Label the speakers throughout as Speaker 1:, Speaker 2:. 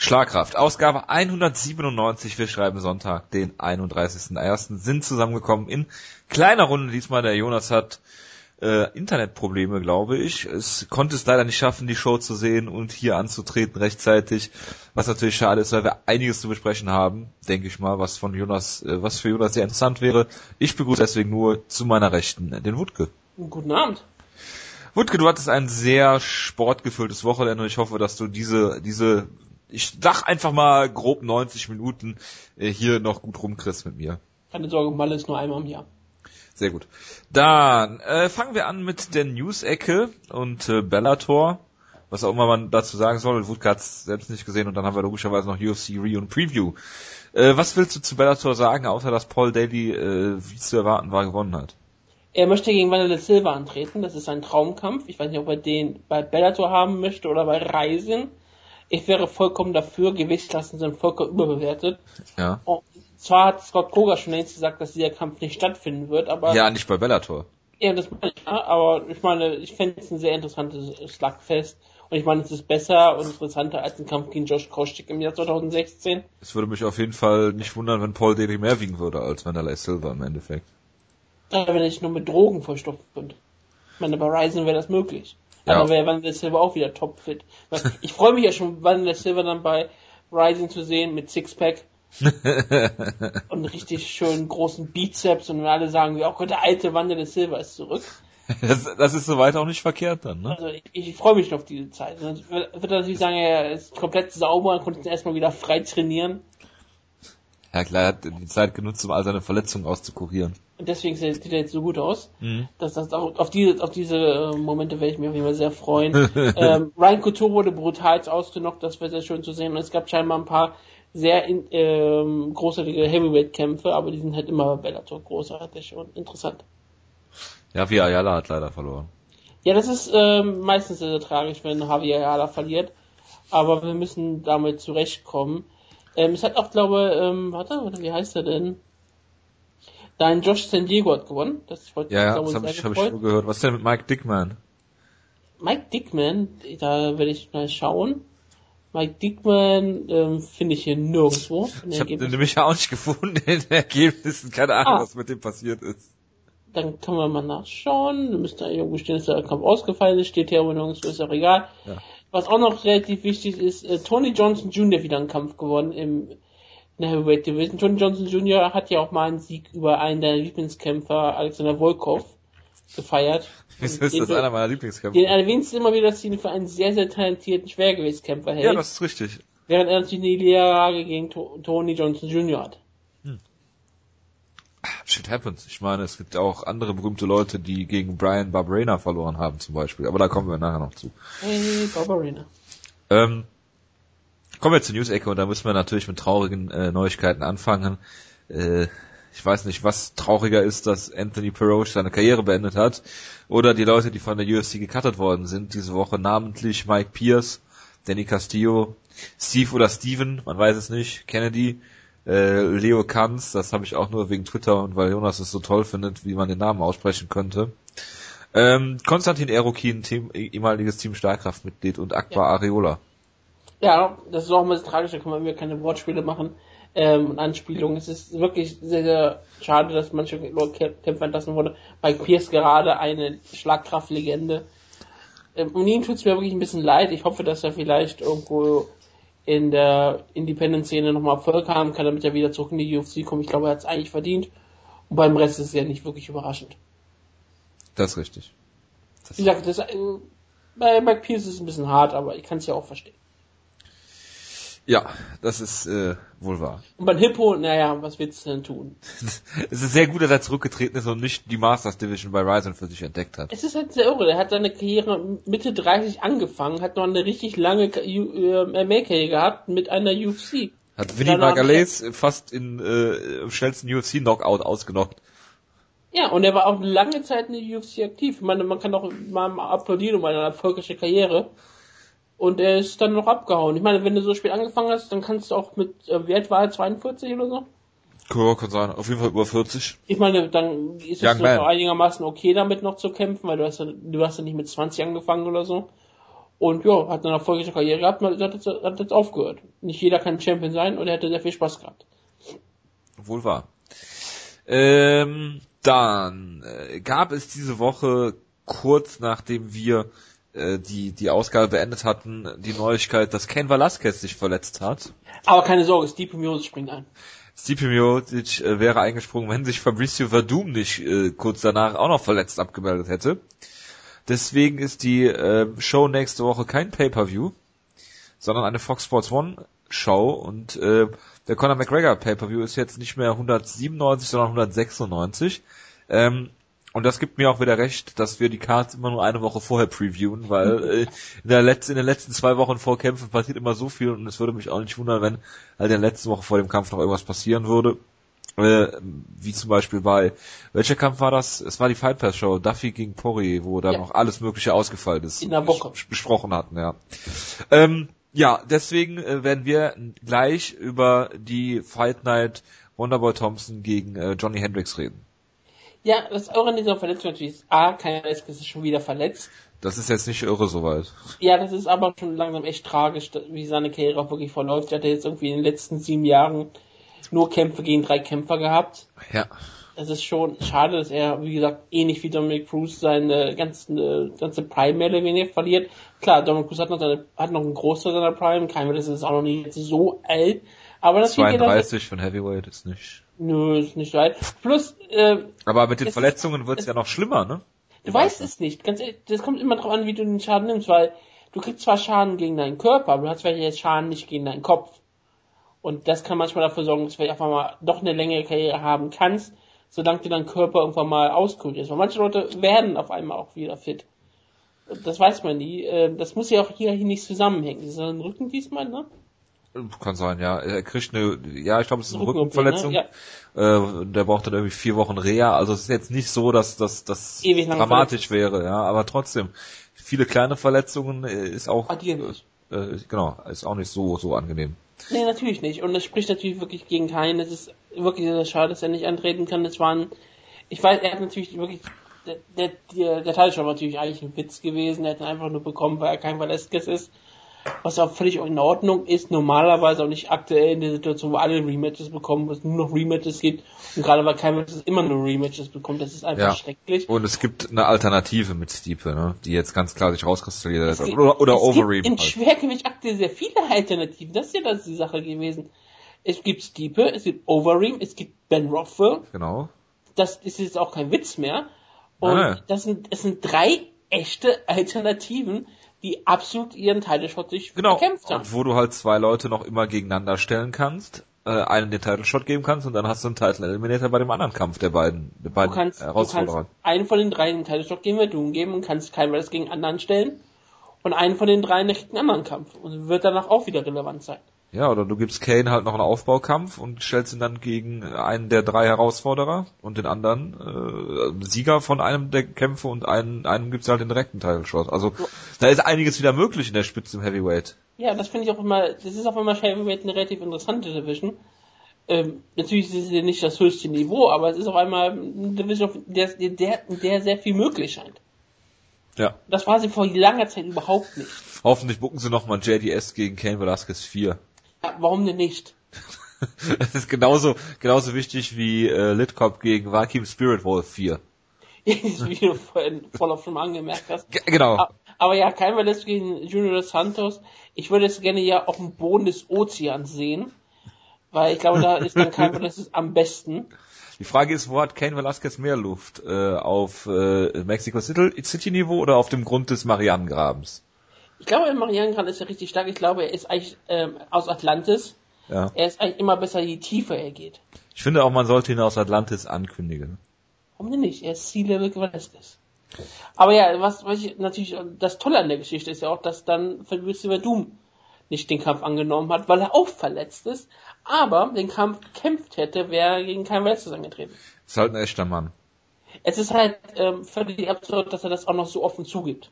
Speaker 1: Schlagkraft. Ausgabe 197, wir schreiben Sonntag, den 31.01. sind zusammengekommen in kleiner Runde. Diesmal der Jonas hat äh, Internetprobleme, glaube ich. Es konnte es leider nicht schaffen, die Show zu sehen und hier anzutreten rechtzeitig, was natürlich schade ist, weil wir einiges zu besprechen haben, denke ich mal, was von Jonas, äh, was für Jonas sehr interessant wäre. Ich begrüße deswegen nur zu meiner Rechten den Wutke.
Speaker 2: Guten Abend.
Speaker 1: Wutke, du hattest ein sehr sportgefülltes Wochenende und ich hoffe, dass du diese, diese, ich sag einfach mal grob 90 Minuten äh, hier noch gut rumkriegst mit mir.
Speaker 2: Keine Sorge, Malle ist nur einmal im Jahr.
Speaker 1: Sehr gut. Dann äh, fangen wir an mit der News-Ecke und äh, Bellator. Was auch immer man dazu sagen soll. Wutke hat selbst nicht gesehen und dann haben wir logischerweise noch UFC Re und Preview. Äh, was willst du zu Bellator sagen, außer dass Paul Daly, äh, wie zu erwarten war, gewonnen hat?
Speaker 2: Er möchte gegen Wanderlei Silva antreten. Das ist ein Traumkampf. Ich weiß nicht, ob er den bei Bellator haben möchte oder bei Reisen. Ich wäre vollkommen dafür. Gewichtsklassen sind vollkommen überbewertet.
Speaker 1: Ja.
Speaker 2: Und zwar hat Scott Koga schon längst gesagt, dass dieser Kampf nicht stattfinden wird, aber...
Speaker 1: Ja, nicht bei Bellator.
Speaker 2: Ja, das meine ich, ja. Aber ich meine, ich fände es ein sehr interessantes Schlagfest. Und ich meine, es ist besser und interessanter als ein Kampf gegen Josh Koscheck im Jahr 2016.
Speaker 1: Es würde mich auf jeden Fall nicht wundern, wenn Paul Daly mehr wiegen würde als Wanderlei Silva im Endeffekt.
Speaker 2: Ja, wenn nicht nur mit Drogen vollstopft wird. Ich meine, bei Ryzen wäre das möglich.
Speaker 1: Ja.
Speaker 2: Aber wäre Wanderlei Silva auch wieder topfit. Ich freue mich ja schon, Wanderlei Silva dann bei Ryzen zu sehen mit Sixpack. und richtig schön großen Bizeps und alle sagen, wie, oh Gott, der alte Wanderlei Silva ist zurück.
Speaker 1: Das, das ist soweit auch nicht verkehrt dann, ne?
Speaker 2: Also ich, ich freue mich schon auf diese Zeit. Und ich würde natürlich sagen, er ist komplett sauber und konnte erstmal wieder frei trainieren.
Speaker 1: Ja klar, er hat die Zeit genutzt, um all seine Verletzungen auszukurieren.
Speaker 2: Und deswegen sieht er jetzt so gut aus.
Speaker 1: Mhm.
Speaker 2: Das, das, auch, auf diese, auf diese äh, Momente werde ich mich auf jeden Fall sehr freuen. ähm, Ryan Couture wurde brutal ausgenockt, das wäre sehr schön zu sehen. Und es gab scheinbar ein paar sehr in, ähm, großartige Heavyweight-Kämpfe, aber die sind halt immer Bellator großartig und interessant.
Speaker 1: Ja, wie Ayala hat leider verloren.
Speaker 2: Ja, das ist ähm, meistens sehr, sehr tragisch, wenn Javier Ayala verliert. Aber wir müssen damit zurechtkommen. Ähm, es hat auch, glaube ähm, warte, warte, wie heißt er denn? Dein Josh San Diego hat gewonnen. Das wollte
Speaker 1: Ja, ja, das habe ich, hab ich schon gehört. Was ist denn mit Mike Dickman?
Speaker 2: Mike Dickman, da werde ich mal schauen. Mike Dickman ähm, finde ich hier nirgendwo.
Speaker 1: Ich habe nämlich auch nicht gefunden in den Ergebnissen. Keine Ahnung,
Speaker 2: Ah.
Speaker 1: was mit dem passiert ist.
Speaker 2: Dann können wir mal nachschauen. Da müsste irgendwo stehen, dass der Kampf ausgefallen ist. Steht hier aber nirgendwo, ist auch egal.
Speaker 1: Ja.
Speaker 2: Was auch noch relativ wichtig ist, äh, Tony Johnson Jr. wieder einen Kampf gewonnen im in der Heavyweight Division. Tony Johnson Jr. hat ja auch mal einen Sieg über einen der Lieblingskämpfer, Alexander Volkov, gefeiert.
Speaker 1: Wieso ist
Speaker 2: Den
Speaker 1: das einer meiner Lieblingskämpfer?
Speaker 2: Den erwähnst du immer wieder, dass sie ihn für einen sehr, sehr talentierten Schwergewichtskämpfer hält.
Speaker 1: Ja, das ist richtig.
Speaker 2: während er natürlich eine Niederlage gegen To Tony Johnson Jr. hat.
Speaker 1: Shit happens. Ich meine, es gibt auch andere berühmte Leute, die gegen Brian Barberena verloren haben zum Beispiel. Aber da kommen wir nachher noch zu.
Speaker 2: Hey, Barbarina.
Speaker 1: Ähm, kommen wir zur News-Ecke und da müssen wir natürlich mit traurigen äh, Neuigkeiten anfangen. Äh, ich weiß nicht, was trauriger ist, dass Anthony Peroche seine Karriere beendet hat oder die Leute, die von der UFC gecuttet worden sind diese Woche, namentlich Mike Pierce, Danny Castillo, Steve oder Steven, man weiß es nicht, Kennedy, äh, Leo Kanz, das habe ich auch nur wegen Twitter und weil Jonas es so toll findet, wie man den Namen aussprechen könnte. Ähm, Konstantin Erokin, Team, ehemaliges Team Stahlkraftmitglied und Akbar Areola.
Speaker 2: Ja, das ist auch immer tragisch, da können wir keine Wortspiele machen ähm, und Anspielungen. Es ist wirklich sehr, sehr schade, dass manche Kämpfer entlassen wurde. Bei Pierce gerade eine Schlagkraftlegende. Ähm, um ihn tut's mir wirklich ein bisschen leid. Ich hoffe, dass er vielleicht irgendwo in der Independent-Szene nochmal Erfolg haben kann, damit er wieder zurück in die UFC kommt. Ich glaube, er hat's eigentlich verdient. Und beim Rest ist es ja nicht wirklich überraschend.
Speaker 1: Das ist richtig.
Speaker 2: Wie gesagt, das, äh, bei Mike Pierce ist es ein bisschen hart, aber ich kann es ja auch verstehen.
Speaker 1: Ja, das ist äh, wohl wahr.
Speaker 2: Und beim Hippo, naja, was willst du denn tun?
Speaker 1: Es ist sehr gut, dass er zurückgetreten ist und nicht die Masters Division bei Ryzen für sich entdeckt hat.
Speaker 2: Es ist halt sehr irre. Er hat seine Karriere Mitte 30 angefangen, hat noch eine richtig lange MMA-Karriere gehabt mit einer UFC.
Speaker 1: Hat Vinny Margalais fast in äh, im schnellsten UFC-Knockout ausgenockt.
Speaker 2: Ja, und er war auch lange Zeit in der UFC aktiv. Ich meine, man kann doch mal applaudieren um eine erfolgreiche Karriere. Und er ist dann noch abgehauen. Ich meine, wenn du so spät angefangen hast, dann kannst du auch mit, äh, wie alt war er, 42 oder so?
Speaker 1: Ja, kann sein. Auf jeden Fall über 40.
Speaker 2: Ich meine, dann ist
Speaker 1: Young
Speaker 2: es noch einigermaßen okay damit noch zu kämpfen, weil du hast ja, du hast ja nicht mit 20 angefangen oder so. Und ja, hat eine erfolgreiche Karriere gehabt, hat jetzt, hat jetzt aufgehört. Nicht jeder kann Champion sein und er hätte sehr viel Spaß gehabt.
Speaker 1: Wohl wahr. Ähm, dann äh, gab es diese Woche kurz nachdem wir äh, die die Ausgabe beendet hatten, die Neuigkeit, dass Ken Velasquez sich verletzt hat.
Speaker 2: Aber keine Sorge, Stipe Miocic springt ein.
Speaker 1: Stipe Miocic äh, wäre eingesprungen, wenn sich Fabricio Verdum nicht äh, kurz danach auch noch verletzt abgemeldet hätte. Deswegen ist die äh, Show nächste Woche kein Pay-per-View, sondern eine Fox Sports One Show und äh, der Conor McGregor Pay-per-View ist jetzt nicht mehr 197, sondern 196. Ähm, und das gibt mir auch wieder recht, dass wir die Cards immer nur eine Woche vorher previewen, weil äh, in, der letzten, in den letzten zwei Wochen vor Kämpfen passiert immer so viel und es würde mich auch nicht wundern, wenn halt in der letzten Woche vor dem Kampf noch irgendwas passieren würde. Äh, wie zum Beispiel bei, welcher Kampf war das? Es war die Fight Pass Show, Duffy gegen Pori, wo dann
Speaker 2: Ja.
Speaker 1: noch alles mögliche ausgefallen ist.
Speaker 2: In der Woche.
Speaker 1: bes- Besprochen hatten, ja. Ähm, ja, deswegen äh, werden wir gleich über die Fight Night Wonderboy Thompson gegen äh, Johnny Hendricks reden.
Speaker 2: Ja, das Eure an dieser Verletzung natürlich ist A, keiner ist schon wieder verletzt.
Speaker 1: Das ist jetzt nicht irre soweit.
Speaker 2: Ja, das ist aber schon langsam echt tragisch, wie seine Karriere auch wirklich verläuft. Er hat jetzt irgendwie in den letzten sieben Jahren nur Kämpfe gegen drei Kämpfer gehabt.
Speaker 1: Ja.
Speaker 2: Es ist schon schade, dass er, wie gesagt, ähnlich wie Dominic Cruz seine ganze, ganze Prime mehr oder weniger verliert. Klar, Dominic Cruz hat noch, seine, hat noch einen Großteil seiner Prime, kein das ist auch noch nicht so alt. Aber das geht ja
Speaker 1: 32 von Heavyweight ist nicht.
Speaker 2: Nö, ist nicht alt. Plus, äh,
Speaker 1: Aber mit den
Speaker 2: Es
Speaker 1: Verletzungen wird's ja noch schlimmer, ne?
Speaker 2: Du weißt es nicht. Ganz ehrlich, das kommt immer drauf an, wie du den Schaden nimmst, weil du kriegst zwar Schaden gegen deinen Körper, aber du hast vielleicht jetzt Schaden nicht gegen deinen Kopf. Und das kann manchmal dafür sorgen, dass du vielleicht einfach mal doch eine längere Karriere haben kannst, solange dir dein Körper irgendwann mal auskühlt ist. Weil manche Leute werden auf einmal auch wieder fit. Das weiß man nie. Äh, Das muss ja auch hier, hier nicht zusammenhängen. Das ist ein Rücken diesmal, ne?
Speaker 1: Kann sein, ja. Er kriegt eine, ja, ich glaube, es ist eine
Speaker 2: Rücken-
Speaker 1: Rückenverletzung.
Speaker 2: ne?
Speaker 1: Äh, der braucht dann irgendwie vier Wochen Reha. Also es ist jetzt nicht so, dass das dramatisch wäre, ja. Aber trotzdem, viele kleine Verletzungen äh, ist auch,
Speaker 2: nicht.
Speaker 1: äh, genau, ist auch nicht so so angenehm.
Speaker 2: Nee, natürlich nicht. Und das spricht natürlich wirklich gegen keinen. Es ist wirklich sehr schade, dass er nicht antreten kann. Das war ein, ich weiß, er hat natürlich wirklich, der, der, der, der Teil war natürlich eigentlich ein Witz gewesen. Er hat ihn einfach nur bekommen, weil er kein Velasquez ist. Was auch völlig in Ordnung ist, normalerweise auch nicht aktuell in der Situation, wo alle Rematches bekommen, wo es nur noch Rematches gibt. Und gerade weil kein Mensch immer nur Rematches bekommt, das ist einfach
Speaker 1: Ja.
Speaker 2: schrecklich.
Speaker 1: Und es gibt eine Alternative mit Stipe, ne? Die jetzt ganz klar sich rauskristallisiert hat. Oder, oder
Speaker 2: es
Speaker 1: Overeem.
Speaker 2: gibt in
Speaker 1: halt.
Speaker 2: Schwergewicht aktuell sehr viele Alternativen. Das ist ja das die Sache gewesen. Es gibt Stipe, es gibt Overeem, es gibt Ben Rothwell.
Speaker 1: Genau.
Speaker 2: Das ist jetzt auch kein Witz mehr. Und
Speaker 1: Nein.
Speaker 2: das sind, es sind drei echte Alternativen, die absolut ihren Title Shot sich
Speaker 1: Genau.
Speaker 2: verkämpft haben.
Speaker 1: Und wo du halt zwei Leute noch immer gegeneinander stellen kannst, äh, einen den Title Shot geben kannst und dann hast du einen Title Eliminator bei dem anderen Kampf der beiden, der
Speaker 2: Du
Speaker 1: beiden
Speaker 2: kannst, du
Speaker 1: Herausforderer.
Speaker 2: kannst einen von den dreien den Title Shot gegen Verdun geben und kannst keinen das gegen anderen stellen. Und einen von den dreien kriegt einen anderen Kampf. Und wird danach auch wieder relevant sein.
Speaker 1: Ja, oder du gibst Kane halt noch einen Aufbaukampf und stellst ihn dann gegen einen der drei Herausforderer und den anderen äh, Sieger von einem der Kämpfe und einen, einem gibt's halt den direkten Title Shot. Also da ist einiges wieder möglich in der Spitze im Heavyweight.
Speaker 2: Ja, das finde ich auch immer, das ist auch immer Heavyweight eine relativ interessante Division. Ähm, natürlich ist es nicht das höchste Niveau, aber es ist auf einmal eine Division, der, der, der sehr viel möglich scheint.
Speaker 1: Ja.
Speaker 2: Das war sie vor langer Zeit überhaupt nicht.
Speaker 1: Hoffentlich bucken sie nochmal JDS gegen Kane Velasquez 4.
Speaker 2: Ja, warum denn nicht?
Speaker 1: Das ist genauso, genauso wichtig wie äh, Litcop gegen Vakim Spirit Wolf 4.
Speaker 2: Wie du vorhin voll auf schon angemerkt hast.
Speaker 1: G genau.
Speaker 2: A- Aber ja, kein Verletzt gegen Junior Santos. Ich würde es gerne ja auf dem Boden des Ozeans sehen. Weil ich glaube, da ist dann kein Verletzt am besten.
Speaker 1: Die Frage ist, wo hat Kane Velasquez mehr Luft? Äh, auf äh, Mexico City, City Niveau oder auf dem Grund des Marianengrabens?
Speaker 2: Ich glaube, Marianne ist ja richtig stark. Ich glaube, er ist eigentlich ähm, aus Atlantis.
Speaker 1: Ja.
Speaker 2: Er ist eigentlich immer besser, je tiefer er geht.
Speaker 1: Ich finde auch, man sollte ihn aus Atlantis ankündigen.
Speaker 2: Warum denn nicht? Er ist C-Level Velasquez. Aber ja, was, was ich natürlich, das Tolle an der Geschichte ist ja auch, dass dann Fabrice Doom nicht den Kampf angenommen hat, weil er auch verletzt ist, aber den Kampf gekämpft hätte, wäre er gegen keinen Velasquez angetreten.
Speaker 1: Ist halt ein echter Mann.
Speaker 2: Es ist halt ähm, völlig absurd, dass er das auch noch so offen zugibt.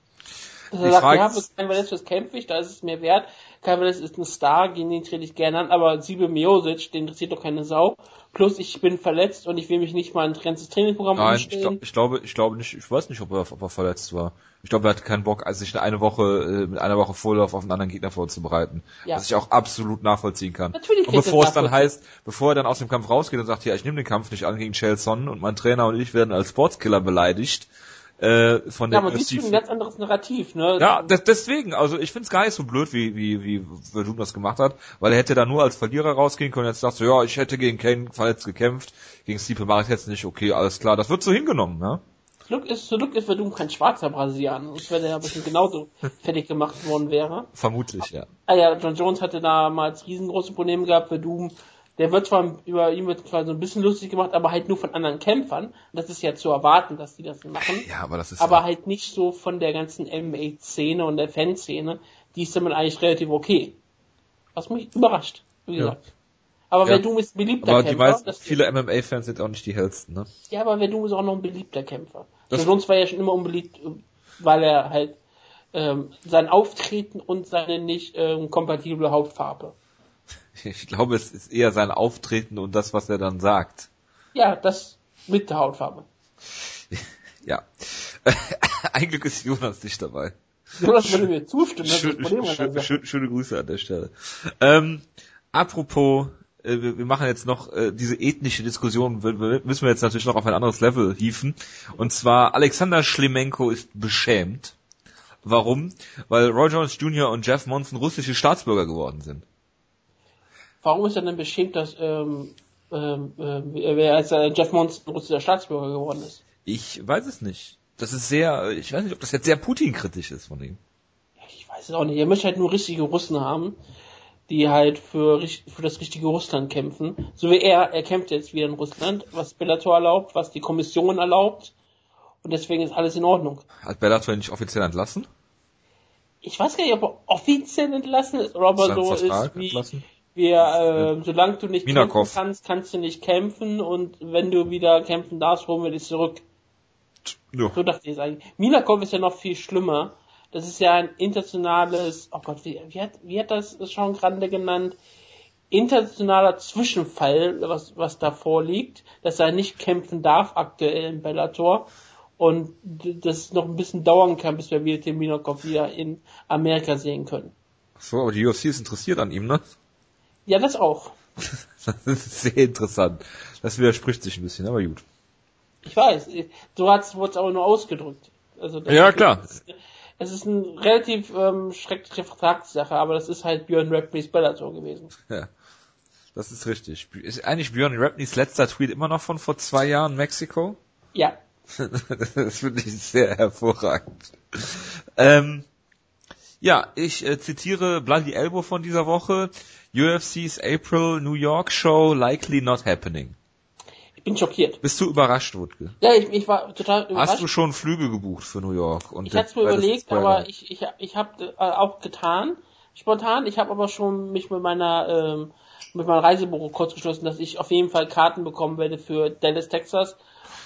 Speaker 2: Also er sagt, ja, für Kein Velasquez kämpfe ich, da ist es mir wert. Velasquez ist ein Star, gegen den trete ich gerne an, aber Siebe Miosic, den interessiert doch keine Sau. Plus ich bin verletzt und ich will mich nicht mal ein ganzes Trainingsprogramm
Speaker 1: Nein, ich, glaub, ich glaube, ich glaube nicht, ich weiß nicht, ob er, ob er verletzt war. Ich glaube, er hat keinen Bock, also sich eine Woche, äh, mit einer Woche Vorlauf auf einen anderen Gegner vorzubereiten. Ja. Was ich auch absolut nachvollziehen kann.
Speaker 2: Natürlich
Speaker 1: und bevor es dann heißt, bevor er dann aus dem Kampf rausgeht und sagt, ja, ich nehme den Kampf nicht an gegen Chelson und mein Trainer und ich werden als Sportskiller beleidigt, äh, von
Speaker 2: der
Speaker 1: ja,
Speaker 2: man sieht ein ganz anderes Narrativ, ne?
Speaker 1: Ja, das, deswegen, also ich find's gar nicht so blöd, wie, wie, wie Verdun das gemacht hat, weil er hätte da nur als Verlierer rausgehen können und jetzt dachte, ja, ich hätte gegen Kane verletzt gekämpft, gegen Stipe mache ich jetzt nicht, okay, alles klar, das wird so hingenommen, ne?
Speaker 2: Glück ist, zum Glück ist Verdun kein schwarzer Brasilianer, sonst wäre der ja bestimmt genauso fertig gemacht worden wäre.
Speaker 1: Vermutlich, ja.
Speaker 2: Ah ja, John Jones hatte damals riesengroße Probleme gehabt, Verdun der wird zwar über ihm wird zwar so ein bisschen lustig gemacht, aber halt nur von anderen Kämpfern. Das ist ja zu erwarten, dass die das machen.
Speaker 1: Ja, aber das ist
Speaker 2: aber ja. halt nicht so von der ganzen MMA-Szene und der Fanszene. Die ist damit eigentlich relativ okay. Was mich überrascht, wie gesagt. Ja. Aber ja. Verdum ist ein beliebter
Speaker 1: aber
Speaker 2: Kämpfer.
Speaker 1: Aber die meisten, viele MMA-Fans sind auch nicht die hellsten, ne?
Speaker 2: Ja, aber Verdum ist auch noch ein beliebter Kämpfer. Das Jones war ja schon immer unbeliebt, weil er halt ähm, sein Auftreten und seine nicht ähm, kompatible Hautfarbe
Speaker 1: Ich glaube, es ist eher sein Auftreten und das, was er dann sagt.
Speaker 2: Ja, das mit der Hautfarbe.
Speaker 1: Ja. Ein Glück ist Jonas nicht dabei.
Speaker 2: Jonas würde mir zustimmen.
Speaker 1: Schön, schön, schön, schöne Grüße an der Stelle. Ähm, apropos, äh, wir, wir machen jetzt noch äh, diese ethnische Diskussion, müssen wir jetzt natürlich noch auf ein anderes Level hieven. Und zwar Alexander Schlemenko ist beschämt. Warum? Weil Roy Jones Jr. und Jeff Monson russische Staatsbürger geworden sind.
Speaker 2: Warum ist er denn beschämt, dass ähm, ähm, äh, als Jeff Monson russischer Staatsbürger geworden ist?
Speaker 1: Ich weiß es nicht. Das ist sehr, ich weiß nicht, ob das jetzt sehr Putin-kritisch ist von ihm.
Speaker 2: Ich weiß es auch nicht. Er möchte halt nur richtige Russen haben, die halt für, für das richtige Russland kämpfen. So wie er, er kämpft jetzt wieder in Russland, was Bellator erlaubt, was die Kommission erlaubt. Und deswegen ist alles in Ordnung.
Speaker 1: Hat Bellator nicht offiziell entlassen?
Speaker 2: Ich weiß gar nicht, ob er offiziell entlassen ist oder ob er so ist wie, entlassen? Wir, äh, solange du nicht
Speaker 1: Minakov.
Speaker 2: kämpfen kannst, kannst du nicht kämpfen und wenn du wieder kämpfen darfst, holen wir dich zurück. Ja. So dachte ich eigentlich. Minakov ist ja noch viel schlimmer. Das ist ja ein internationales, oh Gott, wie, wie hat, wie hat das Sean Grande genannt? Internationaler Zwischenfall, was, was da vorliegt, dass er nicht kämpfen darf aktuell in Bellator und das noch ein bisschen dauern kann, bis wir wieder den Minakov wieder in Amerika sehen können.
Speaker 1: So, aber die UFC ist interessiert an ihm, ne?
Speaker 2: Ja, das auch.
Speaker 1: das ist sehr interessant. Das widerspricht sich ein bisschen, aber gut.
Speaker 2: Ich weiß, so hat es aber nur ausgedrückt. Also
Speaker 1: ja, klar.
Speaker 2: Es, es ist eine relativ ähm, schreckliche Vertragssache, aber das ist halt Björn Rapneys Bellator gewesen.
Speaker 1: Ja, das ist richtig. Ist eigentlich Björn Rapneys letzter Tweet immer noch von vor zwei Jahren Mexiko?
Speaker 2: Ja.
Speaker 1: das finde ich sehr hervorragend. Ähm, ja, ich äh, zitiere Bloody Elbow von dieser Woche. UFC's April New York Show likely not happening.
Speaker 2: Ich bin schockiert.
Speaker 1: Bist du überrascht, Wutke?
Speaker 2: Ja, ich, ich war total
Speaker 1: überrascht. Hast du schon Flüge gebucht für New York?
Speaker 2: Und ich hatte mir überlegt, aber ich, ich, ich habe äh, auch getan, spontan. Ich habe aber schon mich mit meiner ähm, mit meinem Reisebüro kurz geschlossen, dass ich auf jeden Fall Karten bekommen werde für Dallas, Texas.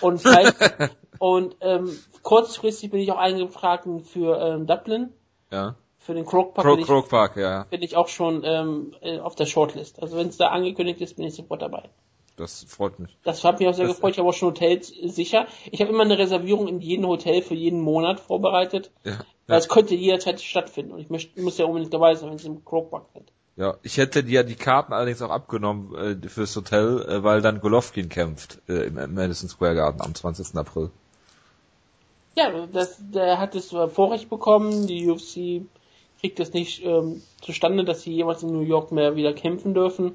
Speaker 2: Und vielleicht, und ähm, kurzfristig bin ich auch eingefragt für ähm, Dublin.
Speaker 1: Ja
Speaker 2: für den Croke Park,
Speaker 1: Croke, Croke Park ja.
Speaker 2: bin ich auch schon ähm, äh, auf der Shortlist. Also wenn es da angekündigt ist, bin ich sofort dabei.
Speaker 1: Das freut mich.
Speaker 2: Das hat mich auch sehr das gefreut. Ich habe auch schon Hotels sicher. Ich habe immer eine Reservierung in jedem Hotel für jeden Monat vorbereitet. Ja, weil ja. es könnte jederzeit stattfinden. Und ich möchte, muss ja unbedingt dabei sein, wenn es im Croke Park sind.
Speaker 1: Ja, ich hätte dir die Karten allerdings auch abgenommen äh, fürs Hotel, äh, weil dann Golovkin kämpft äh, im Madison Square Garden am 20. April.
Speaker 2: Ja, das, der hat es Vorrecht bekommen. Die UFC kriegt es nicht ähm, zustande, dass sie jemals in New York mehr wieder kämpfen dürfen.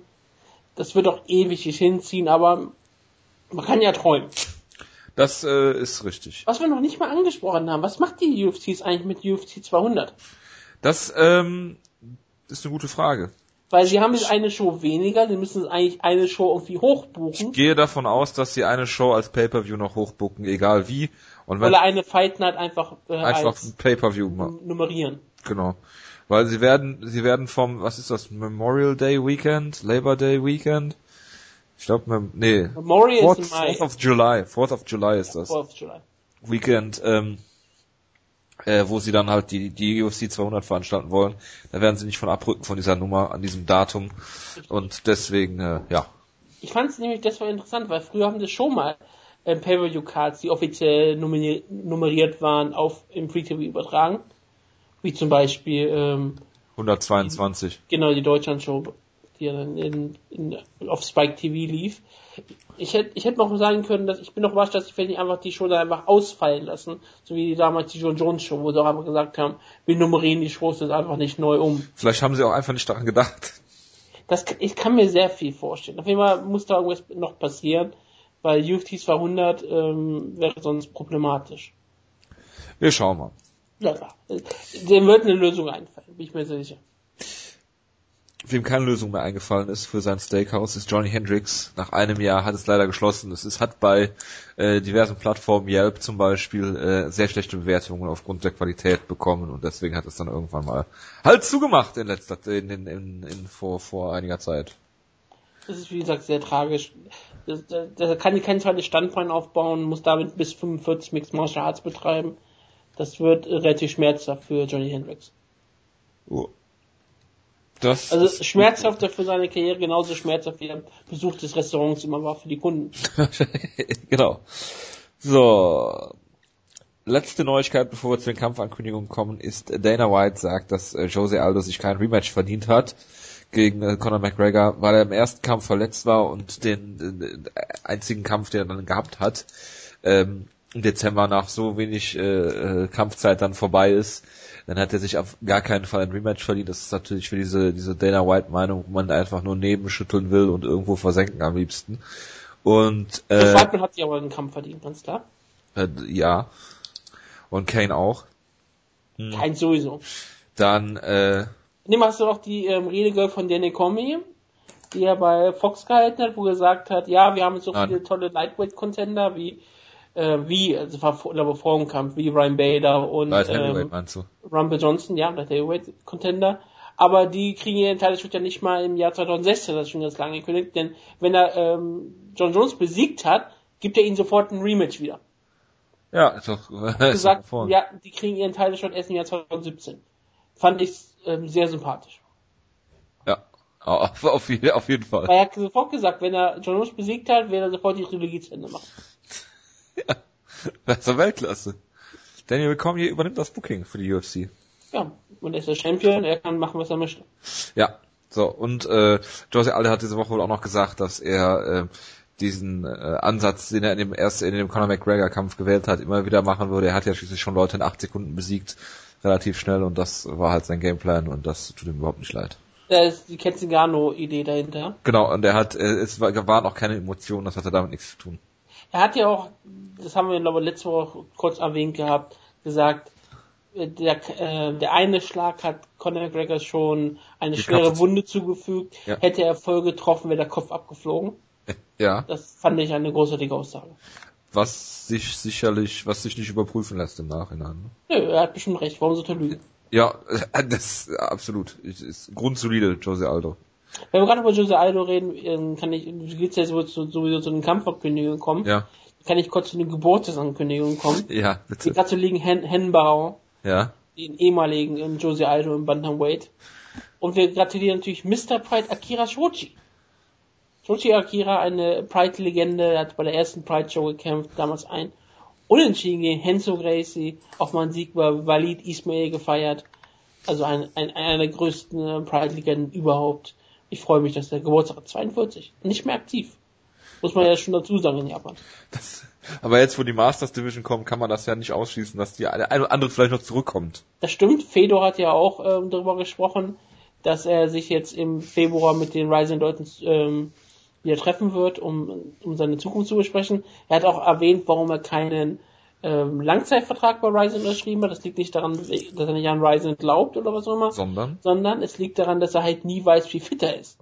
Speaker 2: Das wird auch ewig hinziehen, aber man kann ja träumen.
Speaker 1: Das äh, ist richtig.
Speaker 2: Was wir noch nicht mal angesprochen haben, was macht die UFCs eigentlich mit UFC 200?
Speaker 1: Das ähm, ist eine gute Frage.
Speaker 2: Weil sie haben jetzt eine Show weniger, sie müssen eigentlich eine Show irgendwie hochbuchen.
Speaker 1: Ich gehe davon aus, dass sie eine Show als Pay-Per-View noch hochbuchen, egal wie.
Speaker 2: Und wenn Oder eine Fight Night einfach,
Speaker 1: äh, einfach ein Pay-Per-View
Speaker 2: nummerieren.
Speaker 1: Genau. Weil sie werden, sie werden vom, was ist das, Memorial Day Weekend, Labor Day Weekend? Ich glaube, nee.
Speaker 2: Memorial
Speaker 1: Fourth, ist Mai. Fourth of July, Fourth of July ist das.
Speaker 2: Fourth of July.
Speaker 1: Weekend, ähm, äh, wo sie dann halt die, die UFC 200 veranstalten wollen. Da werden sie nicht von abrücken von dieser Nummer an diesem Datum. Und deswegen, äh, ja.
Speaker 2: Ich fand es nämlich war interessant, weil früher haben sie schon mal äh, Pay-Per-View-Cards, die offiziell nummeriert waren, auf im Free-TV übertragen. Wie zum Beispiel ähm,
Speaker 1: 122.
Speaker 2: Genau, die Deutschland-Show, die dann in, in, auf Spike TV lief. Ich hätte ich hätte noch sagen können, dass ich bin noch überrascht, dass ich vielleicht nicht einfach die Show dann einfach ausfallen lassen, so wie damals die John Jones Show, wo sie auch einfach gesagt haben, wir nummerieren die Shows jetzt einfach nicht neu um.
Speaker 1: Vielleicht haben sie auch einfach nicht daran gedacht.
Speaker 2: Das, ich kann mir sehr viel vorstellen. Auf jeden Fall muss da irgendwas noch passieren, weil UFC 200 ähm, wäre sonst problematisch.
Speaker 1: Wir schauen mal.
Speaker 2: Ja, dem wird eine Lösung einfallen, bin ich mir sicher.
Speaker 1: Wem keine Lösung mehr eingefallen ist für sein Steakhouse, ist Johnny Hendricks. Nach einem Jahr hat es leider geschlossen. Es ist, hat bei äh, diversen Plattformen, Yelp zum Beispiel, äh, sehr schlechte Bewertungen aufgrund der Qualität bekommen und deswegen hat es dann irgendwann mal halt zugemacht in letzter in, in, in, in vor, vor einiger Zeit.
Speaker 2: Das ist wie gesagt sehr tragisch. Da kann ich kein zweites Standbein aufbauen, muss damit bis 45 Mixed Martial Arts betreiben. Das wird relativ schmerzhaft für Johnny Hendricks.
Speaker 1: Oh. Das
Speaker 2: also schmerzhafter für seine Karriere, genauso schmerzhaft wie der Besuch des Restaurants immer war für die Kunden.
Speaker 1: genau. So. Letzte Neuigkeit, bevor wir zu den Kampfankündigungen kommen, ist Dana White sagt, dass äh, Jose Aldo sich kein Rematch verdient hat gegen äh, Conor McGregor, weil er im ersten Kampf verletzt war und den, den einzigen Kampf, den er dann gehabt hat, ähm, Dezember nach so wenig äh, äh, Kampfzeit dann vorbei ist, dann hat er sich auf gar keinen Fall ein Rematch verdient. Das ist natürlich für diese, diese Dana White Meinung, wo man einfach nur nebenschütteln will und irgendwo versenken am liebsten. Und
Speaker 2: äh, Weidman hat sich aber einen Kampf verdient, ganz klar.
Speaker 1: Äh, ja. Und Kane auch.
Speaker 2: Hm. Kein sowieso.
Speaker 1: Dann, äh.
Speaker 2: Nimm hast du auch die ähm, Rede gehört von Danny Comey, die er bei Fox gehalten hat, wo er gesagt hat, ja, wir haben so viele tolle Lightweight-Contender wie äh, wie, also war vor, glaube vor dem Kampf, wie Ryan Bader und ähm, Rumble Johnson, ja, der Heavyweight Contender. Aber die kriegen ihren Titelschutz ja nicht mal im Jahr 2016, das ist schon ganz lange gekündigt, denn wenn er ähm, John Jones besiegt hat, gibt er ihnen sofort ein Rematch wieder.
Speaker 1: Ja, ist doch,
Speaker 2: ist gesagt, doch ja, die kriegen ihren Titelshot erst im Jahr 2017. Fand ich ähm, sehr sympathisch.
Speaker 1: Ja, auf, auf, auf jeden Fall.
Speaker 2: Weil er hat sofort gesagt, wenn er John Jones besiegt hat, wird er sofort die Trilogie zu Ende machen.
Speaker 1: Ja, das ist doch Weltklasse. Daniel hier übernimmt das Booking für die UFC.
Speaker 2: Ja, und er ist der Champion, er kann machen, was er möchte.
Speaker 1: Ja, so, und äh, Jose Alde hat diese Woche wohl auch noch gesagt, dass er äh, diesen äh, Ansatz, den er in dem ersten, in dem Conor McGregor Kampf gewählt hat, immer wieder machen würde. Er hat ja schließlich schon Leute in acht Sekunden besiegt, relativ schnell und das war halt sein Gameplan und das tut ihm überhaupt nicht leid.
Speaker 2: Da ist die Ketzingano-Idee dahinter.
Speaker 1: Genau, und er hat, äh, es war, waren auch keine Emotionen, das hatte damit nichts zu tun.
Speaker 2: Er hat ja auch, das haben wir glaube ich letzte Woche kurz erwähnt gehabt, gesagt, äh, der, äh, der eine Schlag hat Conor McGregor schon eine schwere Wunde zugefügt. Ja. Hätte er voll getroffen, wäre der Kopf abgeflogen.
Speaker 1: Ja.
Speaker 2: Das fand ich eine großartige Aussage.
Speaker 1: Was sich sicherlich, was sich nicht überprüfen lässt im Nachhinein.
Speaker 2: Ne? Nö, er hat bestimmt recht. Warum sollte er lügen?
Speaker 1: Ja, das absolut. Ist grundsolide, Jose Aldo.
Speaker 2: Wenn wir gerade über Jose Aldo reden, ähm, kann ich, du geht's ja sowieso zu den Kampfankündigungen kommen.
Speaker 1: Ja.
Speaker 2: Kann ich kurz zu den Geburtsankündigungen kommen?
Speaker 1: Ja, bitte.
Speaker 2: Die gratulieren Hen Henbauer.
Speaker 1: Ja.
Speaker 2: Den ehemaligen ähm, Jose Aldo im Bantamweight. Und wir gratulieren natürlich Mr. Pride Akira Shoji. Shoji Akira, eine Pride-Legende, hat bei der ersten Pride-Show gekämpft, damals ein Unentschieden gegen Henzo Gracie, auch mal einen Sieg über Walid Ismail gefeiert. Also ein, ein, einer der größten äh, Pride-Legenden überhaupt. Ich freue mich, dass der Geburtstag hat 42. Nicht mehr aktiv. Muss man ja schon dazu sagen in Japan.
Speaker 1: Das, aber jetzt, wo die Masters Division kommen, kann man das ja nicht ausschließen, dass die eine, eine andere vielleicht noch zurückkommt.
Speaker 2: Das stimmt. Fedor hat ja auch ähm, darüber gesprochen, dass er sich jetzt im Februar mit den Rising Leuten ähm, wieder treffen wird, um, um seine Zukunft zu besprechen. Er hat auch erwähnt, warum er keinen ähm, Langzeitvertrag bei Ryzen unterschrieben hat. Das liegt nicht daran, dass er nicht an Ryzen glaubt oder was auch immer.
Speaker 1: Sondern?
Speaker 2: Sondern es liegt daran, dass er halt nie weiß, wie fit er ist.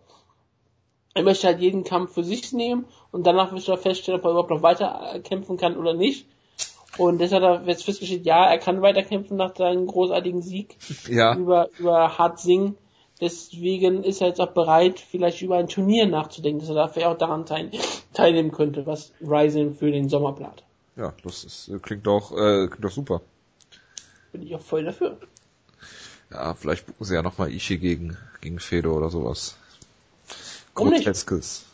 Speaker 2: Er möchte halt jeden Kampf für sich nehmen und danach möchte er feststellen, ob er überhaupt noch weiter kämpfen kann oder nicht. Und deshalb hat er jetzt festgestellt, ja, er kann weiterkämpfen nach seinem großartigen Sieg
Speaker 1: ja.
Speaker 2: über, über Hart Singh. Deswegen ist er jetzt auch bereit, vielleicht über ein Turnier nachzudenken, dass er dafür auch daran teilnehmen könnte, was Ryzen für den Sommer plant.
Speaker 1: Ja, das ist, klingt doch, äh, klingt doch super.
Speaker 2: bin ich auch voll dafür.
Speaker 1: Ja, vielleicht buchen sie ja nochmal Ishi gegen, gegen Fedor oder sowas.
Speaker 2: Nicht?
Speaker 1: Groteskes.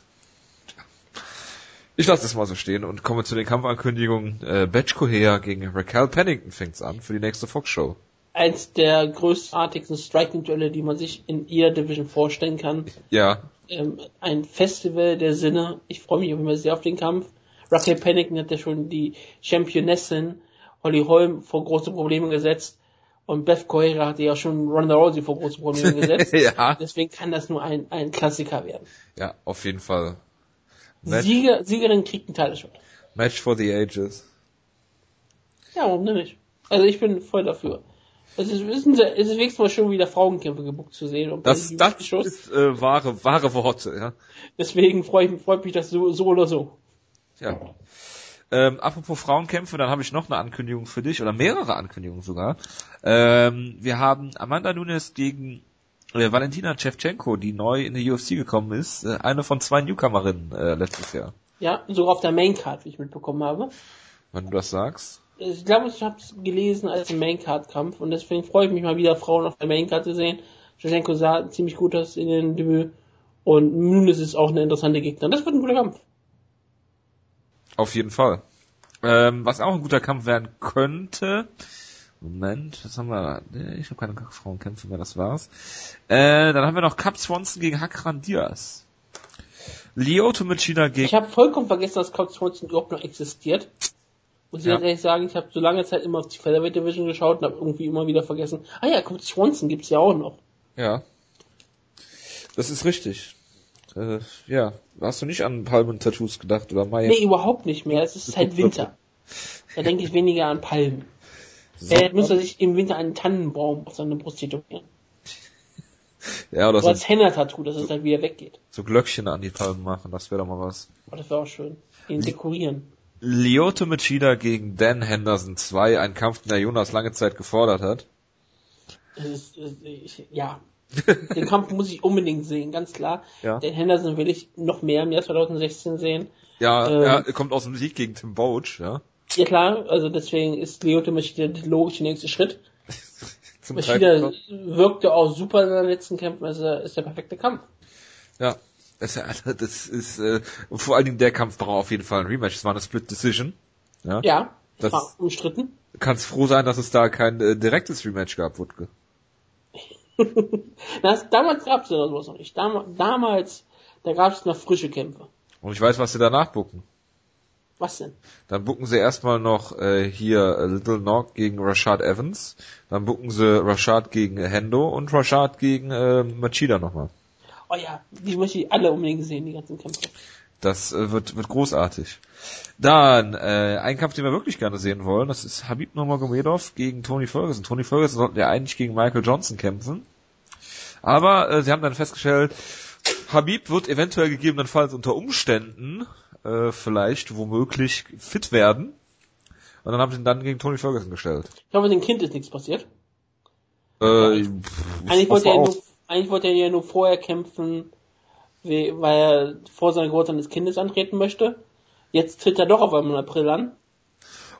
Speaker 1: Ich lasse es mal so stehen und komme zu den Kampfankündigungen. Äh, Batch Kohea gegen Raquel Pennington fängt's an für die nächste Fox-Show.
Speaker 2: Eins der größtartigsten Striking-Duelle, die man sich in ihrer Division vorstellen kann.
Speaker 1: Ja,
Speaker 2: Ähm, ein Festival der Sinne. Ich freue mich immer sehr auf den Kampf. Raquel Pennington hat ja schon die Championessin Holly Holm vor große Probleme gesetzt. Und Beth Correira hat ja schon Ronda Rousey vor große Probleme gesetzt.
Speaker 1: ja,
Speaker 2: Deswegen kann das nur ein, ein Klassiker werden.
Speaker 1: ja, auf jeden Fall. Match,
Speaker 2: Sieger, Siegerin kriegt einen Title-Shot.
Speaker 1: Match for the Ages.
Speaker 2: Ja, warum denn nicht? Also ich bin voll dafür. Es ist, es ist, es ist wenigstens mal schön, wieder Frauenkämpfe gebucht zu sehen. Und
Speaker 1: Das, das ist äh, wahre, wahre Worte, ja.
Speaker 2: Deswegen freut mich, freut mich das so, so oder so.
Speaker 1: Ja. Ähm, apropos Frauenkämpfe, dann habe ich noch eine Ankündigung für dich, oder mehrere Ankündigungen sogar. Ähm, wir haben Amanda Nunes gegen äh, Valentina Shevchenko, die neu in die UFC gekommen ist, äh, eine von zwei Newcomerinnen äh, letztes Jahr.
Speaker 2: Ja, sogar auf der Maincard, wie ich mitbekommen habe.
Speaker 1: Wenn du das sagst.
Speaker 2: Ich glaube, ich habe es gelesen als Maincard-Kampf und deswegen freue ich mich mal wieder, Frauen auf der Maincard zu sehen. Shevchenko sah ziemlich gut aus in den Debüt und Nunes ist auch eine interessante Gegner. Das wird ein guter Kampf.
Speaker 1: Auf jeden Fall. Ähm, was auch ein guter Kampf werden könnte. Moment, was haben wir? Nee, Ich habe keine Frauenkämpfe mehr, das war's. Äh, dann haben wir noch Cap Swanson gegen Hakran Diaz. Lyoto Machida gegen
Speaker 2: Ich habe vollkommen vergessen, dass Cobb Swanson überhaupt noch existiert. Muss ich
Speaker 1: Ja.
Speaker 2: ganz ehrlich sagen, ich habe so lange Zeit immer auf die Featherweight Division geschaut und habe irgendwie immer wieder vergessen. Ah ja, Cobb Swanson gibt's ja auch noch.
Speaker 1: Ja. Das ist richtig. Äh, ja. Hast du nicht an Palmen-Tattoos gedacht oder Mai?
Speaker 2: Nee, überhaupt nicht mehr. Es ist halt Winter. Da denke ich weniger an Palmen. Er müsste sich im Winter einen Tannenbaum auf seine Brust tätowieren.
Speaker 1: Ja, oder
Speaker 2: So
Speaker 1: so,
Speaker 2: als Henna-Tattoo, dass es halt wieder weggeht.
Speaker 1: so Glöckchen an die Palmen machen, das wäre doch mal was.
Speaker 2: Oh, das wäre auch schön. Ihn dekorieren.
Speaker 1: Lyoto Machida gegen Dan Henderson 2, ein Kampf, den der Jonas lange Zeit gefordert hat.
Speaker 2: Ist, äh, ich, ja. Den Kampf muss ich unbedingt sehen, ganz klar.
Speaker 1: Ja.
Speaker 2: Den Henderson will ich noch mehr im Jahr 2016 sehen.
Speaker 1: Ja,
Speaker 2: Ähm.
Speaker 1: er kommt aus dem Sieg gegen Tim Boach, ja.
Speaker 2: Ja klar, also deswegen ist Lyoto Machida der logische nächste Schritt.
Speaker 1: Zum
Speaker 2: Machida wirkte auch super in seinen letzten Kämpfen, also ist der perfekte Kampf.
Speaker 1: Ja. Das ist, das ist äh, vor allen Dingen der Kampf braucht auf jeden Fall ein Rematch. Es war eine Split Decision. Ja.
Speaker 2: Ja,
Speaker 1: Das-
Speaker 2: war umstritten.
Speaker 1: Kannst froh sein, dass es da kein äh, direktes Rematch gab, Wutke.
Speaker 2: Das, damals gab es ja sowas noch nicht. Dam damals, da gab es noch frische Kämpfe.
Speaker 1: Und ich weiß, was sie danach bucken.
Speaker 2: Was denn?
Speaker 1: Dann bucken sie erstmal noch äh, hier äh, Little Nog gegen Rashad Evans. Dann bucken sie Rashad gegen Hendo und Rashad gegen äh, Machida nochmal.
Speaker 2: Oh ja, die möchte ich alle unbedingt sehen, die ganzen Kämpfe.
Speaker 1: Das äh, wird, wird großartig. Dann äh, ein Kampf, den wir wirklich gerne sehen wollen, das ist Habib Nurmagomedov gegen Tony Ferguson. Tony Ferguson sollte ja eigentlich gegen Michael Johnson kämpfen. Aber äh, sie haben dann festgestellt, Habib wird eventuell gegebenenfalls unter Umständen äh, vielleicht womöglich fit werden. Und dann haben sie ihn dann gegen Tony Ferguson gestellt.
Speaker 2: Ich hoffe, dem Kind ist nichts passiert.
Speaker 1: Äh,
Speaker 2: Eigentlich
Speaker 1: ich
Speaker 2: wollte, er nur, eigentlich wollte er ja nur vorher kämpfen, weil er vor seiner Geburt seines Kindes antreten möchte. Jetzt tritt er doch auf einmal im April an.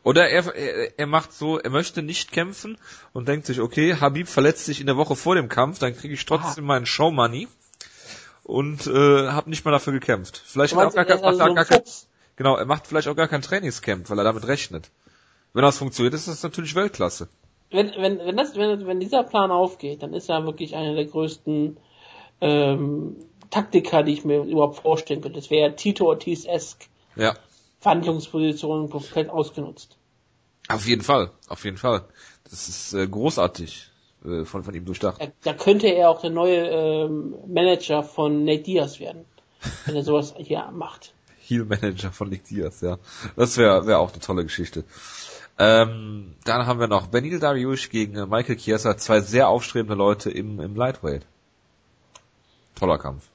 Speaker 1: Oder er, er, er macht so, er möchte nicht kämpfen und denkt sich, okay, Habib verletzt sich in der Woche vor dem Kampf, dann kriege ich trotzdem meinen Showmoney und äh, habe nicht mal dafür gekämpft. Vielleicht auch gar,
Speaker 2: er
Speaker 1: macht
Speaker 2: also
Speaker 1: er
Speaker 2: so
Speaker 1: gar
Speaker 2: ein
Speaker 1: kein, genau, er macht vielleicht auch gar kein Trainingscamp, weil er damit rechnet. Wenn das funktioniert, ist das natürlich Weltklasse.
Speaker 2: Wenn, wenn, wenn, das, wenn, wenn dieser Plan aufgeht, dann ist er wirklich einer der größten ähm, Taktiker, die ich mir überhaupt vorstellen könnte. Das wäre Tito Ortiz-esque.
Speaker 1: Ja,
Speaker 2: Verhandlungsposition komplett ausgenutzt.
Speaker 1: auf jeden Fall, auf jeden Fall. Das ist äh, großartig äh, von, von ihm durchdacht.
Speaker 2: Da, da könnte er auch der neue ähm, Manager von Nate Diaz werden, wenn er sowas hier macht.
Speaker 1: Heel Manager von Nick Diaz, ja. Das wäre wär auch eine tolle Geschichte. Ähm, dann haben wir noch Benil Dariush gegen äh, Michael Chiesa, zwei sehr aufstrebende Leute im, im Lightweight. Toller Kampf.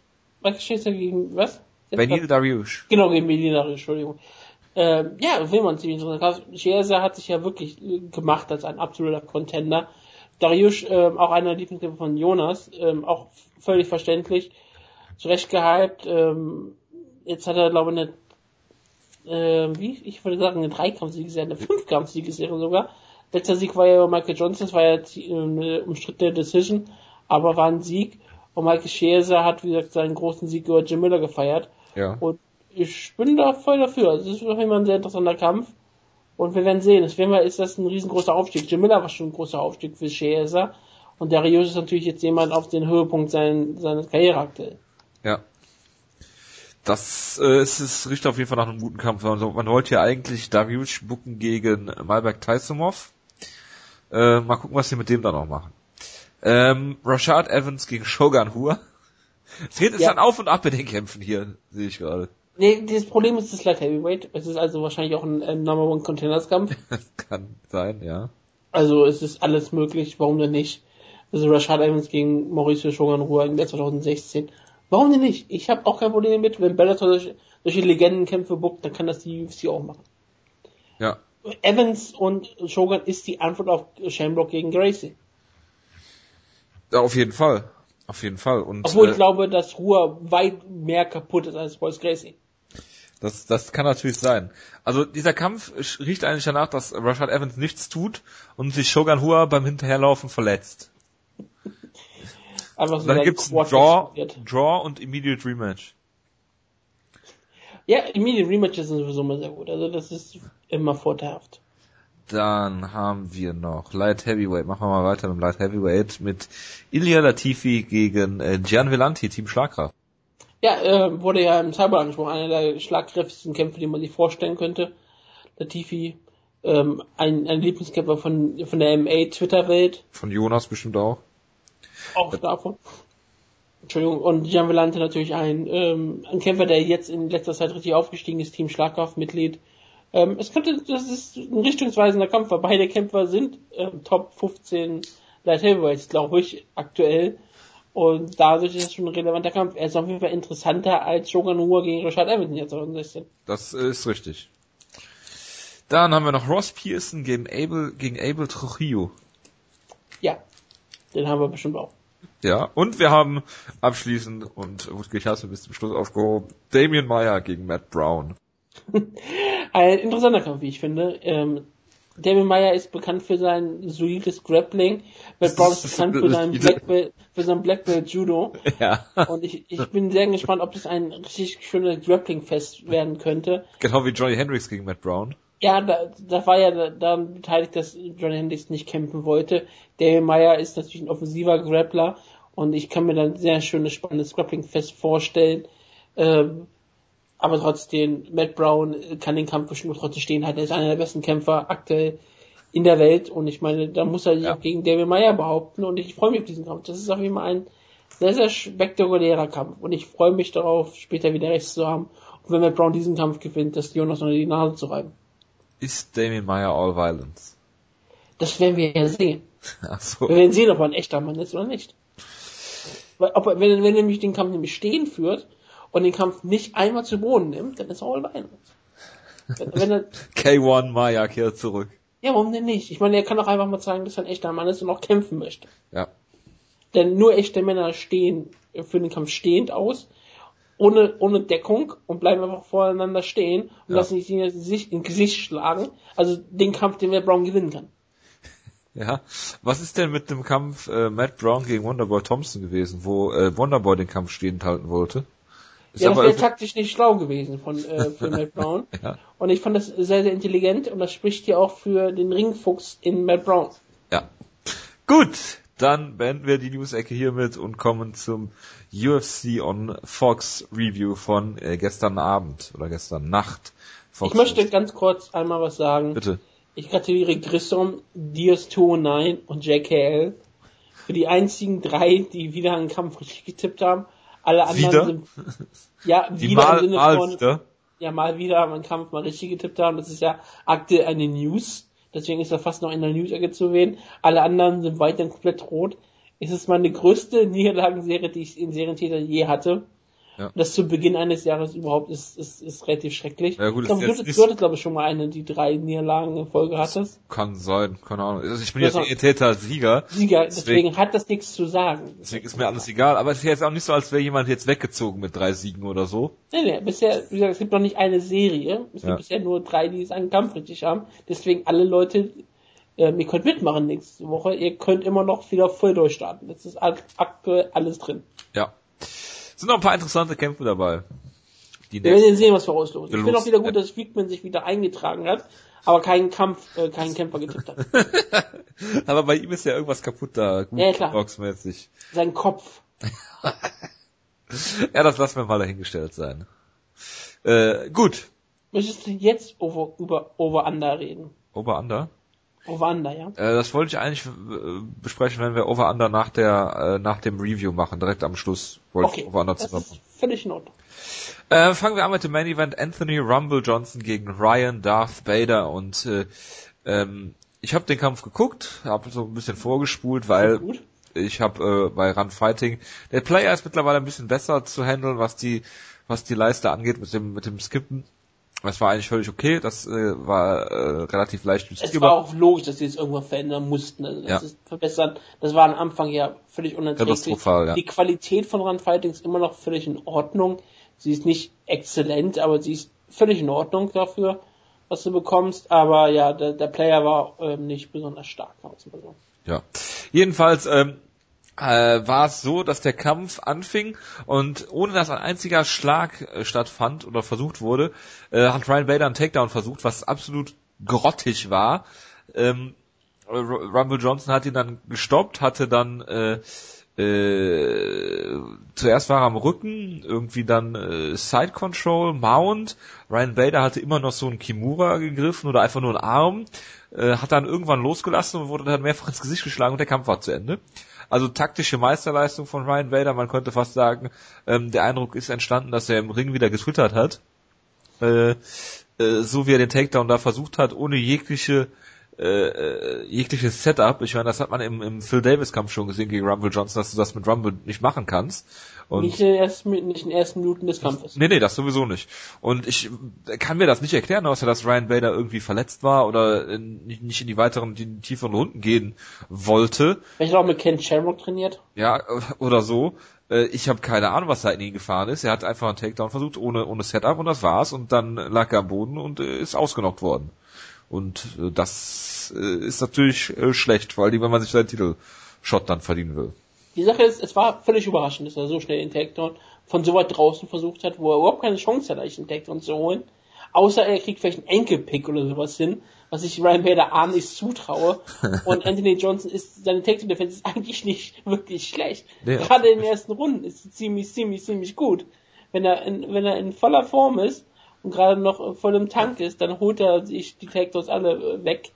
Speaker 2: Da gegen was?
Speaker 1: Benil Dariush.
Speaker 2: Genau, gegen Melina, Entschuldigung. Ähm, ja, will man ziemlich interessant. Chiesa hat sich ja wirklich äh, gemacht als ein absoluter Contender. Darius, ähm, auch einer der Lieblingskämpfer von Jonas, ähm, auch völlig verständlich, zurecht gehypt. Ähm, jetzt hat er, glaube ich, eine, ähm, wie, ich würde sagen, eine Dreikampfsiegesserie, eine Fünfkampfsiegesserie sogar. Letzter Sieg war ja über Michael Johnson, das war ja eine umstrittene Decision, aber war ein Sieg. Und Michael Chiesa hat, wie gesagt, seinen großen Sieg über Jim Miller gefeiert.
Speaker 1: Ja.
Speaker 2: Und ich bin da voll dafür. Also es ist auf jeden Fall ein sehr interessanter Kampf. Und wir werden sehen. Es ist das ein riesengroßer Aufstieg. Jim Miller war schon ein großer Aufstieg für Chiesa. Und Darius ist natürlich jetzt jemand auf den Höhepunkt sein, seiner Karriere aktuell.
Speaker 1: Ja. Das äh, ist, es riecht auf jeden Fall nach einem guten Kampf. Also, man wollte ja eigentlich Darius bucken gegen Malberg Taisumov. Äh, mal gucken, was sie mit dem dann auch machen. Ähm, Rashad Evans gegen Shogun Hua. Es geht jetzt ja. dann auf und ab in den Kämpfen hier, sehe ich gerade.
Speaker 2: Nee, das Problem ist das Light Heavyweight. Es ist also wahrscheinlich auch ein, ein Number One Containers Kampf.
Speaker 1: Kann sein, ja.
Speaker 2: Also es ist alles möglich, warum denn nicht? Also Rashad Evans gegen Mauricio Shogun Hua im Jahr 2016. Warum denn nicht? Ich habe auch kein Problem damit, wenn Bellator solche, solche Legendenkämpfe bookt, dann kann das die UFC auch machen.
Speaker 1: Ja.
Speaker 2: Evans und Shogun ist die Antwort auf Shamrock gegen Gracie.
Speaker 1: Ja, auf jeden Fall. Auf jeden Fall. Und,
Speaker 2: Obwohl äh, ich glaube, dass Ruhr weit mehr kaputt ist als Boyce Gracie.
Speaker 1: Das, das kann natürlich sein. Also dieser Kampf riecht eigentlich danach, dass Rashad Evans nichts tut und sich Shogun Hua beim Hinterherlaufen verletzt. Einfach so dann gibt's Draw, Draw und Immediate Rematch.
Speaker 2: Ja, Immediate Rematches sind sowieso immer sehr gut. Also das ist immer vorteilhaft.
Speaker 1: Dann haben wir noch Light Heavyweight. Machen wir mal weiter mit Light Heavyweight mit Ilya Latifi gegen äh, Gian Vellanti, Team Schlagkraft.
Speaker 2: Ja, äh, wurde ja im Cyber angesprochen, einer der schlagkräftigsten Kämpfe, die man sich vorstellen könnte. Latifi, ähm, ein, ein Lieblingskämpfer von, von der MA-Twitter-Welt.
Speaker 1: Von Jonas bestimmt auch.
Speaker 2: Auch davon. Entschuldigung, und Gian Vellante natürlich ein, ähm, ein Kämpfer, der jetzt in letzter Zeit richtig aufgestiegen ist, Team Schlagkraft-Mitglied. Ähm, es könnte, das ist ein richtungsweisender Kampf, weil beide Kämpfer sind ähm, Top 15 Light Heavyweights, glaube ich, aktuell. Und dadurch ist es schon ein relevanter Kampf. Er ist auf jeden Fall interessanter als Shogun Rua gegen Richard Evans jetzt 2016.
Speaker 1: Das ist richtig. Dann haben wir noch Ross Pearson gegen Abel, gegen Abel Trujillo.
Speaker 2: Ja, den haben wir bestimmt auch.
Speaker 1: Ja, und wir haben abschließend, und ich habe es bis zum Schluss aufgehoben, Damien Meyer gegen Matt Brown.
Speaker 2: Ein interessanter Kampf, wie ich finde. Ähm, Damien Meyer ist bekannt für sein solides Grappling. Matt Brown ist bekannt für sein Black Belt, für sein Black Belt Judo.
Speaker 1: Ja.
Speaker 2: Und ich, ich bin sehr gespannt, ob das ein richtig schönes Grappling-Fest werden könnte.
Speaker 1: Genau wie Johnny Hendricks gegen Matt Brown.
Speaker 2: Ja, da, da war ja daran beteiligt, dass Johnny Hendricks nicht kämpfen wollte. Damien Meyer ist natürlich ein offensiver Grappler und ich kann mir dann sehr schönes, spannendes Grappling-Fest vorstellen. Ähm, aber trotzdem, Matt Brown kann den Kampf bestimmt trotzdem stehen halten. Er ist einer der besten Kämpfer aktuell in der Welt und ich meine, da muss er sich ja. auch gegen David Meyer behaupten und ich freue mich auf diesen Kampf. Das ist auf jeden Fall ein sehr, sehr spektakulärer Kampf und ich freue mich darauf, später wieder rechts zu haben und wenn Matt Brown diesen Kampf gewinnt, das Jonas unter die Nase zu reiben.
Speaker 1: Ist Damien Meyer all violence?
Speaker 2: Das werden wir ja sehen.
Speaker 1: Ach so.
Speaker 2: Wir werden sehen, ob er ein echter Mann ist oder nicht. Ob er, wenn, wenn er nämlich den Kampf nämlich stehen führt, und den Kampf nicht einmal zu Boden nimmt, dann ist er
Speaker 1: wenn er, K1 Maya kehrt zurück.
Speaker 2: Ja, warum denn nicht? Ich meine, er kann doch einfach mal sagen, dass er ein echter Mann ist und auch kämpfen möchte.
Speaker 1: Ja.
Speaker 2: Denn nur echte Männer stehen für den Kampf stehend aus, ohne, ohne Deckung und bleiben einfach voreinander stehen und ja. lassen sich in Gesicht schlagen. Also den Kampf, den Matt Brown gewinnen kann.
Speaker 1: Ja. Was ist denn mit dem Kampf äh, Matt Brown gegen Wonderboy Thompson gewesen, wo äh, Wonderboy den Kampf stehend halten wollte?
Speaker 2: Ja, das wäre taktisch nicht schlau gewesen von, äh, für Matt Brown. ja. Und ich fand das sehr, sehr intelligent und das spricht ja auch für den Ringfuchs in Matt Brown.
Speaker 1: Ja. Gut, dann beenden wir die News-Ecke hiermit und kommen zum UFC on Fox Review von äh, gestern Abend oder gestern Nacht.
Speaker 2: Fox ich möchte ganz kurz einmal was sagen.
Speaker 1: Bitte.
Speaker 2: Ich gratuliere Grissom, Diaz209 und JKL für die einzigen drei, die wieder einen Kampf richtig getippt haben. Alle anderen
Speaker 1: wieder?
Speaker 2: sind ja
Speaker 1: Die wieder mal, im Sinne mal von wieder.
Speaker 2: ja mal wieder einen Kampf mal richtig getippt haben. Das ist ja aktuell eine News. Deswegen ist er fast noch in der News-Ecke zu wählen. Alle anderen sind weiterhin komplett rot. Es ist meine größte Niederlagenserie, die ich in Serientäter je hatte. Ja. Das zu Beginn eines Jahres überhaupt ist, ist, ist relativ schrecklich.
Speaker 1: Ja, gut,
Speaker 2: ich glaube, du, du hattest, glaube ich, schon mal eine, die drei Niederlagen in Folge hattest.
Speaker 1: Kann sein, keine Ahnung. Also ich bin jetzt irritierter Sieger.
Speaker 2: Sieger, deswegen, deswegen, hat das nichts zu sagen.
Speaker 1: Deswegen ist mir alles egal. Aber es ist jetzt auch nicht so, als wäre jemand jetzt weggezogen mit drei Siegen oder so.
Speaker 2: Nee, nee, bisher, wie gesagt, es gibt noch nicht eine Serie. Es gibt ja. bisher nur drei, die es einen Kampf richtig haben. Deswegen alle Leute, ähm, ihr könnt mitmachen nächste Woche, ihr könnt immer noch wieder voll durchstarten. Das ist aktuell alles drin.
Speaker 1: Ja. Sind noch ein paar interessante Kämpfe dabei.
Speaker 2: Die Wir werden sehen, was wir rauslosen. Ich finde auch wieder gut, dass Wiegman sich wieder eingetragen hat, aber keinen Kampf, äh, keinen Kämpfer getippt hat.
Speaker 1: aber bei ihm ist ja irgendwas kaputt da,
Speaker 2: ja, klar.
Speaker 1: boxmäßig.
Speaker 2: Sein Kopf.
Speaker 1: ja, das lassen wir mal dahingestellt sein. Äh, gut.
Speaker 2: Möchtest du jetzt over, über Over-Under reden?
Speaker 1: Over-Under?
Speaker 2: Over-Under, ja.
Speaker 1: Äh, das wollte ich eigentlich äh, besprechen, wenn wir Over-Under nach der, äh, nach dem Review machen, direkt am Schluss. Wollte
Speaker 2: okay, Over-Under zusammen. Völlig in Ordnung.
Speaker 1: Äh, fangen wir an mit dem Main Event Anthony Rumble Johnson gegen Ryan Darth Bader und äh, ähm, ich habe den Kampf geguckt, habe so ein bisschen vorgespult, weil ich habe äh, bei Run Fighting der Player ist mittlerweile ein bisschen besser zu handeln, was die was die Leiste angeht mit dem mit dem Skippen. Das war eigentlich völlig okay, das äh, war äh, relativ leicht
Speaker 2: Es war auch logisch, dass sie es irgendwann verändern mussten, also das ja. ist verbessern. Das war am Anfang ja völlig unerträglich. Ja. Die Qualität von Run Fighting ist immer noch völlig in Ordnung. Sie ist nicht exzellent, aber sie ist völlig in Ordnung dafür, was du bekommst. Aber ja, der, der Player war ähm, nicht besonders stark.
Speaker 1: Ja, jedenfalls ähm, äh, war es so, dass der Kampf anfing und ohne dass ein einziger Schlag äh, stattfand oder versucht wurde, äh, hat Ryan Bader einen Takedown versucht, was absolut grottig war. Ähm, Rumble Johnson hat ihn dann gestoppt, hatte dann äh, äh, zuerst war er am Rücken, irgendwie dann äh, Side Control, Mount. Ryan Bader hatte immer noch so einen Kimura gegriffen oder einfach nur einen Arm, äh, hat dann irgendwann losgelassen und wurde dann mehrfach ins Gesicht geschlagen und der Kampf war zu Ende. Also taktische Meisterleistung von Ryan Bader, man könnte fast sagen, ähm, der Eindruck ist entstanden, dass er im Ring wieder getwittert hat. Äh, äh, so wie er den Takedown da versucht hat, ohne jegliche äh, äh, jegliches Setup. Ich meine, das hat man im, im Phil Davis Kampf schon gesehen gegen Rumble Johnson, dass du das mit Rumble nicht machen kannst.
Speaker 2: Und nicht, in den ersten, nicht in den ersten Minuten des Kampfes.
Speaker 1: Nee, nee, das sowieso nicht. Und ich kann mir das nicht erklären, außer dass Ryan Bader irgendwie verletzt war oder in, nicht in die weiteren, die tieferen Runden gehen wollte.
Speaker 2: Vielleicht auch mit Ken Shamrock trainiert.
Speaker 1: Ja, oder so. Äh, ich habe keine Ahnung, was da in ihn gefahren ist. Er hat einfach einen Takedown versucht, ohne, ohne Setup und das war's. Und dann lag er am Boden und äh, ist ausgenockt worden. Und äh, das äh, ist natürlich äh, schlecht, vor allem wenn man sich seinen Titelshot dann verdienen will.
Speaker 2: Die Sache ist, es war völlig überraschend, dass er so schnell den Takedown von so weit draußen versucht hat, wo er überhaupt keine Chance hat, eigentlich den Takedown zu holen. Außer er kriegt vielleicht einen Enkelpick oder sowas hin, was ich Ryan Bader A nicht zutraue. Und Anthony Johnson ist, seine Takedown Defense ist eigentlich nicht wirklich schlecht. Nee. Gerade in den ersten Runden ist sie ziemlich, ziemlich, ziemlich gut. Wenn er in, wenn er in voller Form ist, und gerade noch voll im Tank ist, dann holt er sich die Takedowns alle äh, weg.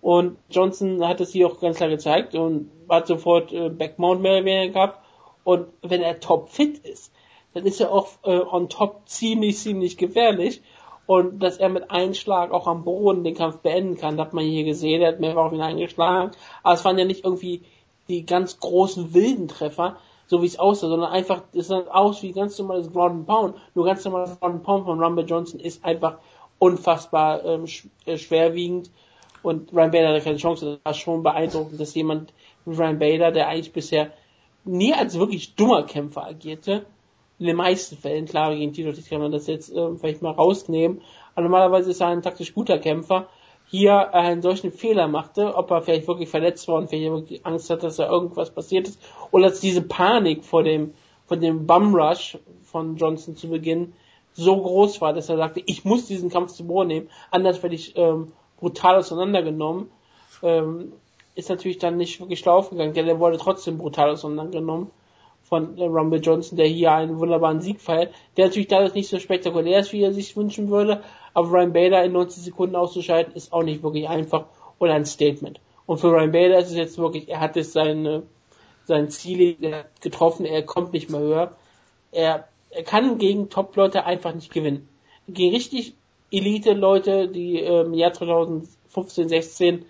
Speaker 2: Und Johnson hat es hier auch ganz klar gezeigt und hat sofort äh, Backmount mehr oder weniger gehabt. Und wenn er top fit ist, dann ist er auch äh, on top ziemlich, ziemlich gefährlich. Und dass er mit einem Schlag auch am Boden den Kampf beenden kann, hat man hier gesehen. Er hat mehrfach ihn eingeschlagen. Aber es waren ja nicht irgendwie die ganz großen wilden Treffer, so wie es aussah, sondern einfach, es sah aus wie ganz normales Ground Pound. Nur ganz normales Ground Pound von Rumble Johnson ist einfach unfassbar ähm, sch äh, schwerwiegend und Ryan Bader hatte keine Chance. Das war schon beeindruckend, dass jemand wie Ryan Bader, der eigentlich bisher nie als wirklich dummer Kämpfer agierte, in den meisten Fällen, klar, gegen Tito kann man das jetzt äh, vielleicht mal rausnehmen, aber normalerweise ist er ein taktisch guter Kämpfer, hier einen solchen Fehler machte, ob er vielleicht wirklich verletzt war und vielleicht wirklich Angst hat, dass da irgendwas passiert ist, oder dass diese Panik vor dem, von dem Bumrush von Johnson zu Beginn so groß war, dass er sagte, ich muss diesen Kampf zu Boden nehmen, anders werde ich ähm, brutal auseinandergenommen, ähm, ist natürlich dann nicht wirklich schlau gegangen, denn er wurde trotzdem brutal auseinandergenommen von äh, Rumble Johnson, der hier einen wunderbaren Sieg feiert, der natürlich dadurch nicht so spektakulär ist, wie er sich wünschen würde, aber Ryan Bader in 90 Sekunden auszuschalten, ist auch nicht wirklich einfach oder ein Statement. Und für Ryan Bader ist es jetzt wirklich, er hat jetzt seine, sein Ziel getroffen, er kommt nicht mehr höher. Er, er kann gegen Top-Leute einfach nicht gewinnen. Gegen richtig Elite-Leute, die ähm, im Jahr 2015, 16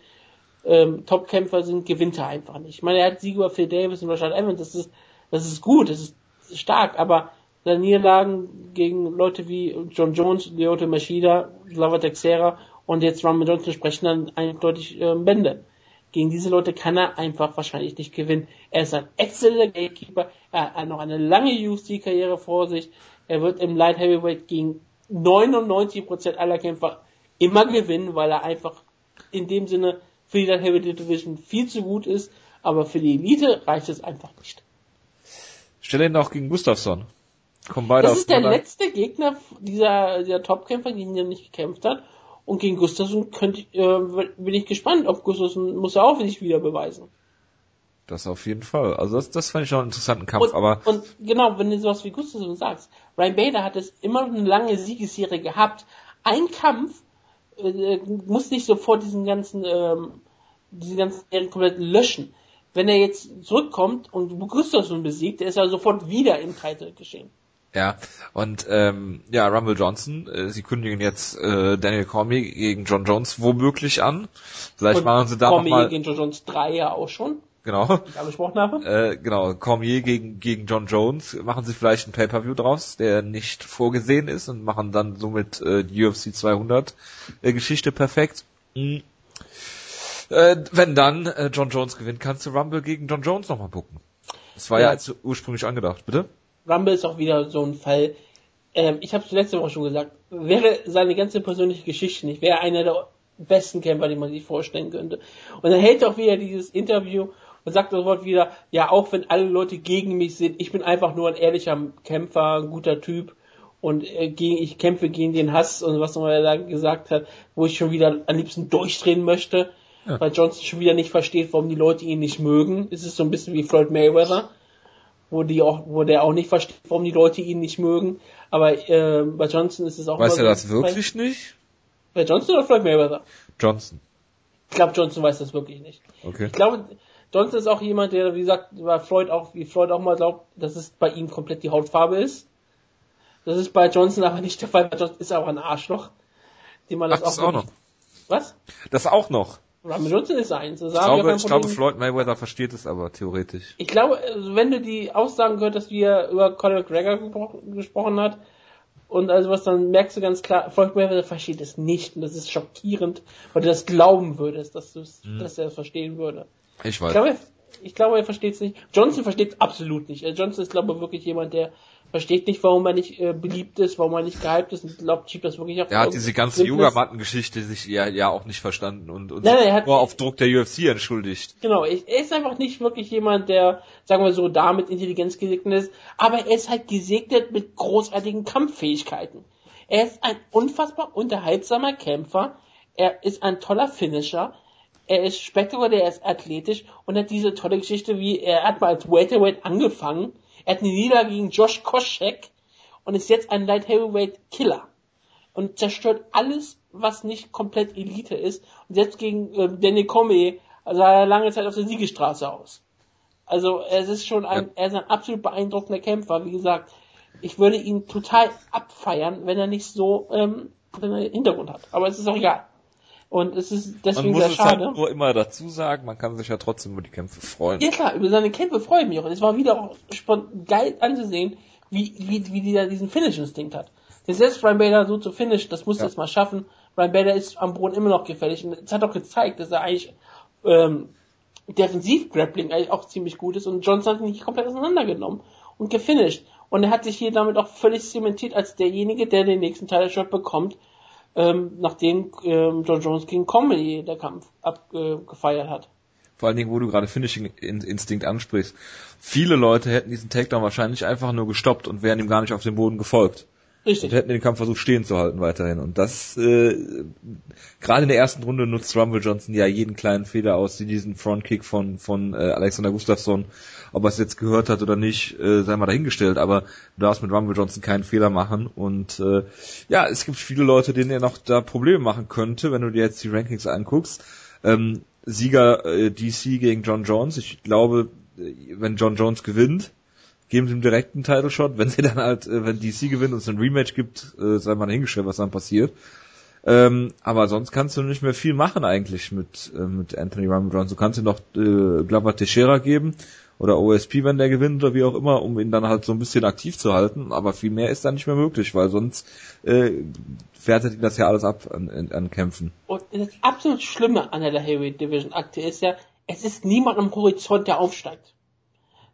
Speaker 2: ähm, Top-Kämpfer sind, gewinnt er einfach nicht. Ich meine, er hat Sieg über Phil Davis und Rashad Evans, das ist das ist gut, das ist stark, aber seine Niederlagen gegen Leute wie John Jones, Lyoto Machida, Lava Texera und jetzt Rumble Johnson sprechen dann eindeutig äh, Bände. Gegen diese Leute kann er einfach wahrscheinlich nicht gewinnen. Er ist ein exzellenter Gatekeeper, er hat noch eine lange UFC-Karriere vor sich. Er wird im Light Heavyweight gegen 99% aller Kämpfer immer gewinnen, weil er einfach in dem Sinne für die Light Heavyweight Division viel zu gut ist, aber für die Elite reicht es einfach nicht.
Speaker 1: Stell ihn auch gegen Gustafsson. Kommen beide
Speaker 2: Das ist der letzte Gegner dieser, dieser Topkämpfer, gegen den er nicht gekämpft hat. Und gegen Gustafsson könnte ich, äh, bin ich gespannt, ob Gustafsson muss er auch sich wieder beweisen.
Speaker 1: Das auf jeden Fall. Also das, das fand ich auch einen interessanten Kampf,
Speaker 2: Und,
Speaker 1: aber
Speaker 2: und genau, wenn du sowas wie Gustafsson sagst, Ryan Bader hat es immer eine lange Siegesserie gehabt. Ein Kampf äh, muss nicht sofort diesen ganzen, ähm, diese ganzen Serien komplett löschen. Wenn er jetzt zurückkommt und Gustafsson besiegt, der ist er sofort wieder im Titel geschehen.
Speaker 1: Ja. Und ähm, ja, Rumble Johnson, äh, sie kündigen jetzt äh, Daniel Cormier gegen John Jones womöglich an. Vielleicht
Speaker 2: Und
Speaker 1: machen sie da
Speaker 2: Cormier
Speaker 1: nochmal.
Speaker 2: gegen John Jones 3 ja auch schon,
Speaker 1: Genau.
Speaker 2: ich angesprochen habe.
Speaker 1: Äh, genau, Cormier gegen, gegen John Jones, machen sie vielleicht ein Pay-Per-View draus, der nicht vorgesehen ist und machen dann somit äh, die UFC 200 äh, Geschichte perfekt. Mhm. Äh, wenn dann äh, John Jones gewinnt, kannst du Rumble gegen John Jones nochmal bucken. Das war ja,
Speaker 2: Ja.
Speaker 1: als ursprünglich angedacht, bitte?
Speaker 2: Rumble ist auch wieder so ein Fall. Ähm, ich habe es letzte Woche schon gesagt. Wäre seine ganze persönliche Geschichte nicht, wäre einer der besten Camper, die man sich vorstellen könnte. Und dann hält er auch wieder dieses Interview und sagt sofort wieder, ja, auch wenn alle Leute gegen mich sind, ich bin einfach nur ein ehrlicher Kämpfer, ein guter Typ und äh, gegen, ich kämpfe gegen den Hass und was nochmal er da gesagt hat, wo ich schon wieder am liebsten durchdrehen möchte,
Speaker 1: Ja.
Speaker 2: weil Johnson schon wieder nicht versteht, warum die Leute ihn nicht mögen. Es ist so ein bisschen wie Floyd Mayweather wo die auch, wo der auch nicht versteht, warum die Leute ihn nicht mögen. Aber äh, bei Johnson ist es auch
Speaker 1: Weiß er das wirklich nicht?
Speaker 2: Bei, Johnson oder Floyd Mayweather?
Speaker 1: Johnson.
Speaker 2: Ich glaube, Johnson weiß das wirklich nicht.
Speaker 1: Okay.
Speaker 2: Ich glaube, Johnson ist auch jemand, der, wie gesagt, bei Floyd auch, wie Floyd auch mal glaubt, dass es bei ihm komplett die Hautfarbe ist. Das ist bei Johnson aber nicht der Fall. Bei Johnson ist er auch ein Arschloch. Dem man
Speaker 1: Ach,
Speaker 2: das
Speaker 1: das auch noch.
Speaker 2: Was?
Speaker 1: Das auch noch.
Speaker 2: Johnson ist eins.
Speaker 1: Ich glaube, ich glaube. Floyd Mayweather versteht es aber theoretisch.
Speaker 2: Ich glaube, also wenn du die Aussagen gehört hast, wie er über Conor McGregor gesprochen hat und also was, dann merkst du ganz klar, Floyd Mayweather versteht es nicht und das ist schockierend, weil du das glauben würdest, dass, du's, dass er es verstehen würde.
Speaker 1: Ich
Speaker 2: Ich
Speaker 1: weiß.
Speaker 2: glaube, er, ich glaube, er versteht es nicht. Johnson versteht es absolut nicht. Äh, Johnson ist, glaube ich, wirklich jemand, der versteht nicht, warum er nicht äh, beliebt ist, warum er nicht gehypt ist und glaubt, schiebt das wirklich auf
Speaker 1: Er hat diese ganze. Yoga-Matten-Geschichte sich ja, ja auch nicht verstanden und, und
Speaker 2: Nein, er hat-
Speaker 1: nur auf Druck der UFC entschuldigt.
Speaker 2: Genau, er ist einfach nicht wirklich jemand, der, sagen wir so, da mit Intelligenz gesegnet ist, aber er ist halt gesegnet mit großartigen Kampffähigkeiten. Er ist ein unfassbar unterhaltsamer Kämpfer, er ist ein toller Finisher, er ist spektakulär, er ist athletisch und hat diese tolle Geschichte, wie er hat mal als Welterweight angefangen, er hat eine Niederlage gegen Josh Koscheck und ist jetzt ein Light Heavyweight Killer und zerstört alles, was nicht komplett Elite ist. Und selbst gegen äh, Danny Cormier sah er lange Zeit auf der Siegestraße aus. Also es ist schon ein,
Speaker 1: Ja.
Speaker 2: er ist ein absolut beeindruckender Kämpfer. Wie gesagt, ich würde ihn total abfeiern, wenn er nicht so ähm, einen Hintergrund hat. Aber es ist auch egal. Und es ist
Speaker 1: Man
Speaker 2: deswegen
Speaker 1: muss
Speaker 2: sehr
Speaker 1: es
Speaker 2: schade.
Speaker 1: halt nur immer dazu sagen, man kann sich ja trotzdem über die Kämpfe freuen.
Speaker 2: Ja klar, über seine Kämpfe freue ich mich auch. Es war wieder auch geil anzusehen, wie, wie, wie dieser diesen Finish-Instinkt hat. Den selbst Brian Bader so zu finish, das muss er
Speaker 1: Ja.
Speaker 2: jetzt mal schaffen. Brian Bader ist am Boden immer noch gefährlich und es hat auch gezeigt, dass er eigentlich ähm, Defensiv-Grappling eigentlich auch ziemlich gut ist und Johnson hat ihn nicht komplett auseinandergenommen und gefinisht. Und er hat sich hier damit auch völlig zementiert als derjenige, der den nächsten Title-Shot bekommt, ähm, nachdem ähm, John Jones gegen Comedy der Kampf abgefeiert gefeiert hat.
Speaker 1: Vor allen Dingen, wo du gerade Finishing In- Instinkt ansprichst. Viele Leute hätten diesen Takedown wahrscheinlich einfach nur gestoppt und wären ihm gar nicht auf den Boden gefolgt.
Speaker 2: Richtig.
Speaker 1: Und hätten den Kampf versucht stehen zu halten weiterhin. Und das, äh, gerade in der ersten Runde nutzt Rumble Johnson ja jeden kleinen Fehler aus, wie diesen Frontkick von, von äh, Alexander Gustafsson. Ob er es jetzt gehört hat oder nicht, äh, sei mal dahingestellt. Aber du darfst mit Rumble Johnson keinen Fehler machen. Und äh, ja, es gibt viele Leute, denen er noch da Probleme machen könnte, wenn du dir jetzt die Rankings anguckst. Ähm, Sieger äh, DC gegen John Jones. Ich glaube, äh, wenn John Jones gewinnt, geben sie ihm direkt einen Title Shot. Wenn sie dann halt, äh, wenn DC gewinnt und es ein Rematch gibt, äh, sei mal dahingestellt, was dann passiert. Ähm, aber sonst kannst du nicht mehr viel machen eigentlich mit, äh, mit Anthony Johnson. Du kannst ihm noch äh, Glover Teixeira geben oder OSP, wenn der gewinnt oder wie auch immer, um ihn dann halt so ein bisschen aktiv zu halten. Aber viel mehr ist da nicht mehr möglich, weil sonst äh, wertet ihn das ja alles ab an, an, an Kämpfen.
Speaker 2: Und das absolut Schlimme an der Heavyweight Division aktuell ist ja, es ist niemand am Horizont, der aufsteigt.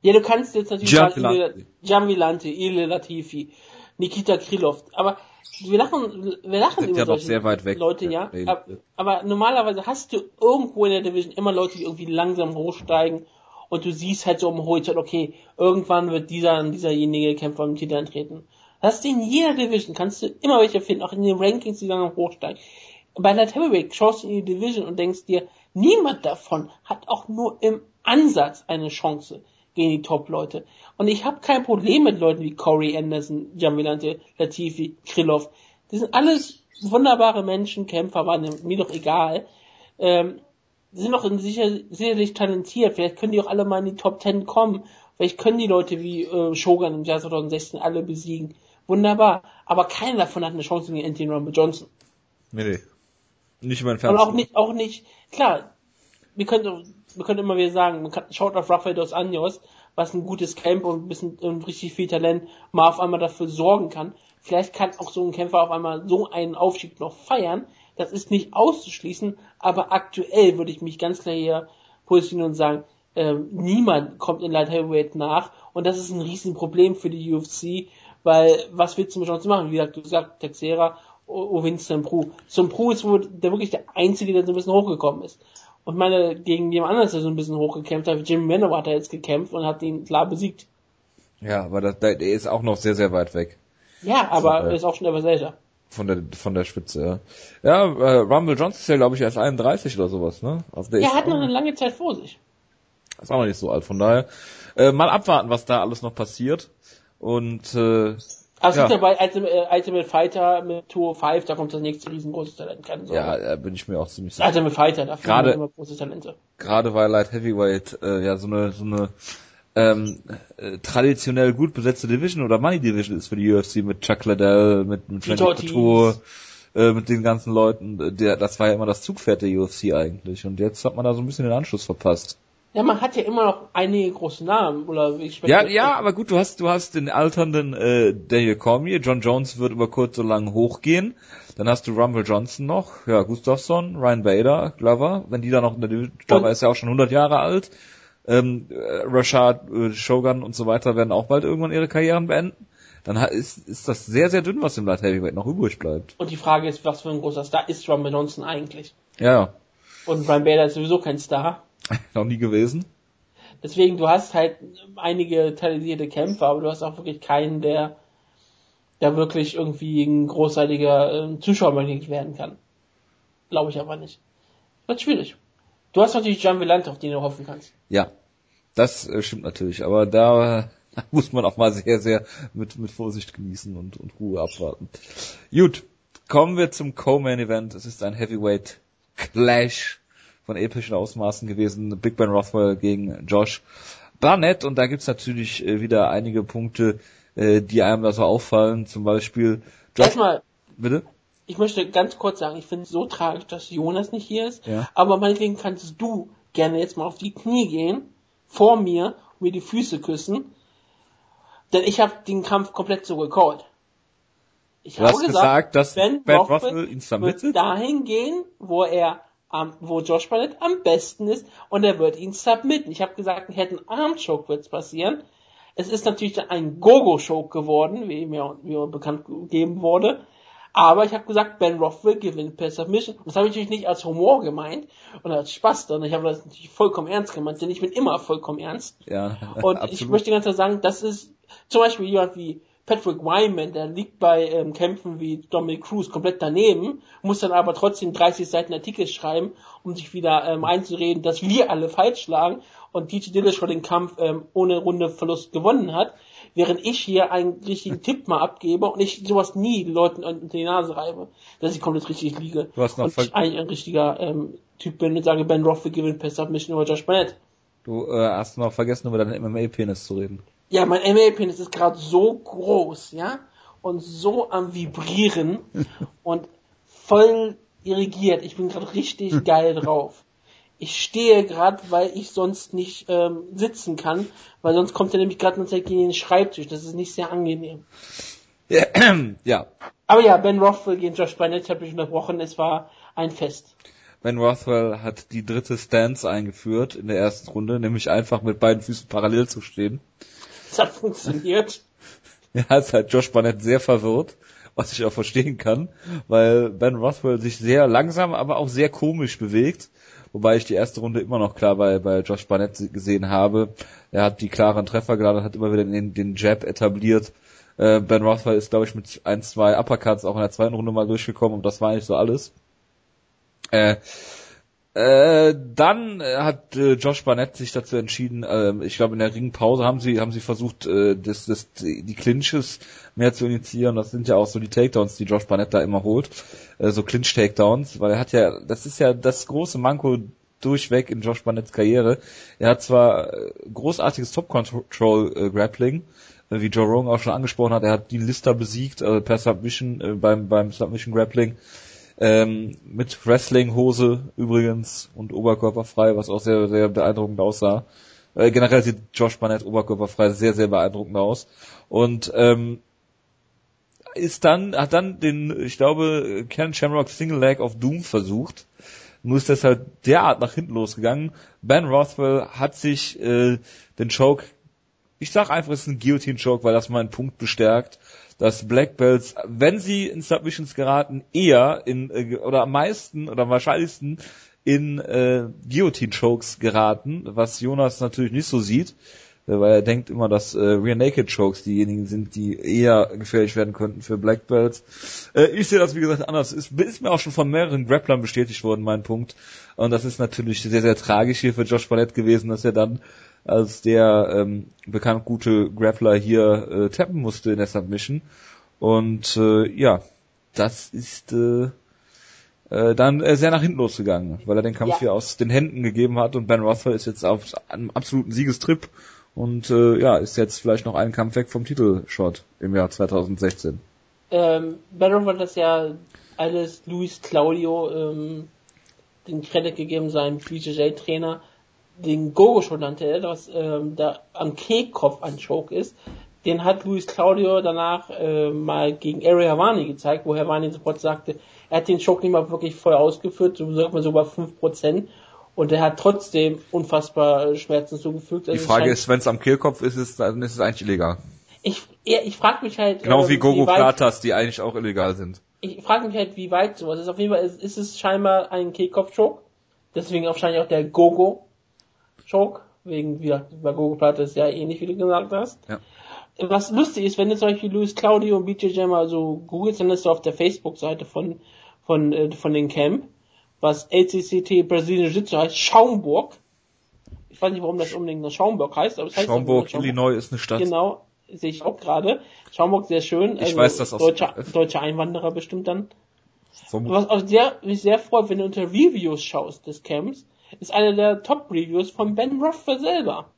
Speaker 2: Ja, du kannst jetzt natürlich.
Speaker 1: Gianvillante,
Speaker 2: Ile Latifi, Nikita Krylov, aber wir lachen, wir lachen
Speaker 1: Sind
Speaker 2: über
Speaker 1: ja
Speaker 2: solche
Speaker 1: sehr weit weg.
Speaker 2: Leute, ja. Aber, aber normalerweise hast du irgendwo in der Division immer Leute, die irgendwie langsam hochsteigen und du siehst halt so am Horizont, okay, irgendwann wird dieser dieserjenige Kämpfer im Titel antreten. Das hast du in jeder Division, kannst du immer welche finden, auch in den Rankings, die langsam hochsteigen. Bei Light Heavyweight schaust du in die Division und denkst dir, niemand davon hat auch nur im Ansatz eine Chance gegen die Top-Leute. Und ich habe kein Problem mit Leuten wie Corey Anderson, Jamilante, Latifi, Krylov. Die sind alles wunderbare Menschen, Kämpfer, waren mir doch egal. Ähm, die sind doch sicher, sicherlich talentiert. Vielleicht können die auch alle mal in die Top 10 kommen. Vielleicht können die Leute wie äh, Shogun im Jahr 2016 alle besiegen. Wunderbar. Aber keiner davon hat eine Chance gegen Anthony Rumble Johnson.
Speaker 1: Nee, nee. Nicht mein
Speaker 2: Und
Speaker 1: Fernsehen.
Speaker 2: auch nicht, auch nicht, klar, wir können, wir können immer wieder sagen, man kann, schaut auf Rafael dos Anjos, was ein gutes Camp und ein bisschen und richtig viel Talent mal auf einmal dafür sorgen kann. Vielleicht kann auch so ein Kämpfer auf einmal so einen Aufstieg noch feiern. Das ist nicht auszuschließen, aber aktuell würde ich mich ganz klar hier positionieren und sagen, ähm, niemand kommt in Light Heavyweight nach und das ist ein Riesenproblem für die UFC, weil was willst du mit Johnson machen? Wie gesagt, du sagst Texera, Ovin Prue. Zum Prue ist wohl der wirklich der Einzige, der so ein bisschen hochgekommen ist. Und meine, gegen jemand anderes, der so ein bisschen hochgekämpft hat, Jimmy Manowar hat er jetzt gekämpft und hat ihn klar besiegt.
Speaker 1: Ja, aber das, der ist auch noch sehr, sehr weit weg.
Speaker 2: Ja, aber
Speaker 1: So, äh,
Speaker 2: er ist auch schon etwas älter.
Speaker 1: Von der, von der Spitze, ja. Ja, äh, Rumble Johnson ist ja, glaube ich, erst 31 oder sowas, ne? Also der
Speaker 2: Er
Speaker 1: ist
Speaker 2: hat noch eine lange Zeit vor sich.
Speaker 1: ist auch noch nicht so alt, von daher. Äh, mal abwarten, was da alles noch passiert. Und, äh,
Speaker 2: Also
Speaker 1: Ja.
Speaker 2: dabei Ultimate, äh, Ultimate Fighter mit Tour 5, da kommt das nächste riesengroße Talent. Keine Sorge.
Speaker 1: ja, da bin ich mir auch ziemlich sicher.
Speaker 2: Ultimate Fighter, da
Speaker 1: Gerade-
Speaker 2: immer große Talente.
Speaker 1: gerade weil Light Heavyweight äh, ja so eine so eine ähm, äh, traditionell gut besetzte Division oder Money Division ist für die UFC mit Chuck Liddell, mit, mit
Speaker 2: Ortiz.
Speaker 1: Couture, äh, mit den ganzen Leuten. äh, Der, das war ja immer das Zugpferd der UFC eigentlich und jetzt hat man da so ein bisschen den Anschluss verpasst.
Speaker 2: Ja, man hat ja immer noch einige große Namen, oder ich spreche
Speaker 1: Ja, ja, aber gut, du hast du hast den alternden äh, Daniel Cormier, John Jones wird über kurz oder lang hochgehen. Dann hast du Rumble Johnson noch, ja, Gustafsson, Ryan Bader, Glover, wenn die da noch in der Division, Glover ist ja auch schon 100 Jahre alt. Ähm, äh, Rashad, äh, Shogun und so weiter werden auch bald irgendwann ihre Karrieren beenden. Dann ist, ist das sehr, sehr dünn, was im Light Heavyweight noch übrig bleibt.
Speaker 2: Und die Frage ist, was für ein großer Star ist Rumble Johnson eigentlich?
Speaker 1: Ja,
Speaker 2: Und Brian Bader ist sowieso kein Star.
Speaker 1: noch nie gewesen.
Speaker 2: Deswegen, du hast halt einige talentierte Kämpfer, aber du hast auch wirklich keinen, der, der wirklich irgendwie ein großartiger ähm, Zuschauermagnet werden kann. Glaube ich aber nicht. Wird schwierig. Du hast natürlich John Villante, auf den du hoffen kannst.
Speaker 1: Ja, das äh, stimmt natürlich, aber da äh, muss man auch mal sehr, sehr mit, mit Vorsicht genießen und, und Ruhe abwarten. Gut, kommen wir zum Co-Main Event. Es ist ein Heavyweight Clash von epischen Ausmaßen gewesen. Big Ben Rothwell gegen Josh Barnett und da gibt's natürlich äh, wieder einige Punkte, äh, die einem da so auffallen. Zum Beispiel Josh,
Speaker 2: Erstmal,
Speaker 1: bitte?
Speaker 2: ich möchte ganz kurz sagen, ich finde es so tragisch, dass Jonas nicht hier ist,
Speaker 1: Ja.
Speaker 2: aber meinetwegen kannst du gerne jetzt mal auf die Knie gehen, vor mir, und mir die Füße küssen, denn ich habe den Kampf komplett so gecallt. Ich
Speaker 1: Du hast gesagt, dass
Speaker 2: Ben,
Speaker 1: Ben
Speaker 2: Rothwell
Speaker 1: ihn
Speaker 2: wird
Speaker 1: submittet?
Speaker 2: dahin gehen, wo er am, wo Josh Barnett am besten ist und er wird ihn submitten. Ich habe gesagt, hätte ein Armchoke wird's passieren. Es ist natürlich ein Gogo-Choke geworden, wie mir, mir bekannt gegeben wurde. Aber ich habe gesagt, Ben Rothwell gewinnt per Submission. Und das habe ich natürlich nicht als Humor gemeint und als Spaß, sondern ich habe das natürlich vollkommen ernst gemeint, denn ich bin immer vollkommen ernst.
Speaker 1: Ja,
Speaker 2: Und
Speaker 1: absolut.
Speaker 2: ich möchte ganz klar sagen, das ist zum Beispiel jemand wie Patrick Wyman, der liegt bei ähm, Kämpfen wie Dominic Cruz komplett daneben, muss dann aber trotzdem 30 Seiten Artikel schreiben, um sich wieder ähm, einzureden, dass wir alle falsch lagen und TJ Dillashaw den Kampf ähm, ohne Runde Verlust gewonnen hat, während ich hier einen richtigen Tipp mal abgebe und ich sowas nie den Leuten unter die Nase reibe, dass ich komplett richtig liege.
Speaker 1: Du hast noch
Speaker 2: und ich eigentlich ein richtiger ähm, Typ bin und sage, Ben Rothwell gewinnt per Submission über Josh Barnett.
Speaker 1: Du äh, hast noch vergessen, über deinen MMA-Penis zu reden.
Speaker 2: Ja, mein ML-Penis ist gerade so groß, ja, und so am Vibrieren und voll irrigiert. Ich bin gerade richtig geil drauf. Ich stehe gerade, weil ich sonst nicht ähm, sitzen kann, weil sonst kommt er nämlich gerade gegen den Schreibtisch. Das ist nicht sehr angenehm.
Speaker 1: ja,
Speaker 2: Aber ja, Ben Rothwell gegen Josh Barnett habe ich unterbrochen. Es war ein Fest.
Speaker 1: Ben Rothwell hat die dritte Stance eingeführt in der ersten Runde, nämlich einfach mit beiden Füßen parallel zu stehen.
Speaker 2: Das hat funktioniert.
Speaker 1: Er hat halt Josh Barnett sehr verwirrt, was ich auch verstehen kann, weil Ben Rothwell sich sehr langsam, aber auch sehr komisch bewegt. Wobei ich die erste Runde immer noch klar bei, bei Josh Barnett gesehen habe. Er hat die klaren Treffer geladen, hat immer wieder den, den Jab etabliert. Äh, ben Rothwell ist, glaube ich, mit ein, zwei Uppercuts auch in der zweiten Runde mal durchgekommen und das war eigentlich so alles. Äh, äh, dann äh, hat äh, Josh Barnett sich dazu entschieden, äh, ich glaube in der Ringpause haben sie haben sie versucht, äh, das, das, die Clinches mehr zu initiieren. Das sind ja auch so die Takedowns, die Josh Barnett da immer holt, äh, so Clinch-Takedowns, weil er hat ja, das ist ja das große Manko durchweg in Josh Barnetts Karriere. Er hat zwar äh, großartiges Top-Control-Grappling, äh, wie Joe Rogan auch schon angesprochen hat, er hat die Lister besiegt äh, per Submission äh, beim beim Submission Grappling ähm, mit Wrestling-Hose übrigens und oberkörperfrei, was auch sehr, sehr beeindruckend aussah. Äh, generell sieht Josh Barnett oberkörperfrei sehr, sehr beeindruckend aus. Und ähm, ist dann, hat dann den, ich glaube, Ken Shamrock Single Leg of Doom versucht. Nur ist das halt derart nach hinten losgegangen. Ben Rothwell hat sich äh, den Choke, ich sag einfach, es ist ein Guillotine-Choke, weil das meinen Punkt bestärkt, dass Black Belts, wenn sie in Submissions geraten, eher in äh, oder am meisten oder am wahrscheinlichsten in äh, Guillotine Chokes geraten, was Jonas natürlich nicht so sieht, äh, weil er denkt immer, dass äh, Rear Naked Chokes diejenigen sind, die eher gefährlich werden könnten für Black Belts. Äh, ich sehe das wie gesagt anders. Ist, ist mir auch schon von mehreren Grapplern bestätigt worden, mein Punkt. Und das ist natürlich sehr, sehr tragisch hier für Josh Barnett gewesen, dass er dann als der ähm, bekannt gute Grappler hier äh, tappen musste in der Submission. Und äh, ja, das ist äh, äh, dann äh, sehr nach hinten losgegangen, weil er den Kampf ja. hier aus den Händen gegeben hat und Ben Rothwell ist jetzt auf einem absoluten Siegestrip und äh, ja, ist jetzt vielleicht noch einen Kampf weg vom Titelshot im Jahr 2016.
Speaker 2: Ähm, Ben Rothwell hat das ja alles Luis Claudio ähm, den Credit gegeben, seinem BJJ-Trainer, den Gogo schon nannte er, was ähm, da am Kehlkopf ein Choke ist, den hat Luis Claudio danach äh, mal gegen Ari Havani gezeigt, wo Havani sofort sagte, er hat den Choke nicht mal wirklich voll ausgeführt, so sagt man so bei 5%. Und er hat trotzdem unfassbar Schmerzen zugefügt.
Speaker 1: Also die Frage ist, wenn es am Kehlkopf ist, ist, dann ist es eigentlich illegal.
Speaker 2: Ich, ja, ich frage mich halt.
Speaker 1: Genau äh, wie Gogo wie Platas, die eigentlich auch illegal sind.
Speaker 2: Ich frage mich halt, wie weit sowas ist. Auf jeden Fall ist, ist es scheinbar ein Kehlkopf-Choke. Deswegen wahrscheinlich auch der Gogo Choke, wegen, wie gesagt, bei Google Platte ist ja ähnlich, wie du gesagt hast. Ja. Was lustig ist, wenn du zum Beispiel Luis Claudio und BJJ mal so googelst, dann ist du auf der Facebook-Seite von, von, äh, von den Camp, was LCCT Brasilien Jiu-Jitsu heißt, Schaumburg. Ich weiß nicht, warum das unbedingt noch Schaumburg heißt, aber es heißt
Speaker 1: Schaumburg, Schaumburg. Illinois ist eine Stadt.
Speaker 2: Genau, sehe ich auch gerade. Schaumburg sehr schön.
Speaker 1: Ich also weiß das
Speaker 2: aus deutsche, deutsche Einwanderer bestimmt dann. Was auch sehr, mich sehr freut, wenn du unter Reviews schaust des Camps, ist einer der Top-Reviews von Ben Rothwell selber,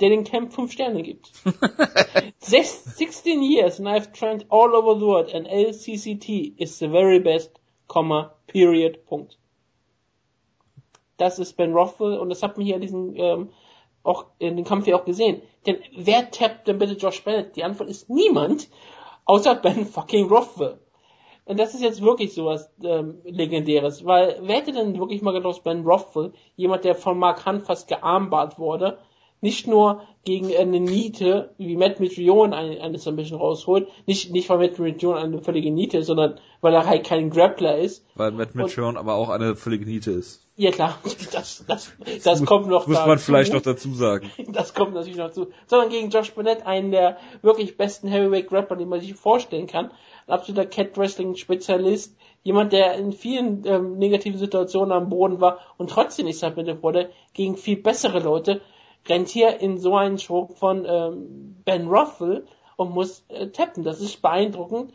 Speaker 2: der den Camp 5 Sterne gibt. 16 years and I've trained all over the world and LCCT is the very best, comma, period, Punkt. Das ist Ben Rothwell und das hat man hier in diesem, ähm, auch in dem Kampf hier auch gesehen. Denn wer tappt denn bitte Josh Bennett? Die Antwort ist niemand, außer Ben fucking Rothwell. Und das ist jetzt wirklich sowas ähm, Legendäres, weil wer hätte denn wirklich mal gedacht, Ben Rothwell, jemand, der von Mark Hunt fast gearmbart wurde, nicht nur gegen eine Niete, wie Matt Mitrione eine, eine Submission rausholt, nicht, nicht weil Matt Mitrione eine völlige Niete ist, sondern weil er halt kein Grappler ist.
Speaker 1: Weil Matt Mitrione aber auch eine völlige Niete ist.
Speaker 2: Ja klar, das, das, das kommt noch
Speaker 1: Muss dazu. man vielleicht noch dazu sagen.
Speaker 2: Das kommt natürlich noch dazu. Sondern gegen Josh Burnett, einen der wirklich besten Heavyweight Grappler, die man sich vorstellen kann ein absoluter Cat-Wrestling-Spezialist, jemand, der in vielen ähm, negativen Situationen am Boden war und trotzdem nicht submitted wurde, gegen viel bessere Leute, rennt hier in so einen Show von ähm, Ben Ruffle und muss äh, tappen. Das ist beeindruckend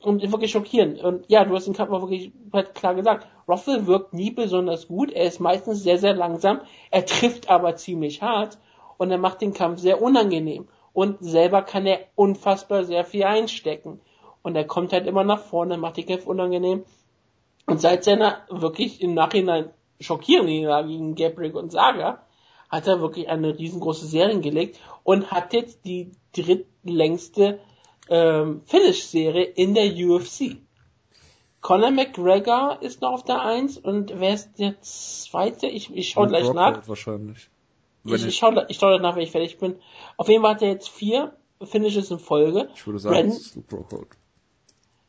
Speaker 2: und wirklich schockierend. Und ja, du hast den Kampf mal wirklich halt klar gesagt. Ruffle wirkt nie besonders gut. Er ist meistens sehr, sehr langsam. Er trifft aber ziemlich hart und er macht den Kampf sehr unangenehm. Und selber kann er unfassbar sehr viel einstecken und er kommt halt immer nach vorne, macht die Kämpfe unangenehm. Und seit seiner wirklich im Nachhinein schockierenden Niederlage gegen Gabriel und Saga hat er wirklich eine riesengroße Serie gelegt und hat jetzt die drittlängste ähm, Finish-Serie in der UFC. Conor McGregor ist noch auf der Eins und wer ist der zweite? Ich, ich schau gleich nach.
Speaker 1: Wahrscheinlich.
Speaker 2: Ich, ich, schau, ich schau nach, wenn ich fertig bin. Auf jeden Fall hat er jetzt vier Finishes in Folge.
Speaker 1: Ich würde sagen, Brandon,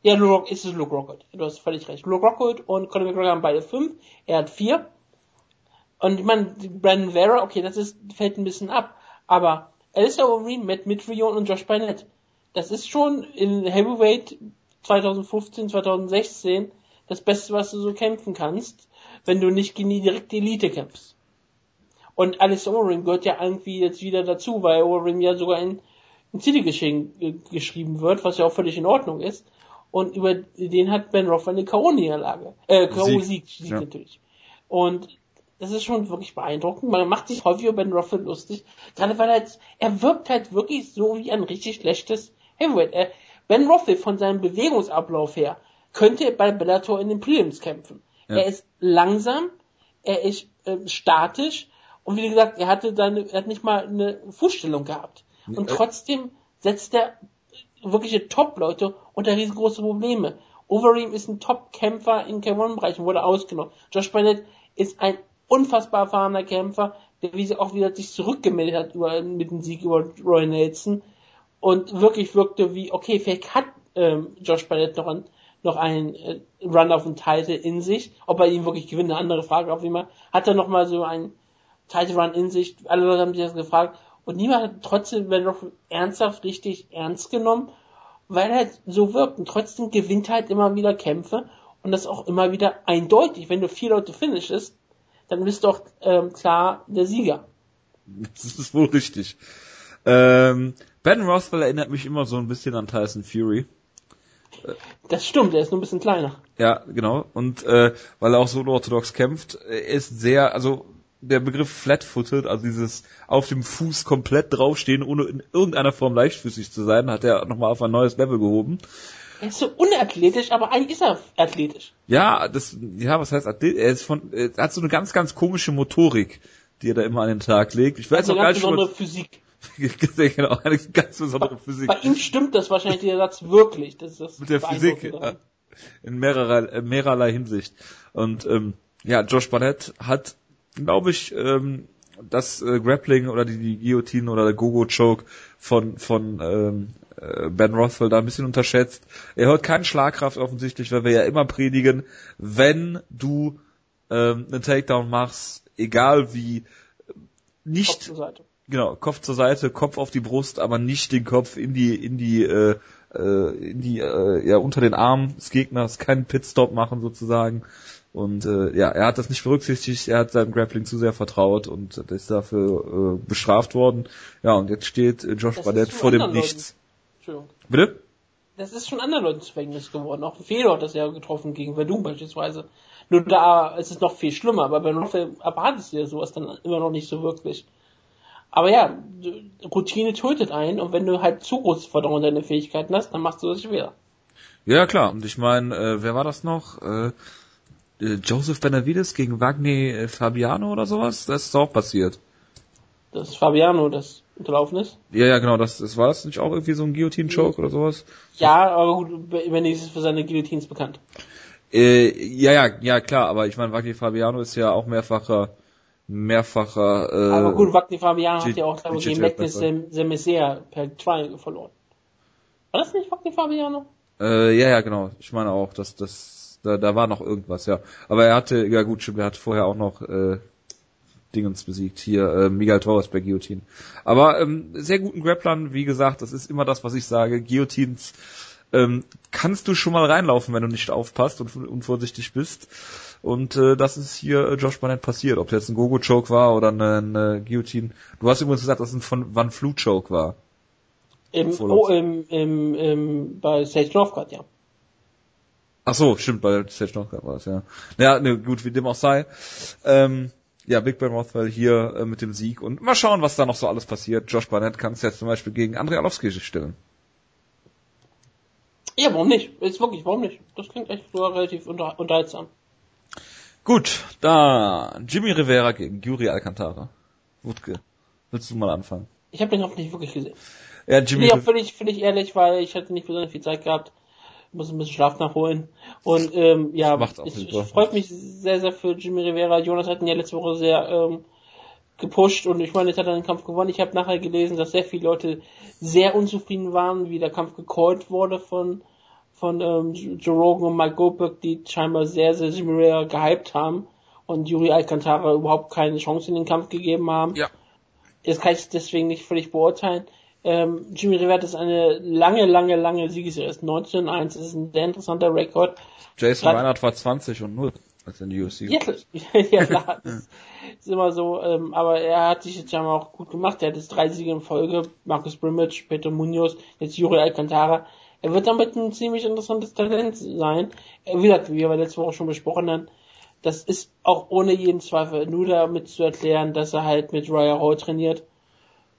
Speaker 2: Ja, Luke, ist es Luke Rockhold. Du hast völlig recht. Luke Rockhold und Conor McGregor haben beide fünf. Er hat vier. Und ich meine, Brandon Vera, okay, das ist, fällt ein bisschen ab. Aber Alistair Overeem, Matt Mitrion und Josh Barnett, das ist schon in Heavyweight 2015, 2016 das Beste, was du so kämpfen kannst, wenn du nicht gegen die direkte Elite kämpfst. Und Alice Overeem gehört ja irgendwie jetzt wieder dazu, weil Overeem ja sogar in, in Titelgeschehen geschrieben wird, was ja auch völlig in Ordnung ist. Und über den hat Ben Roth eine K.O.-Niederlage. Äh, K.O.-Sieg, Sieg, ja. natürlich. Und das ist schon wirklich beeindruckend. Man macht sich häufig über Ben Roth lustig. Gerade weil er jetzt, er wirkt halt wirklich so wie ein richtig schlechtes Heavyweight. Er, Ben Rothwell von seinem Bewegungsablauf her könnte bei Bellator in den Prelims kämpfen. Ja. Er ist langsam, er ist äh, statisch und wie gesagt, er hatte seine, er hat nicht mal eine Fußstellung gehabt. Und trotzdem setzt er wirkliche Top-Leute unter riesengroße Probleme. Overeem ist ein Top-Kämpfer in K1-Bereichen, wurde ausgenommen. Josh Barnett ist ein unfassbar erfahrener Kämpfer, der wie sie auch wieder sich zurückgemeldet hat über, mit dem Sieg über Roy Nelson und wirklich wirkte wie, okay, vielleicht hat ähm, Josh Barnett noch, ein, noch einen äh, Run auf den Title in sich. Ob er ihn wirklich gewinnt, eine andere Frage auf jeden Fall. Hat er noch mal so einen Title Run in sich? Alle Leute haben sich das gefragt. Und niemand hat trotzdem wenn noch ernsthaft richtig ernst genommen, weil er halt so wirkt. Und trotzdem gewinnt halt immer wieder Kämpfe und das auch immer wieder eindeutig. Wenn du vier Leute finishest, dann bist du auch ähm, klar der Sieger.
Speaker 1: Das ist wohl richtig. Ähm, Ben Rothwell erinnert mich immer so ein bisschen an Tyson Fury.
Speaker 2: Das stimmt, er ist nur ein bisschen kleiner.
Speaker 1: Ja, genau. Und äh, weil er auch so orthodox kämpft, er ist sehr, also der Begriff flat-footed, also dieses auf dem Fuß komplett draufstehen, ohne in irgendeiner Form leichtfüßig zu sein, hat er nochmal auf ein neues Level gehoben.
Speaker 2: Er ist so unathletisch, aber eigentlich ist er athletisch.
Speaker 1: Ja, das, ja, was heißt athletisch? Er ist von, er hat so eine ganz, ganz komische Motorik, die er da immer an den Tag legt. Ich weiß
Speaker 2: also
Speaker 1: auch gar nicht,
Speaker 2: besondere Physik.
Speaker 1: genau, eine ganz besondere Physik.
Speaker 2: Bei ihm stimmt das wahrscheinlich der Satz wirklich. Das ist das
Speaker 1: Mit der Physik äh, in mehrerer, in mehrerlei Hinsicht. Und ähm, ja, Josh Barnett hat, glaube ich, ähm, das äh, Grappling oder die, die Guillotine oder der Gogo-Choke von, von ähm, äh, Ben Rothwell da ein bisschen unterschätzt. Er hört keine Schlagkraft offensichtlich, weil wir ja immer predigen, wenn du ähm, einen Takedown machst, egal wie, nicht, genau, Kopf zur Seite, Kopf auf die Brust, aber nicht den Kopf in die, in die, äh, äh, in die, äh, ja, unter den Arm des Gegners, keinen Pitstop machen sozusagen. Und äh, ja, er hat das nicht berücksichtigt, er hat seinem Grappling zu sehr vertraut und ist dafür äh, bestraft worden. Ja, und jetzt steht äh, Josh Barnett vor dem Nichts.
Speaker 2: Entschuldigung.
Speaker 1: Bitte?
Speaker 2: Das ist schon anderen Leuten zu Verhängnis geworden. Auch Fedor hat das ja getroffen gegen Verdun beispielsweise. Nur da ist es noch viel schlimmer, aber bei Rothwell erwartest du ja sowas dann immer noch nicht so wirklich. Aber ja, Routine tötet einen und wenn du halt zu großes Vertrauen in deine Fähigkeiten hast, dann machst du das schwer.
Speaker 1: Ja, klar. Und ich meine, äh, wer war das noch? Äh Joseph Benavides gegen Wagner äh, Fabiano oder sowas? Das ist auch passiert.
Speaker 2: Das ist Fabiano, das unterlaufen ist?
Speaker 1: Ja, ja, genau. Das, das war das nicht auch irgendwie so ein Guillotine-Choke oder sowas?
Speaker 2: Ja, aber gut, Benavides ist für seine Guillotines bekannt.
Speaker 1: Äh, ja, ja, ja, klar. Aber ich meine, Wagner Fabiano ist ja auch mehrfacher mehrfacher. Äh,
Speaker 2: Aber gut, Wagner Fabian hat ja auch glaube ich, gegen Magnus Semesea per Triangle verloren. War das nicht Wagner Fabiano?
Speaker 1: Äh, ja, ja, genau. Ich meine auch, dass das da, da war noch irgendwas, ja. Aber er hatte, ja gut, stimmt, er hat vorher auch noch äh, Dingens besiegt. Hier, äh, Miguel Torres bei Guillotine. Aber ähm, sehr guten Grapplern, wie gesagt, das ist immer das, was ich sage. Guillotines ähm, kannst du schon mal reinlaufen, wenn du nicht aufpasst und unvorsichtig bist. Und äh, das ist hier äh, Josh Barnett passiert. Ob jetzt ein Gogo-Choke war oder eine, eine Guillotine. Du hast übrigens gesagt, dass es ein von Van Flu-Choke war.
Speaker 2: Im, oh, im, im, im, bei Sage Northcutt, ja.
Speaker 1: Ach so, stimmt, bei Sage Northcutt war es, ja. Ja, ne, gut, wie dem auch sei. Ähm, ja, Big Ben Rothwell hier äh, mit dem Sieg und mal schauen, was da noch so alles passiert. Josh Barnett kann es jetzt zum Beispiel gegen André Alowski stellen.
Speaker 2: Ja, warum nicht? Ist wirklich, warum nicht? Das klingt echt so relativ unter, unterhaltsam.
Speaker 1: Gut, da Jimmy Rivera gegen Yuri Alcantara. Wutke, willst du mal anfangen?
Speaker 2: Ich habe den auch nicht wirklich gesehen.
Speaker 1: Ja, Jimmy.
Speaker 2: Nee, völlig, völlig ehrlich, weil ich hatte nicht besonders viel Zeit gehabt. Muss ein bisschen Schlaf nachholen. Und ähm, ja, ich, ich freue mich sehr, sehr für Jimmy Rivera. Jonas hat ihn ja letzte Woche sehr ähm, gepusht und ich meine, jetzt hat er den Kampf gewonnen. Ich habe nachher gelesen, dass sehr viele Leute sehr unzufrieden waren, wie der Kampf gecallt wurde von von ähm, Joe Rogan und Mike Goldberg, die scheinbar sehr, sehr Jimmy Rivera gehypt haben und Yuri Alcantara überhaupt keine Chance in den Kampf gegeben haben. Ja. Das kann ich deswegen nicht völlig beurteilen. Ähm, Jimmy Rivera ist eine lange, lange, lange Siegesserie. Ist 19 1, das ist ein sehr interessanter Rekord.
Speaker 1: Jason Grad Reinhardt war 20 und 0 als in die UFC.
Speaker 2: Ja, ja klar, das ist immer so, ähm, aber er hat sich jetzt ja auch gut gemacht. Er hat jetzt drei Siege in Folge. Marcus Brimage, Peter Munoz, jetzt Yuri Alcantara. Er wird damit ein ziemlich interessantes Talent sein. Wie gesagt, wie wir letzte Woche schon besprochen haben, das ist auch ohne jeden Zweifel nur damit zu erklären, dass er halt mit Raya Hall trainiert.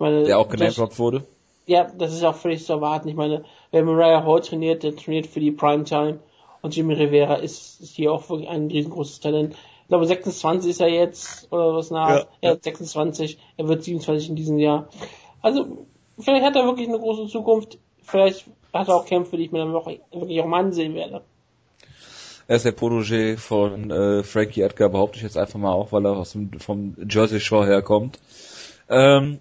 Speaker 1: Meine, Der auch genamedroppt wurde.
Speaker 2: Ja, das ist auch völlig zu erwarten. Ich meine, wenn Mariah Hall trainiert, der trainiert für die Primetime und Jimmy Rivera ist, ist hier auch wirklich ein riesengroßes Talent. Ich glaube 26 ist er jetzt oder was nach. Ja, er ja. 26, er wird 27 in diesem Jahr. Also vielleicht hat er wirklich eine große Zukunft. Vielleicht hat er auch Kämpfe, die ich mir dann wirklich auch mal ansehen werde.
Speaker 1: Er ist der Protégé von äh, Frankie Edgar, behaupte ich jetzt einfach mal auch, weil er aus dem, vom Jersey Shore herkommt. Ähm,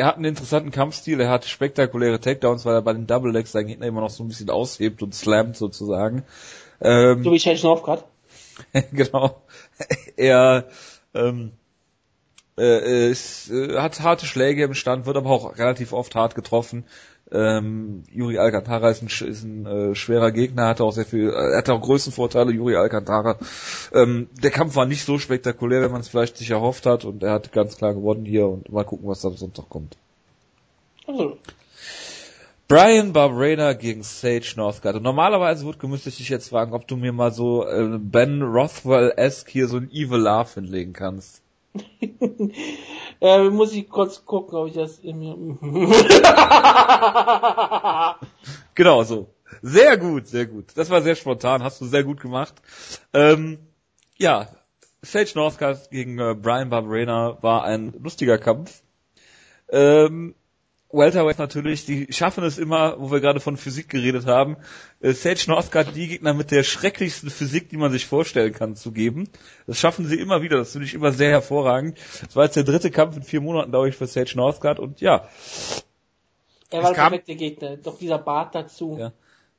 Speaker 1: er hat einen interessanten Kampfstil, er hat spektakuläre Takedowns, weil er bei den Double Legs seinen Gegner immer noch so ein bisschen aushebt und slammt sozusagen.
Speaker 2: Ähm, so wie Chase Northcutt.
Speaker 1: genau. er ähm, äh, ist, äh, hat harte Schläge im Stand, wird aber auch relativ oft hart getroffen. Ähm, Yuri Alcantara ist ein, ist ein äh, schwerer Gegner, hatte auch sehr viel, äh, er hatte auch Größenvorteile, Yuri Alcantara. Ähm, der Kampf war nicht so spektakulär, wenn man es vielleicht sich erhofft hat und er hat ganz klar gewonnen hier und mal gucken, was da am Sonntag kommt. Also. Brian Barberena gegen Sage Northcutt. Und normalerweise würde müsste ich dich jetzt fragen, ob du mir mal so äh, Ben Rothwell-esque hier so ein Evil Laugh hinlegen kannst.
Speaker 2: äh, muss ich kurz gucken, ob ich das in mir.
Speaker 1: genau so. Sehr gut, sehr gut. Das war sehr spontan, hast du sehr gut gemacht. Ähm, ja, Sage Northcutt gegen äh, Brian Barberena war ein lustiger Kampf. Ähm, Welterweight natürlich, die schaffen es immer, wo wir gerade von Physik geredet haben, äh, Sage Northcutt die Gegner mit der schrecklichsten Physik, die man sich vorstellen kann, zu geben. Das schaffen sie immer wieder, das finde ich immer sehr hervorragend. Das war jetzt der dritte Kampf in vier Monaten, glaube ich, für Sage Northcutt und ja.
Speaker 2: Er war der perfekte Gegner, doch dieser Bart dazu. Ja.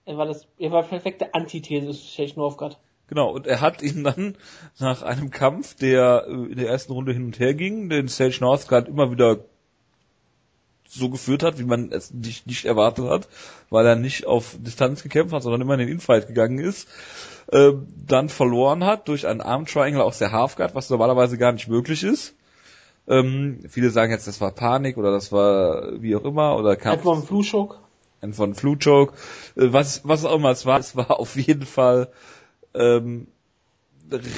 Speaker 2: Er war das, er war perfekte Antithese zu Sage Northcutt.
Speaker 1: Genau, und er hat ihn dann nach einem Kampf, der äh, in der ersten Runde hin und her ging, den Sage Northcutt immer wieder so geführt hat, wie man es nicht, nicht erwartet hat, weil er nicht auf Distanz gekämpft hat, sondern immer in den Infight gegangen ist, äh, dann verloren hat durch einen Arm Triangle aus der Halfguard, was normalerweise gar nicht möglich ist. Ähm, viele sagen jetzt, das war Panik oder das war wie auch immer oder
Speaker 2: Kampf. Einfach ein Flu-Choke.
Speaker 1: Ein von Flu-Choke. Äh, was, was auch immer es war, es war auf jeden Fall ähm,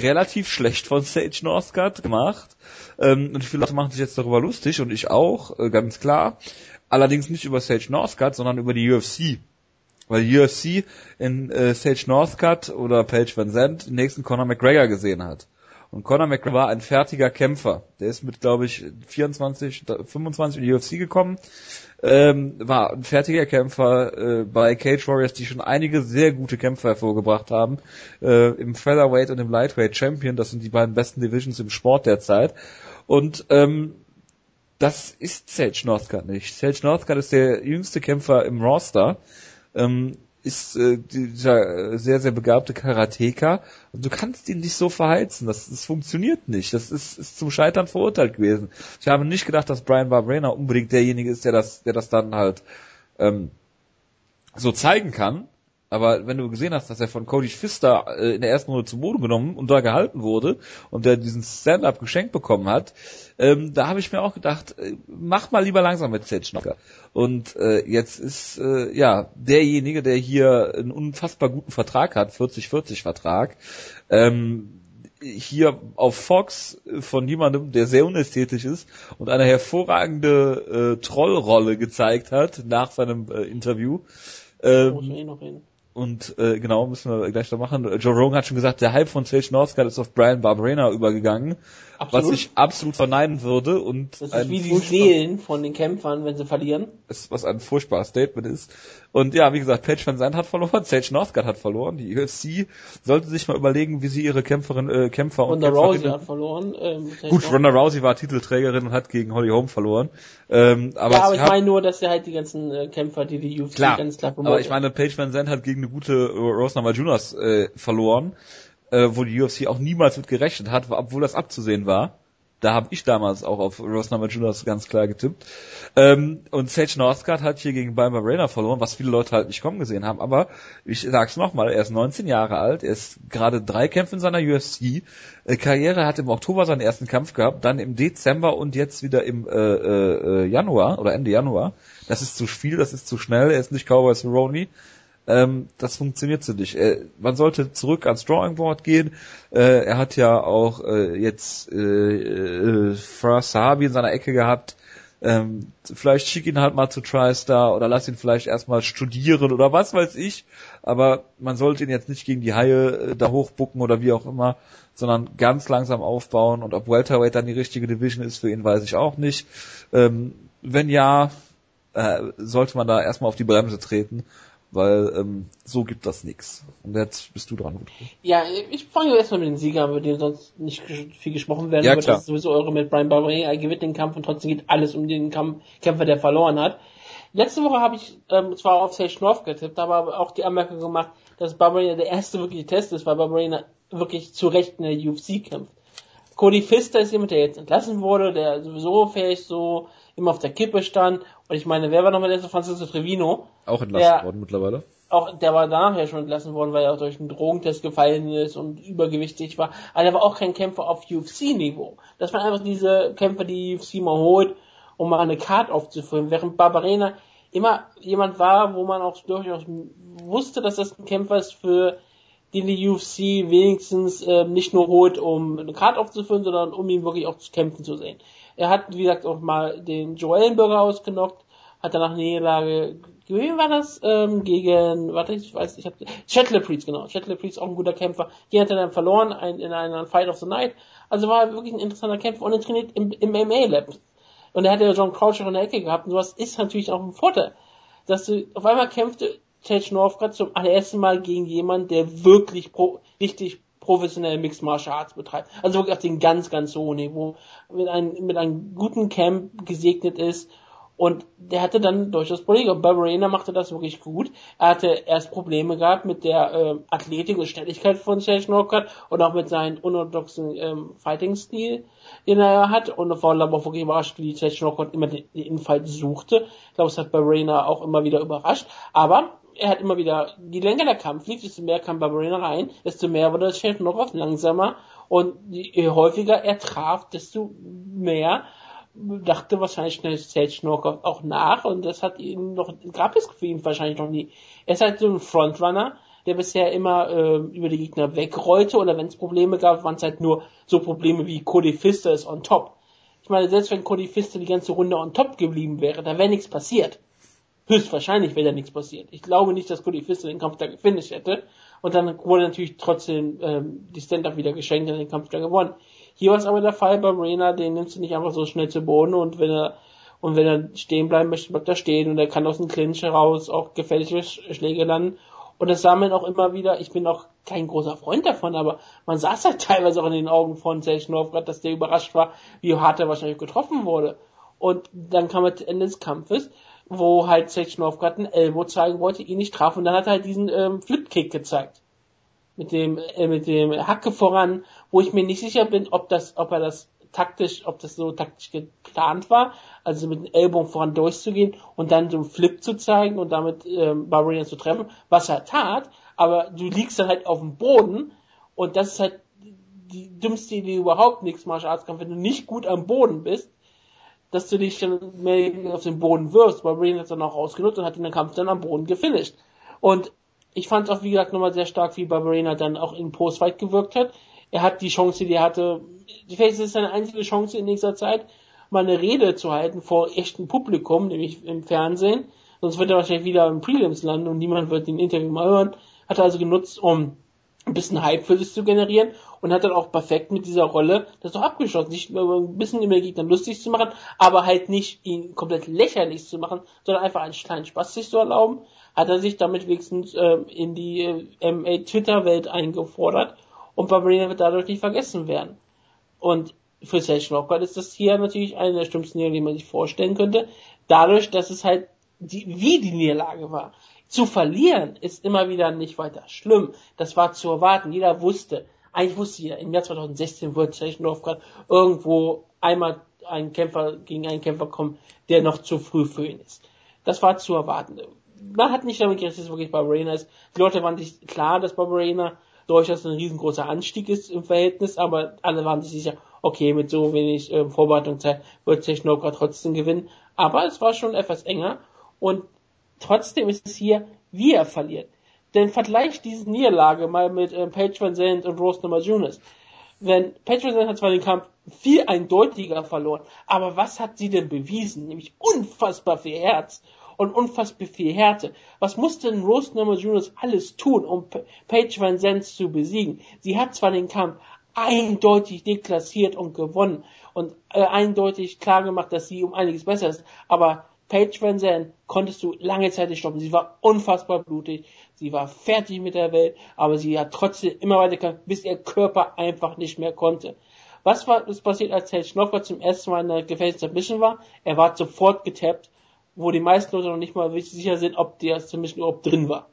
Speaker 1: relativ schlecht von Sage Northcutt gemacht. Ähm, und viele Leute machen sich jetzt darüber lustig und ich auch, äh, ganz klar. Allerdings nicht über Sage Northcutt, sondern über die UFC. Weil die UFC in äh, Sage Northcutt oder Paige Van Zandt den nächsten Conor McGregor gesehen hat. Und Conor McGregor war ein fertiger Kämpfer. Der ist mit, glaube ich, 24, 25 in die UFC gekommen ähm, war ein fertiger Kämpfer äh, bei Cage Warriors, die schon einige sehr gute Kämpfer hervorgebracht haben. Äh, Im Featherweight und im Lightweight Champion, das sind die beiden besten Divisions im Sport derzeit. Und ähm, das ist Sage Northcutt nicht. Sage Northcutt ist der jüngste Kämpfer im Roster. Ähm, ist äh, dieser sehr, sehr begabte Karateka und du kannst ihn nicht so verheizen. Das, das funktioniert nicht. Das ist, ist zum Scheitern verurteilt gewesen. Ich habe nicht gedacht, dass Brian Barberena unbedingt derjenige ist, der das, der das dann halt ähm, so zeigen kann. Aber wenn du gesehen hast, dass er von Cody Pfister äh, in der ersten Runde zu Boden genommen und da gehalten wurde und der diesen Stand-up geschenkt bekommen hat, ähm, da habe ich mir auch gedacht, äh, mach mal lieber langsam mit Zetschnocker. Und äh, jetzt ist äh, ja derjenige, der hier einen unfassbar guten Vertrag hat, 40-40 Vertrag, ähm, hier auf Fox von jemandem, der sehr unästhetisch ist und eine hervorragende äh, Trollrolle gezeigt hat nach seinem äh, Interview. Ähm, und äh, genau, müssen wir gleich noch machen. Joe Rogan hat schon gesagt, der Hype von Sage Northcutt ist auf Brian Barberena übergegangen, absolut. was ich absolut verneinen würde. Und
Speaker 2: das ist wie die Seelen von den Kämpfern, wenn sie verlieren.
Speaker 1: Ist, was ein furchtbares Statement ist. Und ja, wie gesagt, Paige Van Zandt hat verloren, Sage Northcutt hat verloren. Die UFC sollte sich mal überlegen, wie sie ihre Kämpferin, äh, Kämpfer
Speaker 2: Ronda und Ronda Rousey hat verloren.
Speaker 1: Ähm, Gut, Ronda Rousey war Titelträgerin und hat gegen Holly Holm verloren. Ähm, aber
Speaker 2: ja, aber ich meine nur, dass sie halt die ganzen äh, Kämpfer, die die UFC
Speaker 1: klar, ganz klar Aber ich meine, Paige Van Zandt hat gegen eine gute äh, Rose Namajunas äh, verloren, äh, wo die UFC auch niemals mit gerechnet hat, obwohl das abzusehen war. Da habe ich damals auch auf Rose Namajunas ganz klar getippt. Ähm, und Sage Northcutt hat hier gegen Bamba Rayner verloren, was viele Leute halt nicht kommen gesehen haben. Aber ich sag's nochmal, er ist 19 Jahre alt, er ist gerade drei Kämpfe in seiner UFC-Karriere, äh, hat im Oktober seinen ersten Kampf gehabt, dann im Dezember und jetzt wieder im äh, äh, Januar oder Ende Januar. Das ist zu viel, das ist zu schnell, er ist nicht Cowboy Cerrone ähm, das funktioniert so nicht. Äh, man sollte zurück ans Drawing Board gehen. Äh, er hat ja auch äh, jetzt äh, äh, First Sahabi in seiner Ecke gehabt. Ähm, vielleicht schick ihn halt mal zu TriStar oder lass ihn vielleicht erstmal studieren oder was weiß ich. Aber man sollte ihn jetzt nicht gegen die Haie äh, da hochbucken oder wie auch immer, sondern ganz langsam aufbauen. Und ob Welterweight dann die richtige Division ist für ihn, weiß ich auch nicht. Ähm, wenn ja, äh, sollte man da erstmal auf die Bremse treten weil ähm, so gibt das nichts. Und jetzt bist du dran.
Speaker 2: Ja, ich fange erstmal mit den Siegern, über den sonst nicht viel gesprochen werden
Speaker 1: ja, wird.
Speaker 2: Das ist sowieso eure mit Brian Barberé. Er gewinnt den Kampf und trotzdem geht alles um den Kampf, Kämpfer, der verloren hat. Letzte Woche habe ich ähm, zwar auf Sage North getippt, aber auch die Anmerkung gemacht, dass Barbarina der erste wirkliche Test ist, weil Barbarina wirklich zu Recht in der UFC kämpft. Cody Pfister ist jemand, der jetzt entlassen wurde, der sowieso fähig so immer auf der Kippe stand. Und ich meine, wer war nochmal der erste Francisco Trevino?
Speaker 1: Auch entlassen der, worden mittlerweile.
Speaker 2: Auch, der war danach ja schon entlassen worden, weil er auch durch einen Drogentest gefallen ist und übergewichtig war. Aber der war auch kein Kämpfer auf UFC-Niveau. Das waren einfach diese Kämpfer, die UFC mal holt, um mal eine Card aufzufüllen. Während Barbarena immer jemand war, wo man auch durchaus wusste, dass das ein Kämpfer ist für den die UFC wenigstens äh, nicht nur holt, um eine Karte aufzufüllen, sondern um ihn wirklich auch zu kämpfen zu sehen. Er hat, wie gesagt, auch mal den Joellenburger ausgenockt, hat danach eine Niederlage, wie war das, ähm, gegen, warte, ich weiß, ich hab, Chet Priest, genau, Chet Priest, auch ein guter Kämpfer, die hat er dann verloren ein, in einer Fight of the Night, also war wirklich ein interessanter Kämpfer und er trainiert im, im MMA-Lab. Und er hat ja John Croucher in der Ecke gehabt und sowas ist natürlich auch ein Vorteil. Dass du, auf einmal kämpfte Tage Northcutt zum allerersten Mal gegen jemanden, der wirklich pro, richtig professionell Mixed Martial Arts betreibt. Also wirklich auf den ganz, ganz hohen Niveau. Mit einem, mit einem guten Camp gesegnet ist. Und der hatte dann durchaus Probleme. Barbarena machte das wirklich gut. Er hatte erst Probleme gehabt mit der äh, Athletik und Schnelligkeit von Serge Northcutt und auch mit seinem unorthodoxen ähm, Fighting-Stil, den er hat. Und vor allem auch wirklich überrascht, wie Serge Northcutt immer den, den Infight suchte. Ich glaube, es hat Barbarena auch immer wieder überrascht. Aber er hat immer wieder, je länger der Kampf lief, desto mehr kam Barbarina rein, desto mehr wurde das Chef noch auf langsamer und je häufiger er traf, desto mehr dachte wahrscheinlich schnell Sage Norkoff auch nach und das hat ihn noch, gab es für ihn wahrscheinlich noch nie. Er ist halt so ein Frontrunner, der bisher immer äh, über die Gegner wegrollte oder wenn es Probleme gab, waren es halt nur so Probleme wie Cody Fister ist on top. Ich meine, selbst wenn Cody Fister die ganze Runde on top geblieben wäre, da wäre nichts passiert höchstwahrscheinlich wäre da nichts passiert. Ich glaube nicht, dass Cody Fister den Kampf da gefinisht hätte. Und dann wurde natürlich trotzdem ähm, die Stand-Up wieder geschenkt und den Kampf dann gewonnen. Hier war es aber der Fall bei Marina, den nimmst du nicht einfach so schnell zu Boden und wenn er und wenn er stehen bleiben möchte, bleibt er stehen und er kann aus dem Clinch heraus auch gefährliche Schläge landen. Und das sah man auch immer wieder, ich bin auch kein großer Freund davon, aber man sah es halt teilweise auch in den Augen von Serge Novgorod, dass der überrascht war, wie hart er wahrscheinlich getroffen wurde. Und dann kam er Ende des Kampfes wo halt Sechenov gerade einen Elbow zeigen wollte, ihn nicht traf. Und dann hat er halt diesen ähm, Flipkick gezeigt. Mit dem, äh, mit dem Hacke voran, wo ich mir nicht sicher bin, ob das, ob er das taktisch, ob das so taktisch geplant war, also mit dem Ellbogen voran durchzugehen und dann so einen Flip zu zeigen und damit ähm, Barbarian zu treffen, was er tat, aber du liegst dann halt auf dem Boden und das ist halt die dümmste Idee überhaupt, nichts Martial Arts Kampf, wenn du nicht gut am Boden bist, dass du dich dann mehr auf den Boden wirfst. Barbarina hat es dann auch ausgenutzt und hat den Kampf dann am Boden gefinisht. Und ich fand auch, wie gesagt, nochmal sehr stark, wie Barbarina dann auch in Postfight gewirkt hat. Er hat die Chance, die er hatte, vielleicht ist es seine einzige Chance in nächster Zeit, mal eine Rede zu halten vor echtem Publikum, nämlich im Fernsehen, sonst wird er wahrscheinlich wieder im Prelims landen und niemand wird den Interview mal hören. Hat er also genutzt, um ein bisschen Hype für sich zu generieren und hat dann auch perfekt mit dieser Rolle das doch abgeschlossen. Nicht nur ein bisschen über Gegner lustig zu machen, aber halt nicht ihn komplett lächerlich zu machen, sondern einfach einen kleinen Spaß sich zu erlauben, hat er sich damit wenigstens äh, in die äh, MA-Twitter-Welt eingefordert und Barbarina wird dadurch nicht vergessen werden. Und für Sage Lockhart ist das hier natürlich eine der schlimmsten Niederlagen, die man sich vorstellen könnte, dadurch, dass es halt die, wie die Niederlage war. Zu verlieren ist immer wieder nicht weiter schlimm. Das war zu erwarten. Jeder wusste, eigentlich wusste jeder, im Jahr 2016 wird Tschechenowgrad irgendwo einmal ein Kämpfer gegen einen Kämpfer kommen, der noch zu früh für ihn ist. Das war zu erwarten. Man hat nicht damit gerechnet, dass es wirklich Barbarena ist. Die Leute waren sich klar, dass Barbarena durchaus ein riesengroßer Anstieg ist im Verhältnis, aber alle waren sich sicher, okay, mit so wenig äh, Vorbereitungszeit wird Technograd trotzdem gewinnen. Aber es war schon etwas enger und Trotzdem ist es hier, wie er verliert. Denn vergleich diese Niederlage mal mit äh, Page Van Zandt und Rose Namajunas. Wenn Page Van Zandt hat zwar den Kampf viel eindeutiger verloren, aber was hat sie denn bewiesen? Nämlich unfassbar viel Herz und unfassbar viel Härte. Was musste denn Rose Namajunas alles tun, um Page Van Zandt zu besiegen? Sie hat zwar den Kampf eindeutig deklassiert und gewonnen und äh, eindeutig klar gemacht, dass sie um einiges besser ist, aber Paige Van Zandt konntest du lange Zeit nicht stoppen. Sie war unfassbar blutig. Sie war fertig mit der Welt, aber sie hat trotzdem immer weiter gekämpft, bis ihr Körper einfach nicht mehr konnte. Was war das passiert, als Ted Schnocker zum ersten Mal in der gefährlichen Submission war? Er war sofort getappt, wo die meisten Leute noch nicht mal sicher sind, ob der Submission überhaupt drin war.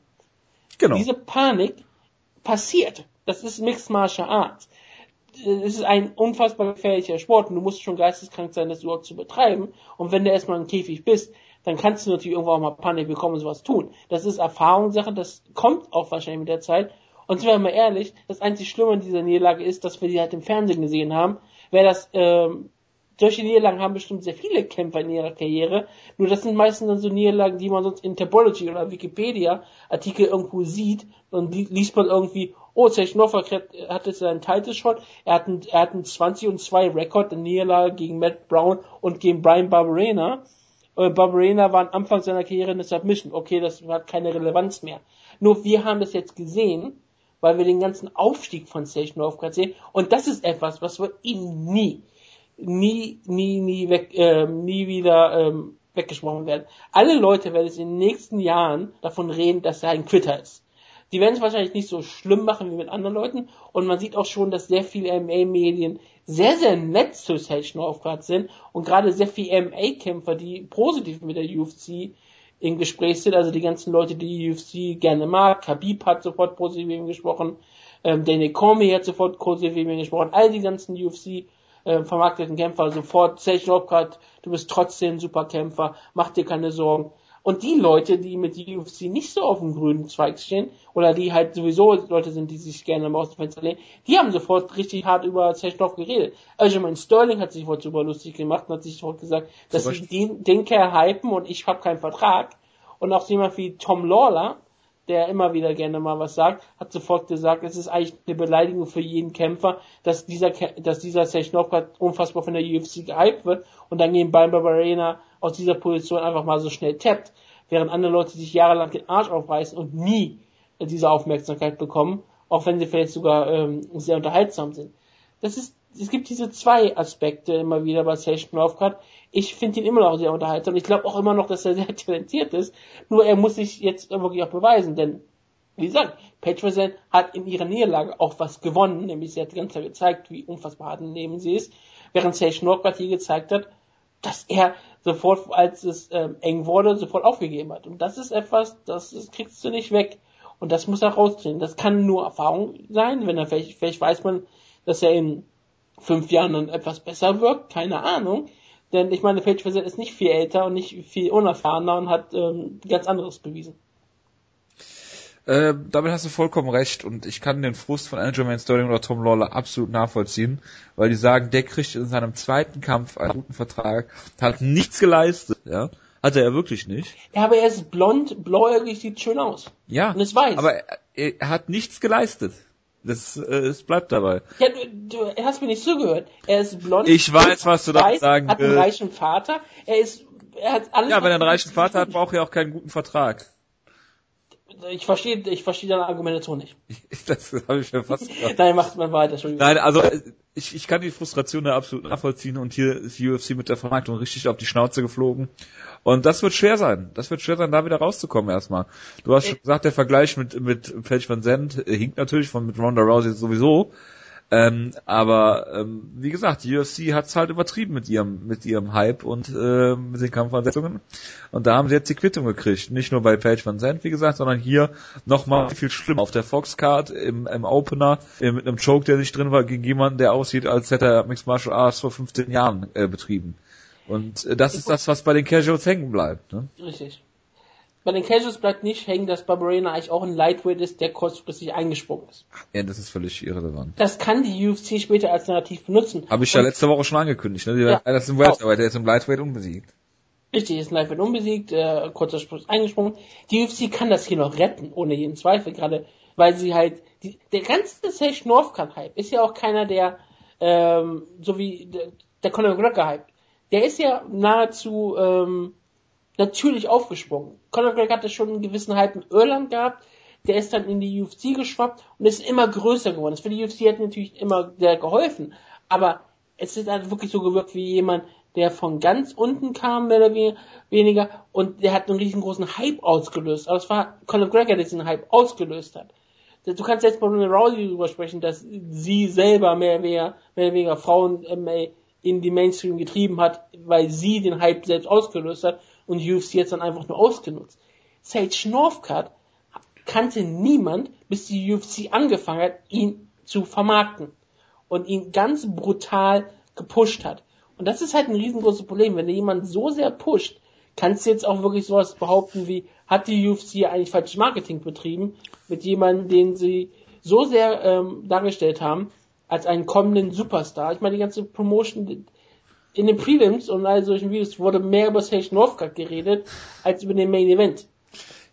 Speaker 2: Genau. Diese Panik passiert. Das ist Mixed Martial Arts es ist ein unfassbar gefährlicher Sport und du musst schon geisteskrank sein, das überhaupt zu betreiben. Und wenn du erstmal im Käfig bist, dann kannst du natürlich irgendwo auch mal Panik bekommen und sowas tun. Das ist Erfahrungssache, das kommt auch wahrscheinlich mit der Zeit. Und sind wir mal ehrlich, das einzig Schlimme an dieser Niederlage ist, dass wir die halt im Fernsehen gesehen haben. Wer das ähm, solche Niederlagen haben bestimmt sehr viele Kämpfer in ihrer Karriere. Nur das sind meistens dann so Niederlagen, die man sonst in Topology oder Wikipedia Artikel irgendwo sieht und liest man irgendwie, oh, Zechnoffer hat jetzt seinen Title Shot, er hat einen, er hat einen 20 und 2 Rekord in Niederlage gegen Matt Brown und gegen Brian Barberena. Äh, Barberena war am Anfang seiner Karriere eine Submission. Okay, das hat keine Relevanz mehr. Nur wir haben das jetzt gesehen, weil wir den ganzen Aufstieg von Sage Northcutt sehen. Und das ist etwas, was wir ihm nie, nie, nie, nie weg, äh, nie wieder ähm, weggesprochen werden. Alle Leute werden es in den nächsten Jahren davon reden, dass er ein Quitter ist. Die werden es wahrscheinlich nicht so schlimm machen wie mit anderen Leuten. Und man sieht auch schon, dass sehr viele MA-Medien sehr, sehr nett zu Sage Northcutt sind und gerade sehr viele MA-Kämpfer, die positiv mit der UFC im Gespräch sind, also die ganzen Leute, die die UFC gerne mag. Khabib hat sofort positiv mit ihm gesprochen, ähm, Daniel Cormier hat sofort positiv mit ihm gesprochen, all die ganzen UFC äh, vermarkteten Kämpfer sofort, Sage Northcutt, du bist trotzdem ein super Kämpfer, mach dir keine Sorgen. Und die Leute, die mit UFC nicht so auf dem grünen Zweig stehen, oder die halt sowieso Leute sind, die sich gerne mal aus dem Fenster lehnen, die haben sofort richtig hart über Zechnov geredet. Aljamain Sterling hat sich sofort super lustig gemacht und hat sich sofort gesagt, dass sie den, den Kerl hypen und ich habe keinen Vertrag. Und auch jemand wie Tom Lawler, der immer wieder gerne mal was sagt, hat sofort gesagt, es ist eigentlich eine Beleidigung für jeden Kämpfer, dass dieser, dass dieser Sechnov unfassbar von der UFC gehypt wird und dann gegen Brian Barbarena aus dieser Position einfach mal so schnell tappt, während andere Leute sich jahrelang den Arsch aufreißen und nie diese Aufmerksamkeit bekommen, auch wenn sie vielleicht sogar ähm, sehr unterhaltsam sind. Das ist, es gibt diese zwei Aspekte immer wieder bei Session Northcutt. Ich finde ihn immer noch sehr unterhaltsam. Ich glaube auch immer noch, dass er sehr talentiert ist. Nur er muss sich jetzt wirklich auch beweisen, denn wie gesagt, Petrosen hat in ihrer Niederlage auch was gewonnen, nämlich sie hat die ganze Zeit gezeigt, wie unfassbar hart neben sie ist, während Sage Northcutt hier gezeigt hat, dass er sofort, als es ähm, eng wurde, sofort aufgegeben hat. Und das ist etwas, das, das kriegst du nicht weg. Und das muss er rausziehen. Das kann nur Erfahrung sein, wenn er vielleicht, vielleicht weiß man, dass er in fünf Jahren dann etwas besser wirkt, keine Ahnung. Denn ich meine, Page ist nicht viel älter und nicht viel unerfahrener und hat ähm, ganz anderes bewiesen.
Speaker 1: Äh, damit hast du vollkommen recht und ich kann den Frust von Aljamain Sterling oder Tom Lawler absolut nachvollziehen, weil die sagen, der kriegt in seinem zweiten Kampf einen guten Vertrag, hat nichts geleistet, ja. Hat er ja wirklich nicht.
Speaker 2: Ja, aber er ist blond, blauäugig, sieht schön aus.
Speaker 1: Ja. Und es weiß. Aber er, er hat nichts geleistet. Das, äh, es bleibt dabei.
Speaker 2: Ja, du, du hast mir nicht zugehört. Er ist blond.
Speaker 1: Ich weiß, was du da sagen
Speaker 2: Hat einen reichen Vater. Er ist er hat alles.
Speaker 1: Ja, wenn er einen reichen Vater hat, braucht er auch keinen guten Vertrag.
Speaker 2: Ich verstehe, ich verstehe deine Argumentation nicht.
Speaker 1: das habe ich mir fast gedacht.
Speaker 2: Nein, macht man weiter, Entschuldigung.
Speaker 1: Nein, also ich, ich kann die Frustration da absolut nachvollziehen und hier ist die UFC mit der Vermarktung richtig auf die Schnauze geflogen. Und das wird schwer sein. Das wird schwer sein, da wieder rauszukommen erstmal. Du hast schon gesagt, der Vergleich mit, mit Page Van Zandt äh, hinkt natürlich von mit Ronda Rousey sowieso. Ähm, aber ähm, wie gesagt, die UFC hat's halt übertrieben mit ihrem mit ihrem Hype und äh, mit den Kampfansetzungen. Und da haben sie jetzt die Quittung gekriegt. Nicht nur bei Page Van Zandt, wie gesagt, sondern hier nochmal viel schlimmer. Auf der Fox-Card, im, im Opener, äh, mit einem Choke, der nicht drin war, gegen jemanden, der aussieht, als hätte er Mixed Martial Arts vor 15 Jahren äh, betrieben. Und äh, das ist das, was bei den Casuals hängen bleibt. Ne?
Speaker 2: Richtig. Bei den Casuals bleibt nicht hängen, dass Barbarena eigentlich auch ein Lightweight ist, der kurzfristig eingesprungen ist.
Speaker 1: Ja, das ist völlig irrelevant.
Speaker 2: Das kann die UFC später als Narrativ benutzen.
Speaker 1: Habe ich ja letzte Woche schon angekündigt. Ne? Die,
Speaker 2: Ja.
Speaker 1: Das ist im Welterweight, der ist im Lightweight unbesiegt.
Speaker 2: Richtig, ist ein Lightweight unbesiegt, äh, kurzer Sprung eingesprungen. Die UFC kann das hier noch retten, ohne jeden Zweifel, gerade weil sie halt, die, der ganze Sage Northcutt Hype ist ja auch keiner, der, ähm, so wie der, der Conor McGregor Hype, der ist ja nahezu, ähm, natürlich aufgesprungen. Conor McGregor hatte schon einen gewissen Hype in Irland gehabt, der ist dann in die UFC geschwappt und ist immer größer geworden. Das für die UFC hat natürlich immer sehr geholfen, aber es ist halt wirklich so gewirkt wie jemand, der von ganz unten kam, mehr oder we- weniger, und der hat einen riesengroßen Hype ausgelöst. Aber es war Conor McGregor, der diesen Hype ausgelöst hat. Du kannst jetzt bei Ronda Rousey darüber sprechen, dass sie selber mehr oder weniger, mehr oder weniger Frauen in die Mainstream getrieben hat, weil sie den Hype selbst ausgelöst hat und die UFC jetzt dann einfach nur ausgenutzt. Sage Northcutt kannte niemand, bis die UFC angefangen hat, ihn zu vermarkten und ihn ganz brutal gepusht hat. Und das ist halt ein riesengroßes Problem. Wenn du jemanden so sehr pusht, kannst du jetzt auch wirklich sowas behaupten wie, hat die UFC eigentlich falsches Marketing betrieben mit jemandem, den sie so sehr ähm, dargestellt haben, als einen kommenden Superstar. Ich meine, die ganze Promotion in den Prelims und all solchen Videos wurde mehr über Sage Northcutt geredet, als über den Main Event.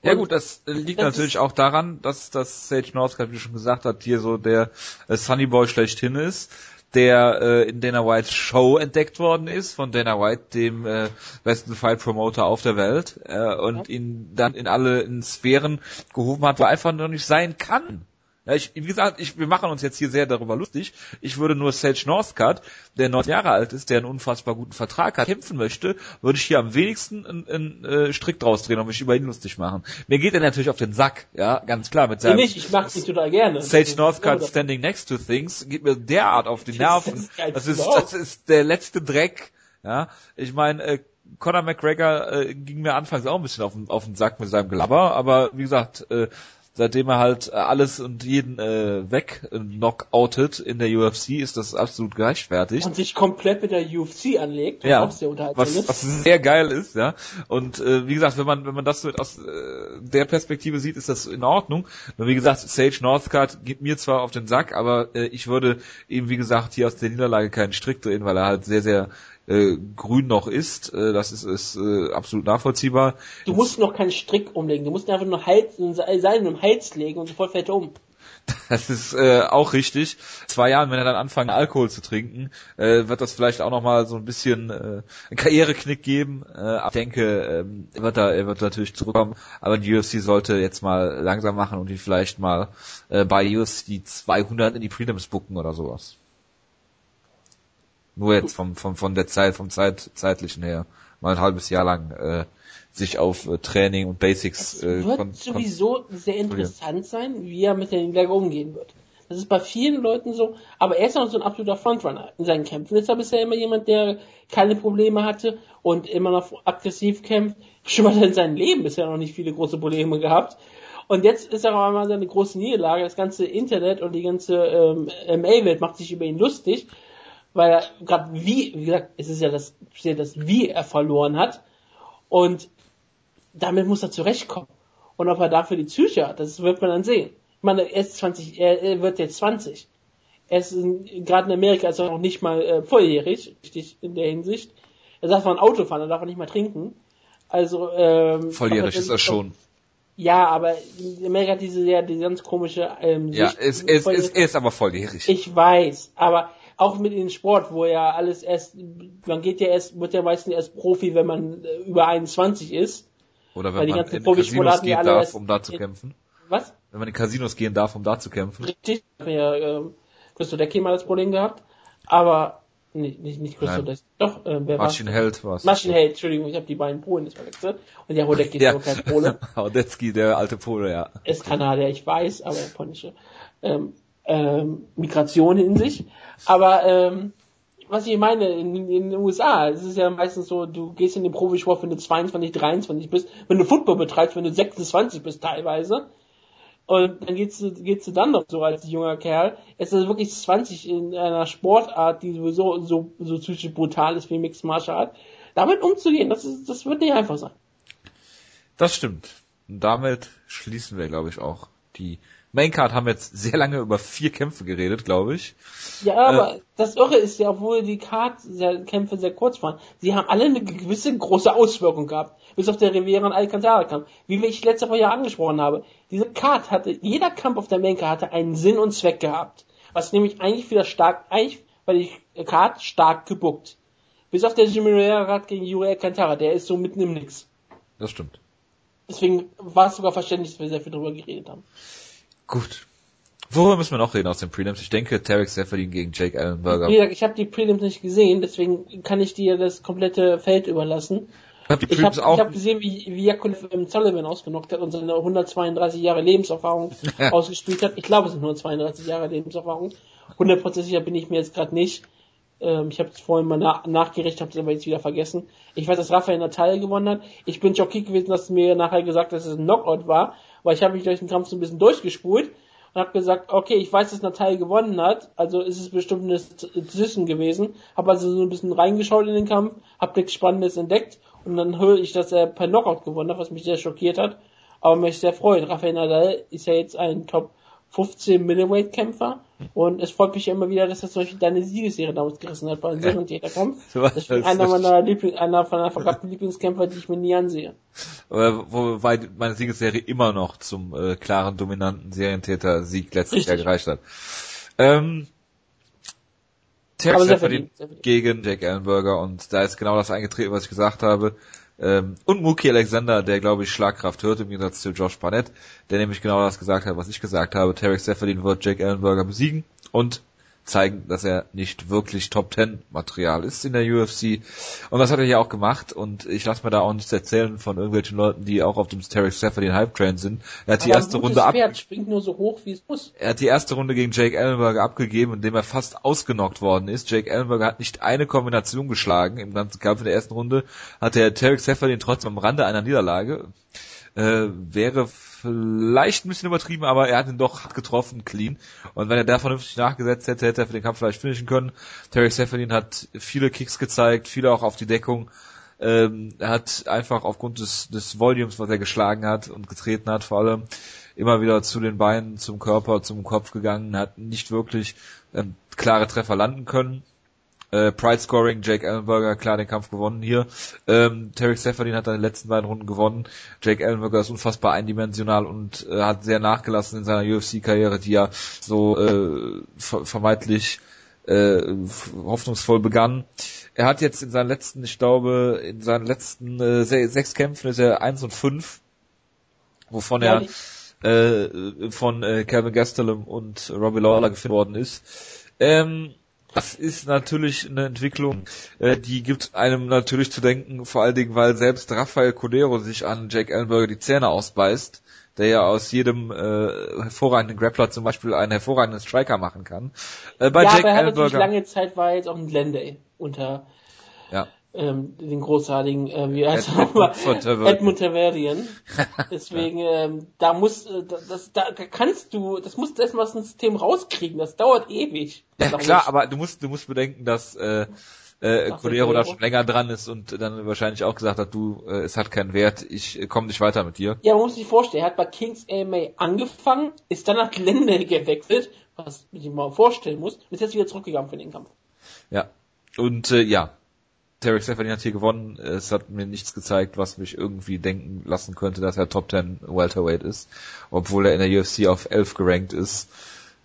Speaker 1: Ja
Speaker 2: Und
Speaker 1: gut, das äh, liegt
Speaker 2: das
Speaker 1: natürlich auch daran, dass das Sage Northcutt, wie schon gesagt hat, hier so der äh, Sunny Boy schlechthin ist, der äh, in Dana Whites Show entdeckt worden ist, von Dana White, dem äh, besten Fight Promoter auf der Welt, äh, und ihn dann in alle in Sphären gehoben hat, wo er einfach noch nicht sein kann. Ja, ich, wie gesagt, ich, wir machen uns jetzt hier sehr darüber lustig. Ich würde nur Sage Northcutt, der neun Jahre alt ist, der einen unfassbar guten Vertrag hat, kämpfen möchte, würde ich hier am wenigsten einen, einen äh, Strick draus drehen und mich über ihn lustig machen. Mir geht er natürlich auf den Sack, ja, ganz klar, mit seinem
Speaker 2: nicht, ich mag sie total gerne.
Speaker 1: Sage Northcutt Standing Next to Things geht mir derart auf die Nerven.
Speaker 2: Das ist
Speaker 1: Das ist, der letzte Dreck. Ja, ich meine, äh, Conor McGregor äh, ging mir anfangs auch ein bisschen auf den, auf den Sack mit seinem Gelabber, aber wie gesagt, äh, seitdem er halt äh, alles und jeden äh, weg äh, knockoutet in der UFC, ist das absolut gerechtfertigt.
Speaker 2: Und sich komplett mit der UFC anlegt, was
Speaker 1: Ja,
Speaker 2: auch sehr unterhaltsam
Speaker 1: was,
Speaker 2: ist.
Speaker 1: was sehr geil ist, ja. Und äh, wie gesagt, wenn man wenn man das so aus äh, der Perspektive sieht, ist das in Ordnung. Nur wie gesagt, Sage Northcutt gibt mir zwar auf den Sack, aber äh, ich würde ihm wie gesagt hier aus der Niederlage keinen Strick drehen, weil er halt sehr sehr äh, grün noch ist. Äh, das ist, ist äh, absolut nachvollziehbar.
Speaker 2: Du musst noch keinen Strick umlegen, du musst einfach nur Hals, ein Seil den Hals legen und sofort fällt er um.
Speaker 1: Das ist äh, auch richtig. Zwei Jahren, wenn er dann anfängt, Alkohol zu trinken, äh, wird das vielleicht auch nochmal so ein bisschen äh, einen Karriereknick geben. Äh, ich denke, ähm, er wird da, er wird natürlich zurückkommen. Aber die UFC sollte jetzt mal langsam machen und ihn vielleicht mal äh, bei UFC 200 in die Prelims booken oder sowas. Nur jetzt vom, vom, von der Zeit, vom Zeit, zeitlichen her. Mal ein halbes Jahr lang äh, sich auf äh, Training und Basics
Speaker 2: Es
Speaker 1: äh,
Speaker 2: wird sowieso sehr interessant sein, wie er mit der Niederlage umgehen wird. Das ist bei vielen Leuten so, aber er ist auch so ein absoluter Frontrunner in seinen Kämpfen. Ist er bisher immer jemand, der keine Probleme hatte und immer noch aggressiv kämpft. Schon mal in seinem Leben bisher noch nicht viele große Probleme gehabt. Und jetzt ist er auf einmal seine große Niederlage. Das ganze Internet und die ganze ähm, MA-Welt macht sich über ihn lustig, weil er gerade wie, wie gesagt, es ist ja das, steht das, wie er verloren hat. Und damit muss er zurechtkommen. Und ob er dafür die Psyche hat, das wird man dann sehen. Ich meine, er ist 20, er, er wird jetzt 20. Er ist gerade in Amerika ist er noch nicht mal äh, volljährig, richtig in der Hinsicht. Er darf mal ein Auto fahren, er darf auch nicht mal trinken. Also ähm,
Speaker 1: volljährig ist er schon.
Speaker 2: Ja, aber Amerika hat diese ja die ganz komische ähm,
Speaker 1: Ja,
Speaker 2: Sicht-
Speaker 1: es, es, es,
Speaker 2: volljährig-
Speaker 1: er ist aber volljährig.
Speaker 2: ich weiß, aber auch mit in den Sport, wo ja alles erst, man geht ja erst, wird ja meistens erst Profi, wenn man äh, über 21 ist.
Speaker 1: Oder wenn man in Casinos gehen
Speaker 2: ja
Speaker 1: darf,
Speaker 2: erst-
Speaker 1: um da zu kämpfen.
Speaker 2: Was?
Speaker 1: Wenn man in Casinos gehen darf, um da zu kämpfen.
Speaker 2: Richtig, hat ja ähm, Christo Decky mal das Problem gehabt. Aber, nee, nicht, nicht Christo. Decky, doch, äh, wer war
Speaker 1: Held war's.
Speaker 2: Maschinenheld, Entschuldigung, ich habe die beiden Polen nicht verwechselt. Und der Hodecki
Speaker 1: Ja.
Speaker 2: ist auch kein Pole.
Speaker 1: Haudetzky, der alte Pole, ja.
Speaker 2: ist Kanadier, ich weiß, aber er polnische ähm, ähm, Migration in sich. Aber ähm, was ich meine, in, in den USA, es ist ja meistens so, du gehst in den Profisport, wenn du 22, 23 bist, wenn du Football betreibst, wenn du 26 bist teilweise. Und dann gehst du, gehst du dann noch so als junger Kerl. Es ist wirklich 20 in einer Sportart, die sowieso so, so psychisch brutal ist wie Mixed Martial Art. Damit umzugehen, das ist, das wird nicht einfach sein.
Speaker 1: Das stimmt. Und damit schließen wir, glaube ich, auch die Maincard haben jetzt sehr lange über vier Kämpfe geredet, glaube ich.
Speaker 2: Ja, aber das Irre ist ja, obwohl die Card sehr, Kämpfe sehr kurz waren, sie haben alle eine gewisse große Auswirkung gehabt. Bis auf der Riviera und Alcantara Kampf. Wie ich letzte Woche ja angesprochen habe. Diese Card hatte, jeder Kampf auf der Maincard hatte einen Sinn und Zweck gehabt. Was nämlich eigentlich wieder stark, eigentlich war die Card stark gebuckt. Bis auf der Jimmy Rivera gegen Yuri Alcantara, der ist so mitten im Nix.
Speaker 1: Das stimmt.
Speaker 2: Deswegen war es sogar verständlich, dass wir sehr viel drüber geredet haben.
Speaker 1: Gut. Worüber müssen wir noch reden aus den Prelims? Ich denke, Tarek Seferdin gegen Jake Allenberger.
Speaker 2: Wie gesagt, ich habe die Prelims nicht gesehen, deswegen kann ich dir das komplette Feld überlassen.
Speaker 1: Ich habe die
Speaker 2: Ich habe hab gesehen, wie, wie Jakolev im Sullivan ausgenockt hat und seine 132 Jahre Lebenserfahrung ausgespielt hat. Ich glaube, es sind nur 32 Jahre Lebenserfahrung. 100% sicher bin ich mir jetzt gerade nicht. Ähm, ich habe es vorhin mal na nachgerechnet, habe es aber jetzt wieder vergessen. Ich weiß, dass Rafael Natal gewonnen hat. Ich bin schockiert gewesen, dass mir nachher gesagt dass es ein Knockout war, weil ich habe mich durch den Kampf so ein bisschen durchgespult und habe gesagt, okay, ich weiß, dass Natal gewonnen hat, also ist es bestimmt eine Decision gewesen. Habe also so ein bisschen reingeschaut in den Kampf, habe nichts Spannendes entdeckt und dann höre ich, dass er per Knockout gewonnen hat, was mich sehr schockiert hat, aber mich sehr freut. Rafael Nadal ist ja jetzt ein Top 15 Middleweight Kämpfer und es freut mich immer wieder, dass er zum Beispiel deine Siegesserie damals gerissen hat bei einem Serientäter Kampf.
Speaker 1: So
Speaker 2: Das ist einer
Speaker 1: das-
Speaker 2: meiner Liebling, einer von meiner verkappten Lieblingskämpfer, die ich mir nie ansehe.
Speaker 1: Wobei meine Siegesserie immer noch zum äh, klaren, dominanten Serientäter-Sieg letztes
Speaker 2: Richtig.
Speaker 1: Jahr gereicht hat. Ähm,
Speaker 2: sehr verdient.
Speaker 1: gegen Jake Allenberger und da ist genau das eingetreten, was ich gesagt habe. Ähm, und Mookie Alexander, der glaube ich Schlagkraft hört im Gegensatz zu Josh Barnett, der nämlich genau das gesagt hat, was ich gesagt habe. Tarek Seferdin wird Jake Allenberger besiegen und zeigen, dass er nicht wirklich Top Ten Material ist in der UFC. Und das hat er ja auch gemacht und ich lasse mir da auch nichts erzählen von irgendwelchen Leuten, die auch auf dem Tarek Seferdin Hype Train sind. Er hat die
Speaker 2: Aber ein
Speaker 1: erste Runde ab,
Speaker 2: Pferd springt nur so hoch, wie es muss.
Speaker 1: er hat die erste Runde gegen Jake Ellenberger abgegeben, indem er fast ausgenockt worden ist. Jake Ellenberger hat nicht eine Kombination geschlagen im ganzen Kampf in der ersten Runde. Hatte er Tarek Seferdin trotzdem am Rande einer Niederlage. Äh, wäre vielleicht ein bisschen übertrieben, aber er hat ihn doch hart getroffen, clean. Und wenn er da vernünftig nachgesetzt hätte, hätte er für den Kampf vielleicht finishen können. Tarek Seferdin hat viele Kicks gezeigt, viele auch auf die Deckung. Ähm, er hat einfach aufgrund des, des Volumes, was er geschlagen hat und getreten hat, vor allem immer wieder zu den Beinen, zum Körper, zum Kopf gegangen, hat nicht wirklich ähm, klare Treffer landen können. Äh, Pride Scoring, Jake Ellenberger, klar den Kampf gewonnen hier. Ähm, Tarek Seferdin hat dann die letzten beiden Runden gewonnen. Jake Ellenberger ist unfassbar eindimensional und äh, hat sehr nachgelassen in seiner UFC-Karriere, die ja so äh, ver vermeintlich äh, hoffnungsvoll begann. Er hat jetzt in seinen letzten, ich glaube, in seinen letzten äh, se sechs Kämpfen ist er eins und fünf, wovon
Speaker 2: Ja,
Speaker 1: er äh, von äh, Kevin Gastelum und Robbie Lawler gefunden worden ist. Ähm, das ist natürlich eine Entwicklung, äh, die gibt einem natürlich zu denken, vor allen Dingen, weil selbst Rafael Cordero sich an Jake Ellenberger die Zähne ausbeißt, der ja aus jedem äh, hervorragenden Grappler zum Beispiel einen hervorragenden Striker machen kann. Äh, bei
Speaker 2: ja,
Speaker 1: Jake
Speaker 2: aber er hat natürlich
Speaker 1: Ellenberger,
Speaker 2: lange Zeit war jetzt auch ein Glenday unter
Speaker 1: ja,
Speaker 2: ähm, den großartigen, äh, wie heißt er
Speaker 1: Edmund
Speaker 2: Taverdian. Deswegen, ähm, da muss, äh, das, da kannst du, das musst du erstmal aus dem System rauskriegen, das dauert ewig.
Speaker 1: ja klar,
Speaker 2: ich.
Speaker 1: aber du musst, du musst bedenken, dass äh, äh, Cordero da schon länger dran ist und dann wahrscheinlich auch gesagt hat, du, äh, es hat keinen Wert, ich äh, komme nicht weiter mit dir.
Speaker 2: Ja, man muss sich vorstellen, er hat bei Kings AMA angefangen, ist dann nach Glenday gewechselt, was man sich mal vorstellen muss, und ist jetzt wieder zurückgegangen für den Kampf.
Speaker 1: Ja. Und äh, ja, Tarek Stephanie hat hier gewonnen. Es hat mir nichts gezeigt, was mich irgendwie denken lassen könnte, dass er Top 10 Welterweight ist, obwohl er in der UFC auf 11 gerankt ist.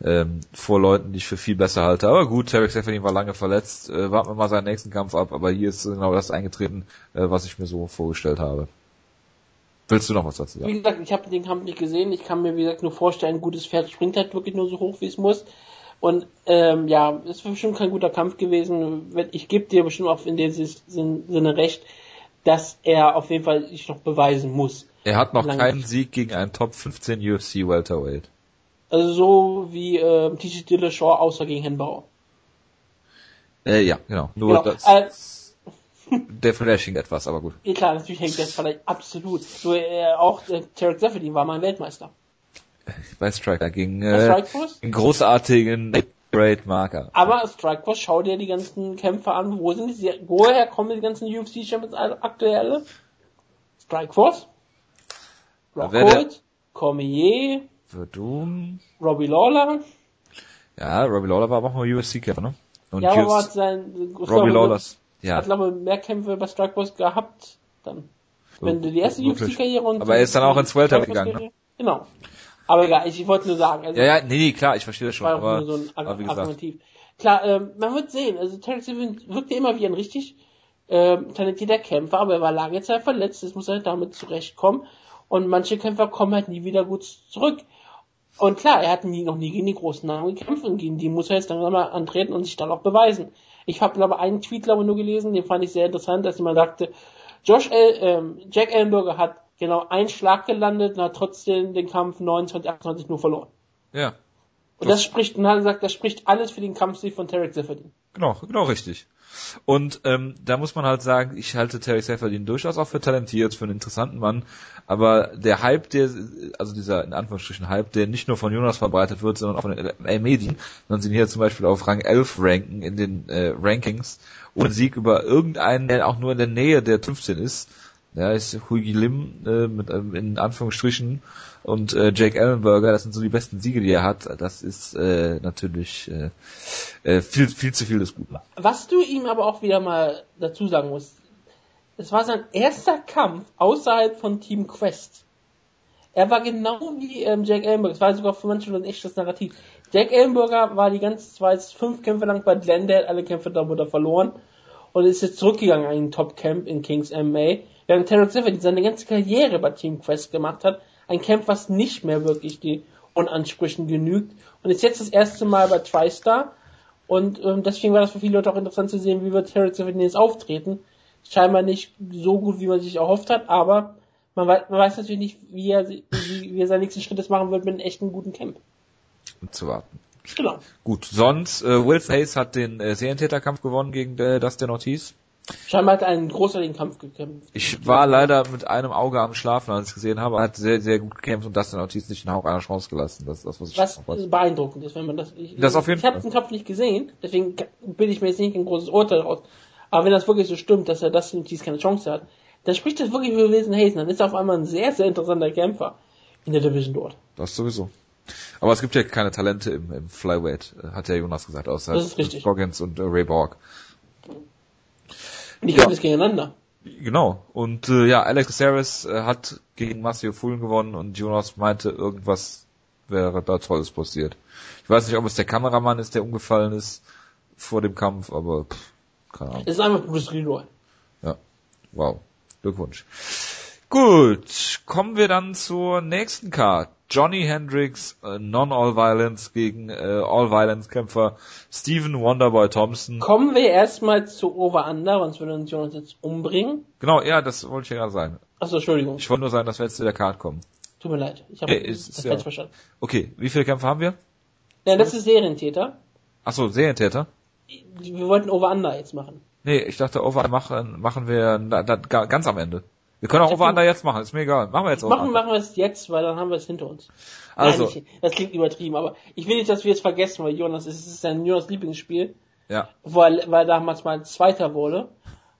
Speaker 1: ähm, vor Leuten, die ich für viel besser halte. Aber gut, Tarek Stephanie war lange verletzt. Äh, warten wir mal seinen nächsten Kampf ab. Aber hier ist genau das eingetreten, äh, was ich mir so vorgestellt habe. Willst du noch was dazu sagen?
Speaker 2: Wie gesagt, ich habe den Kampf nicht gesehen. Ich kann mir, wie gesagt, nur vorstellen, ein gutes Pferd springt halt wirklich nur so hoch, wie es muss. Und ähm, ja, es war bestimmt kein guter Kampf gewesen. Ich gebe dir bestimmt auch in dem Sinne recht, dass er auf jeden Fall sich noch beweisen muss.
Speaker 1: Er hat noch Lange. keinen Sieg gegen einen Top 15 UFC Welterweight.
Speaker 2: Also so wie äh, TJ Dillashaw außer gegen Henbauer.
Speaker 1: Äh, ja, genau. Nur genau. das. Äh, der Flashing etwas, aber gut.
Speaker 2: Ja, klar, natürlich hängt das vielleicht absolut. So, äh, auch äh, Tarek Zefferdin war mein Weltmeister.
Speaker 1: Bei Striker gegen äh, einen großartigen Great Marker.
Speaker 2: Aber Strikeforce, schau dir die ganzen Kämpfer an. Wo sind die? Woher kommen die ganzen UFC Champions aktuelle? Strikeforce, Rockhold, Cormier,
Speaker 1: Verdum,
Speaker 2: Robbie Lawler.
Speaker 1: Ja, Robbie Lawler war aber auch mal UFC-Kämpfer, ne?
Speaker 2: Und ja, aber hat sein,
Speaker 1: Robbie Lawlers,
Speaker 2: ja. Hat, glaube mehr Kämpfe bei Strikeforce gehabt, dann. Wenn du die erste UFC-Karriere und...
Speaker 1: Aber er ist dann auch ins Welter gegangen, ne?
Speaker 2: Genau. Aber egal, ich, ich wollte nur sagen.
Speaker 1: Also, ja, ja, nee, nee, klar, ich verstehe das schon.
Speaker 2: War aber, nur so ein aber wie Argumentiv. Klar, ähm, man wird sehen. Also Terence Steven wirkte immer wie ein richtig ähm, talentierter Kämpfer, aber er war lange Zeit verletzt. Jetzt muss er halt damit zurechtkommen. Und manche Kämpfer kommen halt nie wieder gut zurück. Und klar, er hat nie, noch nie gegen die großen Namen gekämpft und gegen die muss er jetzt dann mal antreten und sich dann auch beweisen. Ich habe glaube einen Tweet glaube nur gelesen, den fand ich sehr interessant, dass jemand sagte, Josh El, ähm, Jack Ellenberger hat genau ein Schlag gelandet und hat trotzdem den Kampf 29, 28 nur verloren.
Speaker 1: Ja.
Speaker 2: Und das spricht, und hat gesagt, das spricht alles für den Kampfstil von Tarek Seferdin.
Speaker 1: Genau, genau richtig. Und ähm, da muss man halt sagen, ich halte Terry Seferdin durchaus auch für talentiert, für einen interessanten Mann, aber der Hype, der, also dieser in Anführungsstrichen Hype, der nicht nur von Jonas verbreitet wird, sondern auch von den LA-Medien, sondern sie hier zum Beispiel auf Rang 11 ranken in den äh, Rankings, ohne Sieg über irgendeinen, der auch nur in der Nähe der 15 ist, ja, ist Huigi Lim äh, mit ähm, in Anführungsstrichen und äh, Jake Ellenberger, das sind so die besten Siege, die er hat. Das ist äh, natürlich äh, äh, viel viel zu viel des Guten.
Speaker 2: Was du ihm aber auch wieder mal dazu sagen musst, es war sein erster Kampf außerhalb von Team Quest. Er war genau wie ähm, Jack Ellenberger. Es war sogar für manche ein echtes Narrativ. Jack Ellenberger war die ganze Zeit fünf Kämpfe lang bei Glendale, alle Kämpfe darunter verloren und ist jetzt zurückgegangen in den Top Camp in Kings MMA während Terence Silver seine ganze Karriere bei Team Quest gemacht hat, ein Camp, was nicht mehr wirklich die Unansprüchen genügt und ist jetzt das erste Mal bei TriStar und ähm, deswegen war das für viele Leute auch interessant zu sehen, wie wird Terence Silver jetzt auftreten. Scheinbar nicht so gut, wie man sich erhofft hat, aber man weiß, man weiß natürlich nicht, wie er, wie, wie er seinen nächsten Schritt machen wird mit einem echten guten Camp.
Speaker 1: Und zu warten.
Speaker 2: Genau.
Speaker 1: Gut, sonst, äh, Will Hayes hat den äh, Serientäterkampf gewonnen gegen äh, Dustin Ortiz.
Speaker 2: Scheinbar hat er einen großartigen Kampf gekämpft.
Speaker 1: Ich war leider mit einem Auge am Schlafen, als ich es gesehen habe. Er hat sehr, sehr gut gekämpft und das dann Ortiz nicht einen Hauch einer Chance gelassen. Das, das was ich
Speaker 2: was beeindruckend ist, wenn man das. Ich,
Speaker 1: das auf jeden
Speaker 2: ich habe den Kampf nicht gesehen, deswegen bin ich mir jetzt nicht ein großes Urteil raus. Aber wenn das wirklich so stimmt, dass er das Ortiz keine Chance hat, dann spricht das wirklich für Wilson Hazen. Dann ist er auf einmal ein sehr, sehr interessanter Kämpfer in der Division dort.
Speaker 1: Das sowieso. Aber es gibt ja keine Talente im, im Flyweight, hat ja Jonas gesagt, außer
Speaker 2: ist.
Speaker 1: Goggins und äh, Ray Borg.
Speaker 2: Die ja. gegeneinander.
Speaker 1: Genau. Und äh, ja, Alex Caceres äh, hat gegen Massimo Fullen gewonnen und Jonas meinte, irgendwas wäre da Tolles passiert. Ich weiß nicht, ob es der Kameramann ist, der umgefallen ist vor dem Kampf, aber pff, keine Ahnung.
Speaker 2: Es ist einfach Bruce Leroy.
Speaker 1: Ja. Wow. Glückwunsch. Gut, kommen wir dann zur nächsten Card. Johnny Hendricks, äh, Non-All-Violence gegen äh, All-Violence-Kämpfer Stephen Wonderboy Thompson.
Speaker 2: Kommen wir erstmal zu Over-Under, sonst würde uns Jonas jetzt umbringen.
Speaker 1: Genau, ja, das wollte ich ja gerade sagen.
Speaker 2: Achso, Entschuldigung.
Speaker 1: Ich wollte nur sagen, dass wir jetzt zu der Card kommen.
Speaker 2: Tut mir leid, ich habe
Speaker 1: äh, das ja. verstanden. Okay, wie viele Kämpfe haben wir?
Speaker 2: Ja, das ist Serientäter.
Speaker 1: Achso, Serientäter?
Speaker 2: Wir wollten Over-Under jetzt machen.
Speaker 1: Nee, ich dachte, Over machen, machen wir da, da, ganz am Ende. Wir können auch Over-Under jetzt machen, ist mir egal. Machen wir jetzt
Speaker 2: Over. Machen, machen wir es jetzt, weil dann haben wir es hinter uns. Also. Nein, ich, das klingt übertrieben, aber ich will nicht, dass wir es vergessen, weil Jonas, es ist sein Jonas Lieblingsspiel.
Speaker 1: Ja.
Speaker 2: Weil, weil er damals mal Zweiter wurde.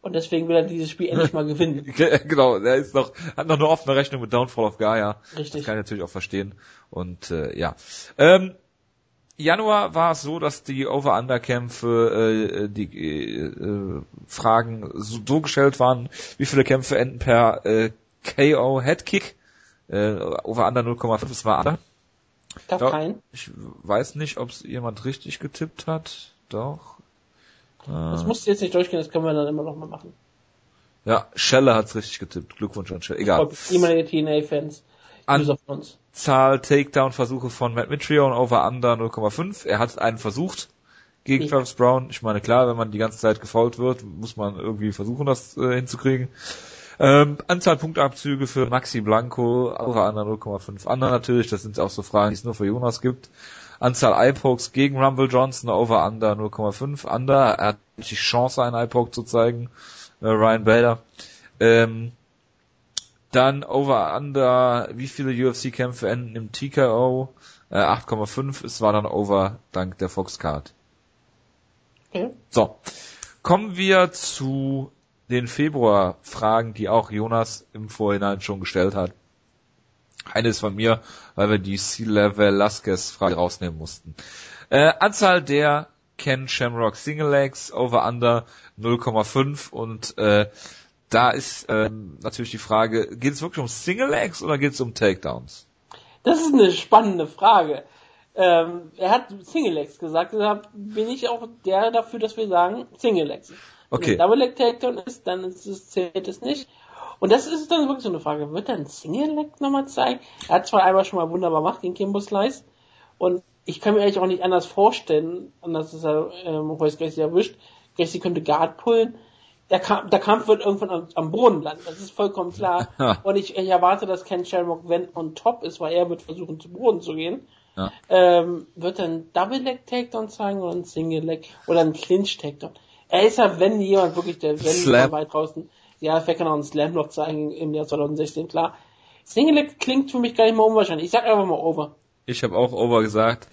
Speaker 2: Und deswegen will er dieses Spiel endlich mal gewinnen.
Speaker 1: genau, er ist noch, hat noch eine offene Rechnung mit Downfall of Gaia.
Speaker 2: Richtig.
Speaker 1: Das kann ich natürlich auch verstehen. Und äh, ja. Ähm, Januar war es so, dass die Over-Under-Kämpfe, äh, die äh, Fragen so, so gestellt waren, wie viele Kämpfe enden per äh, KO Headkick. Äh, Over-Under 0,5, das war Under.
Speaker 2: Ich glaube keinen.
Speaker 1: Ich weiß nicht, ob es jemand richtig getippt hat. Doch.
Speaker 2: Das musst du jetzt nicht durchgehen, das können wir dann immer noch mal machen.
Speaker 1: Ja, Schelle hat's richtig getippt. Glückwunsch an Schelle. Egal.
Speaker 2: Ehemalige TNA-Fans.
Speaker 1: An Zahl Takedown-Versuche von Matt Mitrione over under 0,5. Er hat einen versucht gegen Travis Brown. Ich meine, klar, wenn man die ganze Zeit gefault wird, muss man irgendwie versuchen, das äh, hinzukriegen. Ähm, Anzahl Punktabzüge für Maxi Blanco, over under 0,5 under natürlich. Das sind auch so Fragen, die es nur für Jonas gibt. Anzahl Eye-Pokes gegen Rumble Johnson, over under 0,5 under. Er hat die Chance, einen Eye-Poke zu zeigen äh, Ryan Bader. Ähm, dann over under, wie viele UFC-Kämpfe enden im TKO? Äh, 8,5. Es war dann over dank der Fox-Card. Okay. So. Kommen wir zu den Februar-Fragen, die auch Jonas im Vorhinein schon gestellt hat. Eine ist von mir, weil wir die C-Level Lasquez-Frage rausnehmen mussten. Äh, Anzahl der Ken Shamrock Single Legs over under 0,5 und äh, da ist ähm, natürlich die Frage, geht es wirklich um Single Legs oder geht es um Takedowns?
Speaker 2: Das ist eine spannende Frage. Ähm, er hat Single Legs gesagt, deshalb bin ich auch der dafür, dass wir sagen Single Legs.
Speaker 1: Okay.
Speaker 2: Wenn Double Leg Takedown ist, dann ist es, zählt es nicht. Und das ist dann wirklich so eine Frage. Wird ein Single Leg nochmal zeigen? Er hat zwar einmal schon mal wunderbar gemacht gegen Kimbo Slice und ich kann mir eigentlich auch nicht anders vorstellen, anders ist er ähm, Royce Gracie erwischt. Gracie könnte Guard pullen. Der, Kampf, der Kampf wird irgendwann am, am Boden landen, das ist vollkommen klar. Und ich, ich erwarte, dass Ken Shamrock, wenn on top ist, weil er wird versuchen, zu Boden zu gehen, ja. ähm, wird er ein Double Leg Takedown zeigen oder ein Single Leg oder ein Clinch Takedown. Er ist ja, wenn jemand wirklich, der, wenn jemand weit draußen, ja, vielleicht kann auch einen Slam noch zeigen im Jahr 2016, klar. Single Leg klingt für mich gar nicht mal unwahrscheinlich. Ich sag einfach mal over.
Speaker 1: Ich habe auch over gesagt.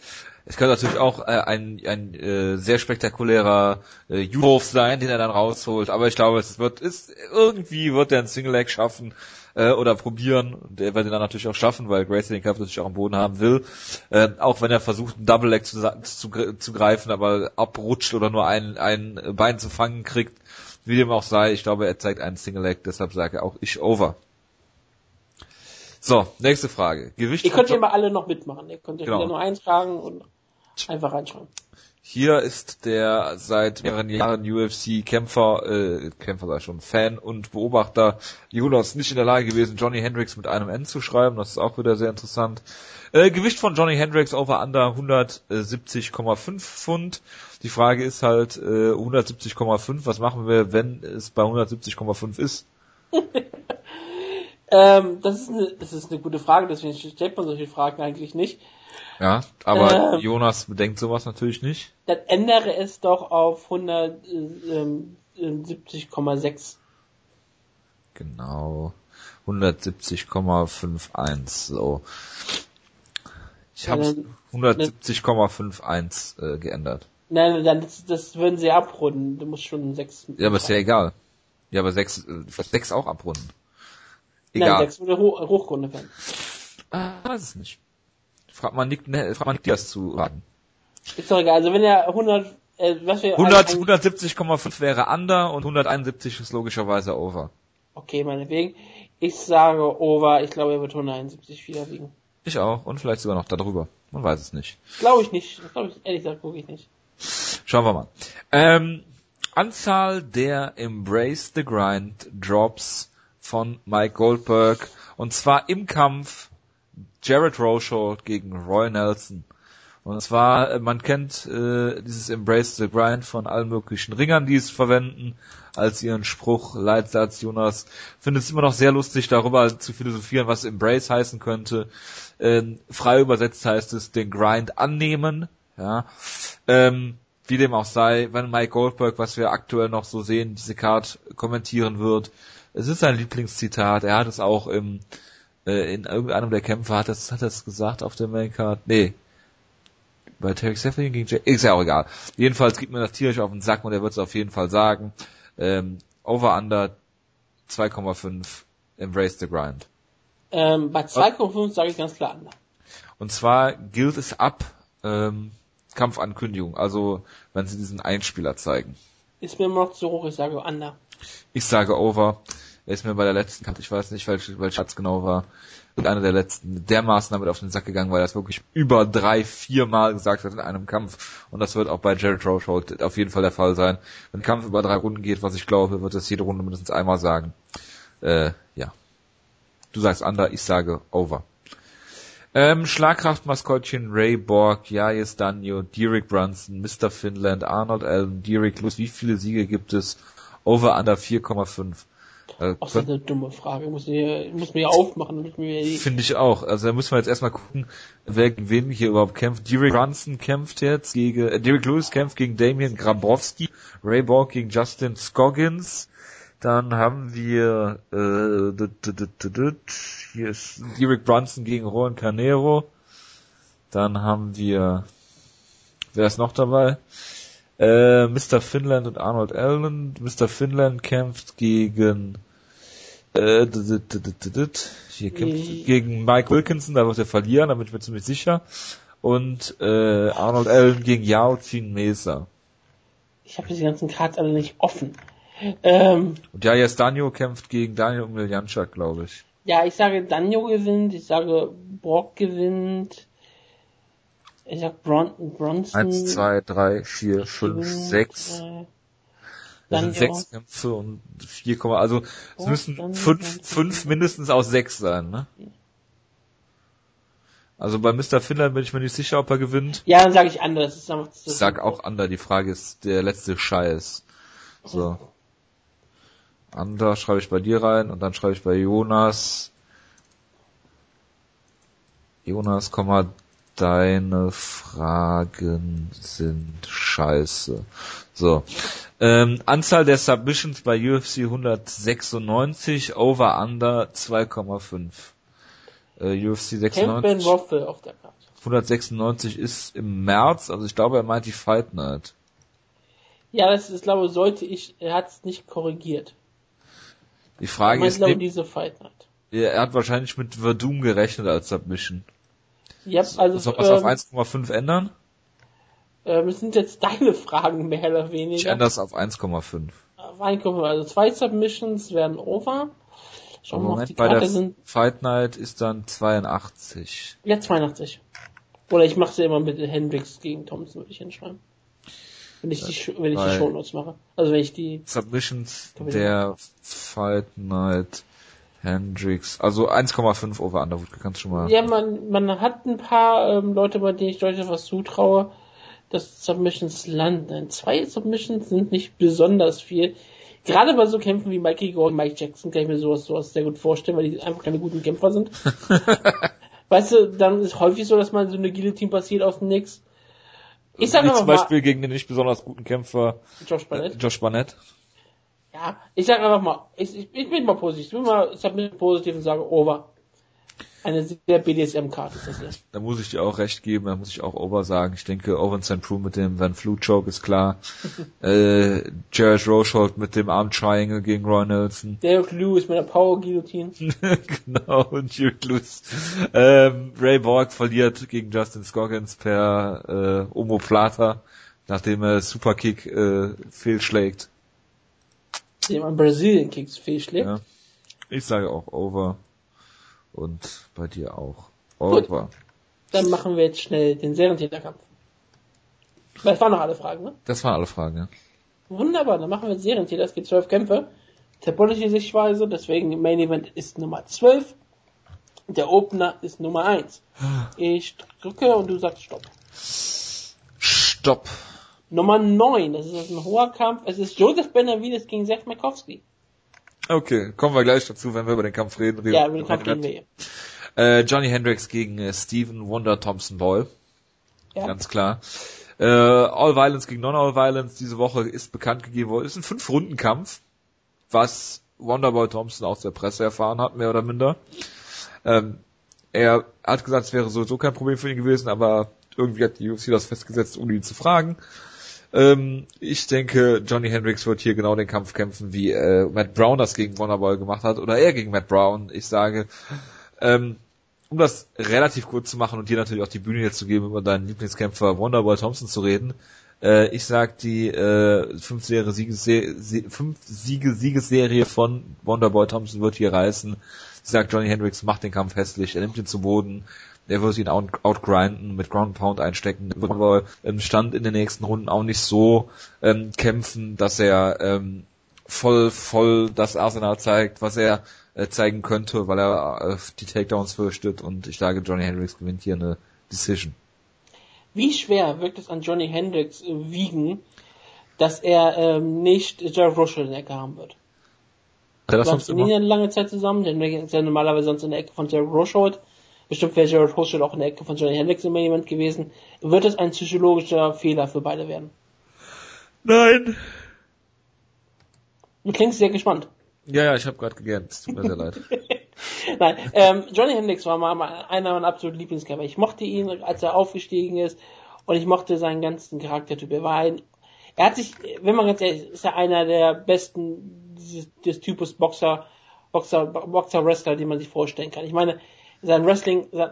Speaker 1: Es könnte natürlich auch äh, ein, ein äh, sehr spektakulärer äh, Wurf sein, den er dann rausholt. Aber ich glaube, es wird, ist irgendwie wird er ein Single Leg schaffen äh, oder probieren. Und er wird ihn dann natürlich auch schaffen, weil Gracie den Kampf natürlich auch am Boden haben will. Äh, auch wenn er versucht, einen Double Leg zu, zu, zu greifen, aber abrutscht oder nur ein, ein Bein zu fangen kriegt, wie dem auch sei. Ich glaube, er zeigt einen Single Leg, deshalb sage auch ich over. So, nächste Frage.
Speaker 2: Gewicht. Ihr könnt ja mal alle noch mitmachen. Ihr könnt euch genau. wieder nur eins fragen und einfach reinschreiben.
Speaker 1: Hier ist der seit mehreren Jahren UFC-Kämpfer, äh, Kämpfer sei schon, Fan und Beobachter Jonas nicht in der Lage gewesen, Johnny Hendricks mit einem N zu schreiben. Das ist auch wieder sehr interessant. Äh, Gewicht von Johnny Hendricks over under 170,5 Pfund. Die Frage ist halt äh, 170,5. Was machen wir, wenn es bei 170,5 ist?
Speaker 2: ähm, das, ist eine, das ist eine gute Frage, deswegen stellt man solche Fragen eigentlich nicht.
Speaker 1: Ja, aber ähm, Jonas bedenkt sowas natürlich nicht.
Speaker 2: Dann ändere es doch auf 170,6.
Speaker 1: Genau. 170,51 so. Ich habe 170,51 äh, geändert.
Speaker 2: Nein, dann das, das würden sie abrunden. Du musst schon 6.
Speaker 1: Ja, aber ist ja egal. Ja, aber 6 6 auch abrunden.
Speaker 2: Egal. Nein, 6 würde hoch, Hochgrunde werden.
Speaker 1: Ah, weiß es nicht. Frag mal Nick, ne, frag mal Nick das zu raten.
Speaker 2: Ist doch egal. Also wenn er 100, äh, was wir
Speaker 1: 100, 170,5 wäre under und 171 ist logischerweise over.
Speaker 2: Okay, meinetwegen. Ich sage over. Ich glaube, er wird 171 wieder wiegen.
Speaker 1: Ich auch. Und vielleicht sogar noch darüber. Man weiß es nicht.
Speaker 2: Glaube ich nicht. Das glaube ich, ehrlich gesagt, gucke ich nicht.
Speaker 1: Schauen wir mal. Ähm, Anzahl der Embrace the Grind Drops von Mike Goldberg. Und zwar im Kampf Jared Roshaw gegen Roy Nelson. Und zwar, äh, man kennt äh, dieses Embrace the Grind von allen möglichen Ringern, die es verwenden, als ihren Spruch, Leitsatz, Jonas. Findet es immer noch sehr lustig, darüber zu philosophieren, was Embrace heißen könnte. Ähm, frei übersetzt heißt es, den Grind annehmen. Ja. Ähm, wie dem auch sei, wenn Mike Goldberg, was wir aktuell noch so sehen, diese Card kommentieren wird. Es ist sein Lieblingszitat. Er hat es auch im äh, in irgendeinem der Kämpfe hat das, hat das gesagt auf der Maincard. Nee. Bei Terry Seflin gegen Jay, ist ja auch egal. Jedenfalls gibt mir das tierisch auf den Sack und er wird es auf jeden Fall sagen. Ähm, over under 2,5 Embrace the Grind.
Speaker 2: Ähm, bei 2,5 sage ich ganz klar under.
Speaker 1: Und zwar gilt es ab ähm, Kampfankündigung, also wenn sie diesen Einspieler zeigen.
Speaker 2: Ist mir immer noch zu hoch, ich sage under.
Speaker 1: Ich sage over. Er ist mir bei der letzten Karte, ich weiß nicht, welche, welche Schatz genau war. einer der letzten dermaßen damit auf den Sack gegangen, weil er das wirklich über drei, vier Mal gesagt hat in einem Kampf. Und das wird auch bei Jared Rochold auf jeden Fall der Fall sein. Wenn ein Kampf über drei Runden geht, was ich glaube, wird es jede Runde mindestens einmal sagen. Äh, ja. Du sagst under, ich sage over. Ähm, Schlagkraftmaskottchen Ray Borg, Jayes Danjo, Derek Brunson, Mr. Finland, Arnold Allen, Derek Lewis. Wie viele Siege gibt es? Over under 4,5.
Speaker 2: Äh, Ach, das ist eine dumme Frage. Ich muss mir, muss mir aufmachen.
Speaker 1: Finde ich auch. Also da müssen wir jetzt erstmal gucken, wer gegen wen hier überhaupt kämpft. Derek Brunson kämpft jetzt gegen, äh, Derek Lewis kämpft gegen Damien Grabowski, Ray Borg gegen Justin Scoggins, dann haben wir äh, hier ist Derek Brunson gegen Juan Canero. Dann haben wir wer ist noch dabei? Äh, Mr. Finland und Arnold Allen. Mr. Finland kämpft gegen äh, hier kämpft gegen Mike Wilkinson, da wird er verlieren, da bin ich mir ziemlich sicher. Und äh, Arnold Allen gegen Yao Chin Mesa.
Speaker 2: Ich habe diese ganzen Cards alle nicht offen. Ähm,
Speaker 1: und ja, jetzt Danjo kämpft gegen Daniel Umiljanczak, glaube ich.
Speaker 2: Ja, ich sage Danjo gewinnt, ich sage Brock gewinnt, ich sag Bron Bronson.
Speaker 1: Eins, zwei, drei, vier, fünf, sechs. Das sind sechs Kämpfe und vier, also es müssen fünf, fünf mindestens aus sechs sein, ne? Also bei Mr. Finland bin ich mir nicht sicher, ob er gewinnt.
Speaker 2: Ja, dann sage ich anders.
Speaker 1: Ich sag auch Ander. Die Frage ist der letzte Scheiß. So. Ander schreibe ich bei dir rein und dann schreibe ich bei Jonas. Jonas, deine Fragen sind scheiße. So. Ähm, Anzahl der Submissions bei UFC 196, Over Under 2,5. Äh, UFC 96. auf der Karte. 196 ist im März, also ich glaube, er meint die Fight Night.
Speaker 2: Ja, das ist, glaube sollte ich, er hat es nicht korrigiert.
Speaker 1: Die Frage ist,
Speaker 2: glaube, diese Fight Night.
Speaker 1: Er hat wahrscheinlich mit Verdum gerechnet als Submission.
Speaker 2: Ja, also,
Speaker 1: Soll was ähm, auf 1,5 ändern?
Speaker 2: Ähm, das sind jetzt deine Fragen mehr oder weniger.
Speaker 1: Ich ändere es auf 1,5.
Speaker 2: Auf 1,5. Also zwei Submissions werden over.
Speaker 1: Schauen wir mal, die bei Karte der sind. Fight Night ist dann 82.
Speaker 2: Ja, 82. Oder ich mache sie immer mit Hendrix gegen Thompson, würde ich hinschreiben. Wenn ich die, wenn ich die Shownotes mache. Also wenn ich die.
Speaker 1: Submissions der Fight Night Hendrix, also 1,5 over Underwood, kannst du schon mal.
Speaker 2: Ja, man, man hat ein paar ähm, Leute, bei denen ich durchaus was zutraue, dass Submissions landen. Zwei Submissions sind nicht besonders viel. Gerade bei so Kämpfen wie Mikey Gordon, Mike Jackson kann ich mir sowas, sowas sehr gut vorstellen, weil die einfach keine guten Kämpfer sind. weißt du, dann ist häufig so, dass man so eine Guillotine passiert aus dem Nix.
Speaker 1: Ich sag Wie zum Beispiel mal, gegen den nicht besonders guten Kämpfer
Speaker 2: Josh Barnett. Äh,
Speaker 1: Josh Barnett.
Speaker 2: Ja, ich sag einfach mal, ich, ich, ich bin mal positiv, ich bin mal, ich hab mit positiv und sage over. Eine sehr BDSM-Karte ist das hier.
Speaker 1: Da muss ich dir auch recht geben, da muss ich auch over sagen. Ich denke, Owen St. Prue mit dem Van Flu Choke ist klar. äh, Jared Rochold mit dem Arm Triangle gegen Roy Nelson.
Speaker 2: Derek Lewis mit der Power Guillotine.
Speaker 1: genau, und Derek Lewis. Ähm, Ray Borg verliert gegen Justin Scoggins per äh, Omoplata, nachdem er Superkick äh, fehlschlägt
Speaker 2: dem an Brasilien Kicks fehlschlägt. Ja.
Speaker 1: Ich sage auch over. Und bei dir auch. Over. Gut.
Speaker 2: Dann machen wir jetzt schnell den Serientäterkampf. Das waren noch alle Fragen, ne?
Speaker 1: Das waren alle Fragen, ja.
Speaker 2: Wunderbar, dann machen wir jetzt Serientäter. Es gibt zwölf Kämpfe. Tabullische Sichtweise, deswegen Main Event ist Nummer zwölf. Der Opener ist Nummer eins. Ich drücke und du sagst Stopp.
Speaker 1: Stopp.
Speaker 2: Nummer 9, das ist ein hoher Kampf. Es ist Joseph Benavides gegen Seth Makowski.
Speaker 1: Okay, kommen wir gleich dazu, wenn wir über den Kampf reden.
Speaker 2: Ja, über den Kampf reden wir.
Speaker 1: Äh, Johnny Hendricks gegen äh, Stephen Wonder Thompson Boy. Ja. Ganz klar. Äh, All Violence gegen Non-All Violence diese Woche ist bekannt gegeben worden. Ist ein Fünf-Runden-Kampf, was Wonderboy Thompson aus der Presse erfahren hat, mehr oder minder. Ähm, er hat gesagt, es wäre sowieso kein Problem für ihn gewesen, aber irgendwie hat die UFC das festgesetzt, um ihn zu fragen. Ähm, ich denke, Johnny Hendricks wird hier genau den Kampf kämpfen, wie äh, Matt Brown das gegen Wonderboy gemacht hat, oder er gegen Matt Brown. Ich sage, ähm, um das relativ kurz zu machen und dir natürlich auch die Bühne jetzt zu geben, über deinen Lieblingskämpfer Wonderboy Thompson zu reden, äh, ich sag die äh, fünf, Siege, fünf Siege Siegesserie von Wonderboy Thompson wird hier reißen. sagt Johnny Hendricks, macht den Kampf hässlich, er nimmt ihn zu Boden, er wird ihn out, outgrinden, mit Ground Pound einstecken, wird aber im Stand in den nächsten Runden auch nicht so ähm, kämpfen, dass er ähm, voll, voll das Arsenal zeigt, was er äh, zeigen könnte, weil er äh, die Takedowns fürchtet und ich sage, Johnny Hendricks gewinnt hier eine Decision.
Speaker 2: Wie schwer wird es an Johnny Hendricks äh, wiegen, dass er ähm, nicht Jared Russell in der Ecke haben wird?
Speaker 1: Er das sonst
Speaker 2: eine lange Zeit zusammen? Der ist ja normalerweise sonst in der Ecke von Jared Russell. Bestimmt wäre Jared Russell auch in der Ecke von Johnny Hendricks immer jemand gewesen. Wird es ein psychologischer Fehler für beide werden?
Speaker 1: Nein.
Speaker 2: Du klingst sehr gespannt.
Speaker 1: Ja, ja, ich habe gerade gegähnt. Tut mir sehr leid.
Speaker 2: Nein, ähm, Johnny Hendricks war mal einer meiner absoluten Lieblingskämpfer. Ich mochte ihn, als er aufgestiegen ist und ich mochte seinen ganzen Charaktertyp. Er war ein, er hat sich, wenn man ganz ehrlich ist, ist er einer der besten dieses, des Typus Boxer, Boxer, Boxer Wrestler, den man sich vorstellen kann. Ich meine, sein Wrestling, sein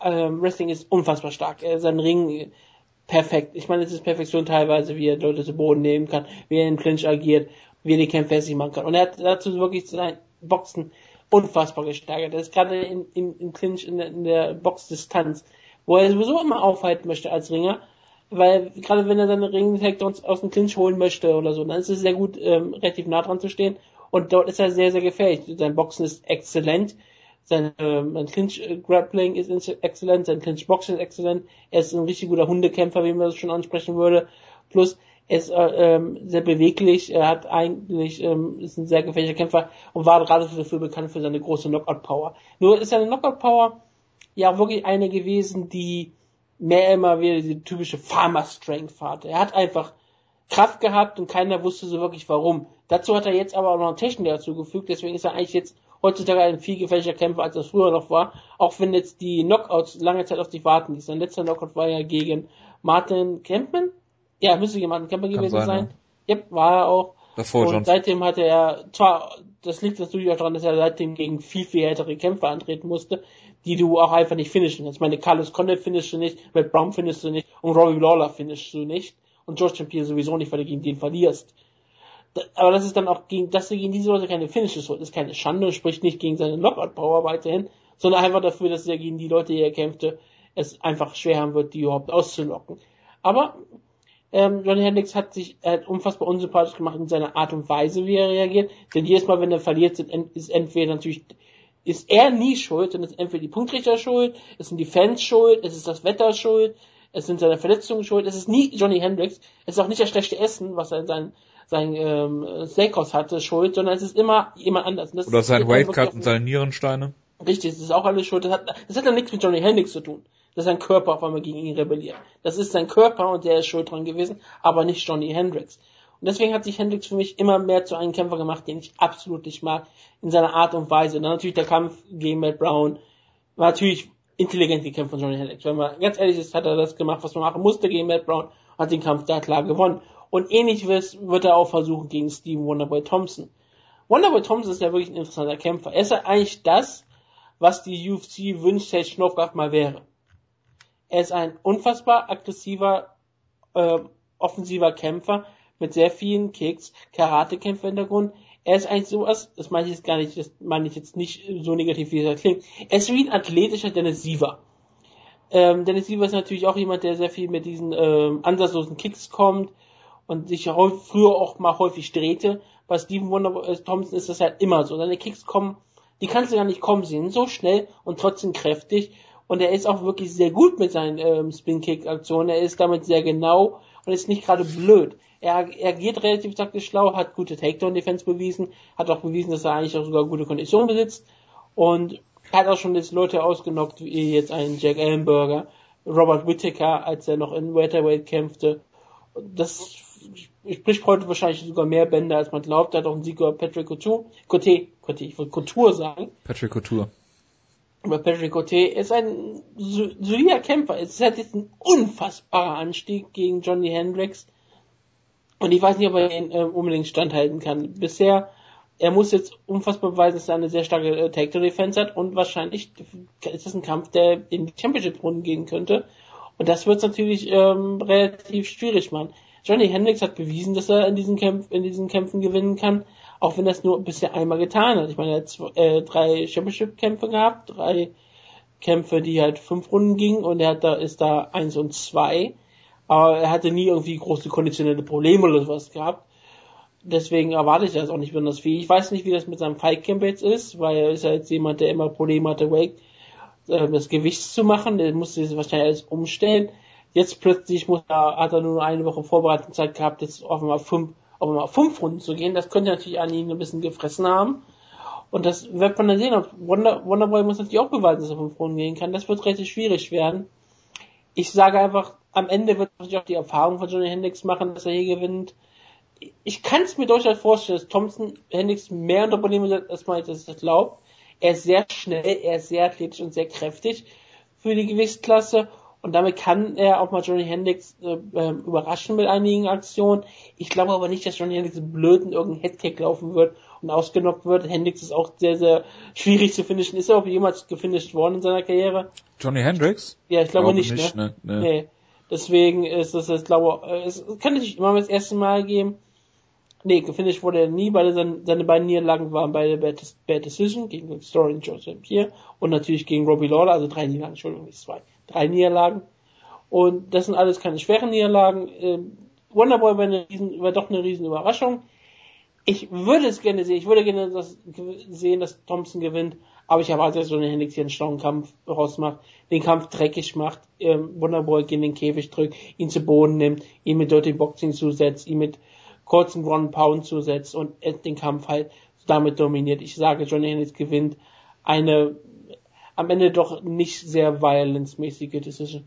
Speaker 2: äh, Wrestling ist unfassbar stark. Er, sein Ring perfekt. Ich meine, es ist Perfektion teilweise, wie er Leute zu Boden nehmen kann, wie er in Clinch agiert, wie er die Kämpfe hässlich machen kann. Und er hat dazu wirklich sein Boxen unfassbar gesteigert. Er ist gerade in, in, in Clinch in der, in der Boxdistanz, wo er sowieso immer aufhalten möchte als Ringer, weil gerade wenn er seine Ring-Takedowns aus dem Clinch holen möchte oder so, dann ist es sehr gut, ähm, relativ nah dran zu stehen. Und dort ist er sehr, sehr gefährlich. Sein Boxen ist exzellent. Sein, ähm, sein Clinch-Grappling ist exzellent. Sein Clinch-Boxing ist exzellent. Er ist ein richtig guter Hundekämpfer, wie man das schon ansprechen würde. Plus, er ist äh, ähm, sehr beweglich. Er hat eigentlich, ähm, ist ein sehr gefährlicher Kämpfer und war gerade dafür bekannt für seine große Knockout-Power. Nur ist seine Knockout-Power ja wirklich eine gewesen, die mehr immer wieder die typische Farmer-Strength hatte. Er hat einfach Kraft gehabt und keiner wusste so wirklich warum. Dazu hat er jetzt aber auch noch Technik dazugefügt, deswegen ist er eigentlich jetzt heutzutage ein viel gefährlicher Kämpfer, als er früher noch war, auch wenn jetzt die Knockouts lange Zeit auf dich warten. Sein letzter Knockout war ja gegen Martin Kempman. Ja, müsste gegen Martin Kempman gewesen
Speaker 1: sein,
Speaker 2: sein. Ja. Yep, war er auch.
Speaker 1: Davor
Speaker 2: und
Speaker 1: John
Speaker 2: seitdem hatte er, zwar, das liegt natürlich auch daran, dass er seitdem gegen viel, viel härtere Kämpfer antreten musste, die du auch einfach nicht finishen kannst. Ich meine, Carlos Condit finishst du nicht, Matt Brown finishst du nicht und Robbie Lawler finishst du nicht und George. Pierre sowieso nicht, weil du gegen den verlierst. Aber das ist dann auch gegen, dass er gegen diese Leute keine Finishes holt, ist keine Schande und spricht nicht gegen seine Knockout-Power weiterhin, sondern einfach dafür, dass er gegen die Leute, die er kämpfte, es einfach schwer haben wird, die überhaupt auszulocken. Aber ähm, Johnny Hendricks hat sich er hat unfassbar unsympathisch gemacht in seiner Art und Weise, wie er reagiert. Denn jedes Mal, wenn er verliert, ist entweder natürlich ist er nie schuld, denn es ist entweder die Punktrichter schuld, es sind die Fans schuld, es ist das Wetter schuld, es sind seine Verletzungen schuld, es ist nie Johnny Hendricks, es ist auch nicht das schlechte Essen, was er in seinem sein ähm, Steakhouse hatte, schuld, sondern es ist immer jemand anders.
Speaker 1: Oder sein
Speaker 2: dann
Speaker 1: Weightcut und seine Nierensteine.
Speaker 2: Richtig, das ist auch alles schuld. Das hat, das hat ja nichts mit Johnny Hendricks zu tun. Dass sein Körper auf einmal gegen ihn rebelliert. Das ist sein Körper und der ist schuld dran gewesen, aber nicht Johnny Hendricks. Und deswegen hat sich Hendricks für mich immer mehr zu einem Kämpfer gemacht, den ich absolut nicht mag, in seiner Art und Weise. Und dann natürlich der Kampf gegen Matt Brown war natürlich intelligent gekämpft von Johnny Hendricks. Wenn man ganz ehrlich ist, hat er das gemacht, was man machen musste gegen Matt Brown, hat den Kampf da klar gewonnen. Und ähnlich wird er auch versuchen gegen Steven Wonderboy Thompson. Wonderboy Thompson ist ja wirklich ein interessanter Kämpfer. Er ist ja eigentlich das, was die UFC wünscht, Sage Schnorfgaff mal wäre. Er ist ein unfassbar aggressiver, äh, offensiver Kämpfer mit sehr vielen Kicks, Karate-Kämpfer-Hintergrund. Er ist eigentlich sowas, das meine ich jetzt gar nicht, das meine ich jetzt nicht so negativ, wie es klingt. Er ist wie ein athletischer Dennis Siever. Ähm, Dennis Siever ist natürlich auch jemand, der sehr viel mit diesen ähm, ansatzlosen Kicks kommt und sich früher auch mal häufig drehte. Bei Steven Wonder äh, Thompson ist das halt immer so. Seine Kicks kommen, die kannst du gar nicht kommen sehen, so schnell und trotzdem kräftig. Und er ist auch wirklich sehr gut mit seinen ähm, Spin-Kick-Aktionen. Er ist damit sehr genau und ist nicht gerade blöd. Er, er geht relativ taktisch schlau, hat gute Takedown-Defense bewiesen, hat auch bewiesen, dass er eigentlich auch sogar gute Kondition besitzt und hat auch schon jetzt Leute ausgenockt, wie jetzt einen Jack Ellenberger, Robert Whittaker, als er noch in Welterweight kämpfte. Das spricht heute wahrscheinlich sogar mehr Bände, als man glaubt. Er hat auch einen Sieg über Patrick Couture, Cote, Cote, ich wollte Couture sagen.
Speaker 1: Patrick Couture.
Speaker 2: Aber Patrick Cote ist ein so- solider Kämpfer. Es hat jetzt ein unfassbarer Anstieg gegen Johnny Hendricks. Und ich weiß nicht, ob er ihn äh, unbedingt standhalten kann. Bisher, er muss jetzt unfassbar beweisen, dass er eine sehr starke äh, Takedown-Defense hat und wahrscheinlich ist das ein Kampf, der in die Championship-Runden gehen könnte. Und das wird es natürlich ähm, relativ schwierig machen. Johnny Hendricks hat bewiesen, dass er in diesen, Kämpf, in diesen Kämpfen gewinnen kann. Auch wenn das nur bisher einmal getan hat. Ich meine, er hat zwei, äh, drei Championship-Kämpfe gehabt, drei Kämpfe, die halt fünf Runden gingen und er hat da, ist da eins und zwei. Aber er hatte nie irgendwie große konditionelle Probleme oder sowas gehabt. Deswegen erwarte ich das auch nicht besonders viel. Ich weiß nicht, wie das mit seinem Fight Camp jetzt ist, weil er ist ja jetzt jemand, der immer Probleme hatte, Wake, äh, das Gewicht zu machen. Der musste sich wahrscheinlich alles umstellen. Jetzt plötzlich muss er, hat er nur eine Woche Vorbereitungszeit gehabt, jetzt einmal fünf, einmal fünf Runden zu gehen. Das könnte natürlich an ihn ein bisschen gefressen haben. Und das wird man dann sehen. Und Wonder, Wonderboy muss natürlich auch beweisen, dass er fünf Runden gehen kann. Das wird relativ schwierig werden. Ich sage einfach, am Ende wird natürlich auch die Erfahrung von Johnny Hendricks machen, dass er hier gewinnt. Ich kann es mir durchaus vorstellen, dass Thompson Hendricks mehr unter Probleme setzt, als man das glaubt. Er ist sehr schnell, er ist sehr athletisch und sehr kräftig für die Gewichtsklasse und damit kann er auch mal Johnny Hendricks äh, äh, überraschen mit einigen Aktionen. Ich glaube aber nicht, dass Johnny Hendricks blöd in irgendeinen Headkick laufen wird und ausgenockt wird. Hendricks ist auch sehr, sehr schwierig zu finishen. Ist er auch jemals gefinisht worden in seiner Karriere?
Speaker 1: Johnny Hendricks?
Speaker 2: Ja, ich glaube, glaube nicht, nicht, ne? ne? Nee. nee. Deswegen ist das jetzt, glaube ich, es kann natürlich immer das erste Mal geben. Nee, gefinisht wurde er nie, weil seine, seine beiden Niederlagen waren bei der Bad, Bad Decision gegen Story und Joseph hier und natürlich gegen Robbie Lawler, also drei Niederlagen, Entschuldigung, nicht zwei drei Niederlagen. Und das sind alles keine schweren Niederlagen. Ähm, Wonderboy war, eine riesen, war doch eine riesen Überraschung. Ich würde es gerne sehen. Ich würde gerne das, sehen, dass Thompson gewinnt. Aber ich erwarte, dass Johnny Hendricks hier einen schlauen Kampf rausmacht, den Kampf dreckig macht, ähm, Wonderboy gegen den Käfig drückt, ihn zu Boden nimmt, ihn mit Dirty Boxing zusetzt, ihn mit kurzen One Pound zusetzt und den Kampf halt damit dominiert. Ich sage, Johnny Hendricks gewinnt eine am Ende doch nicht sehr violence-mäßige Decision.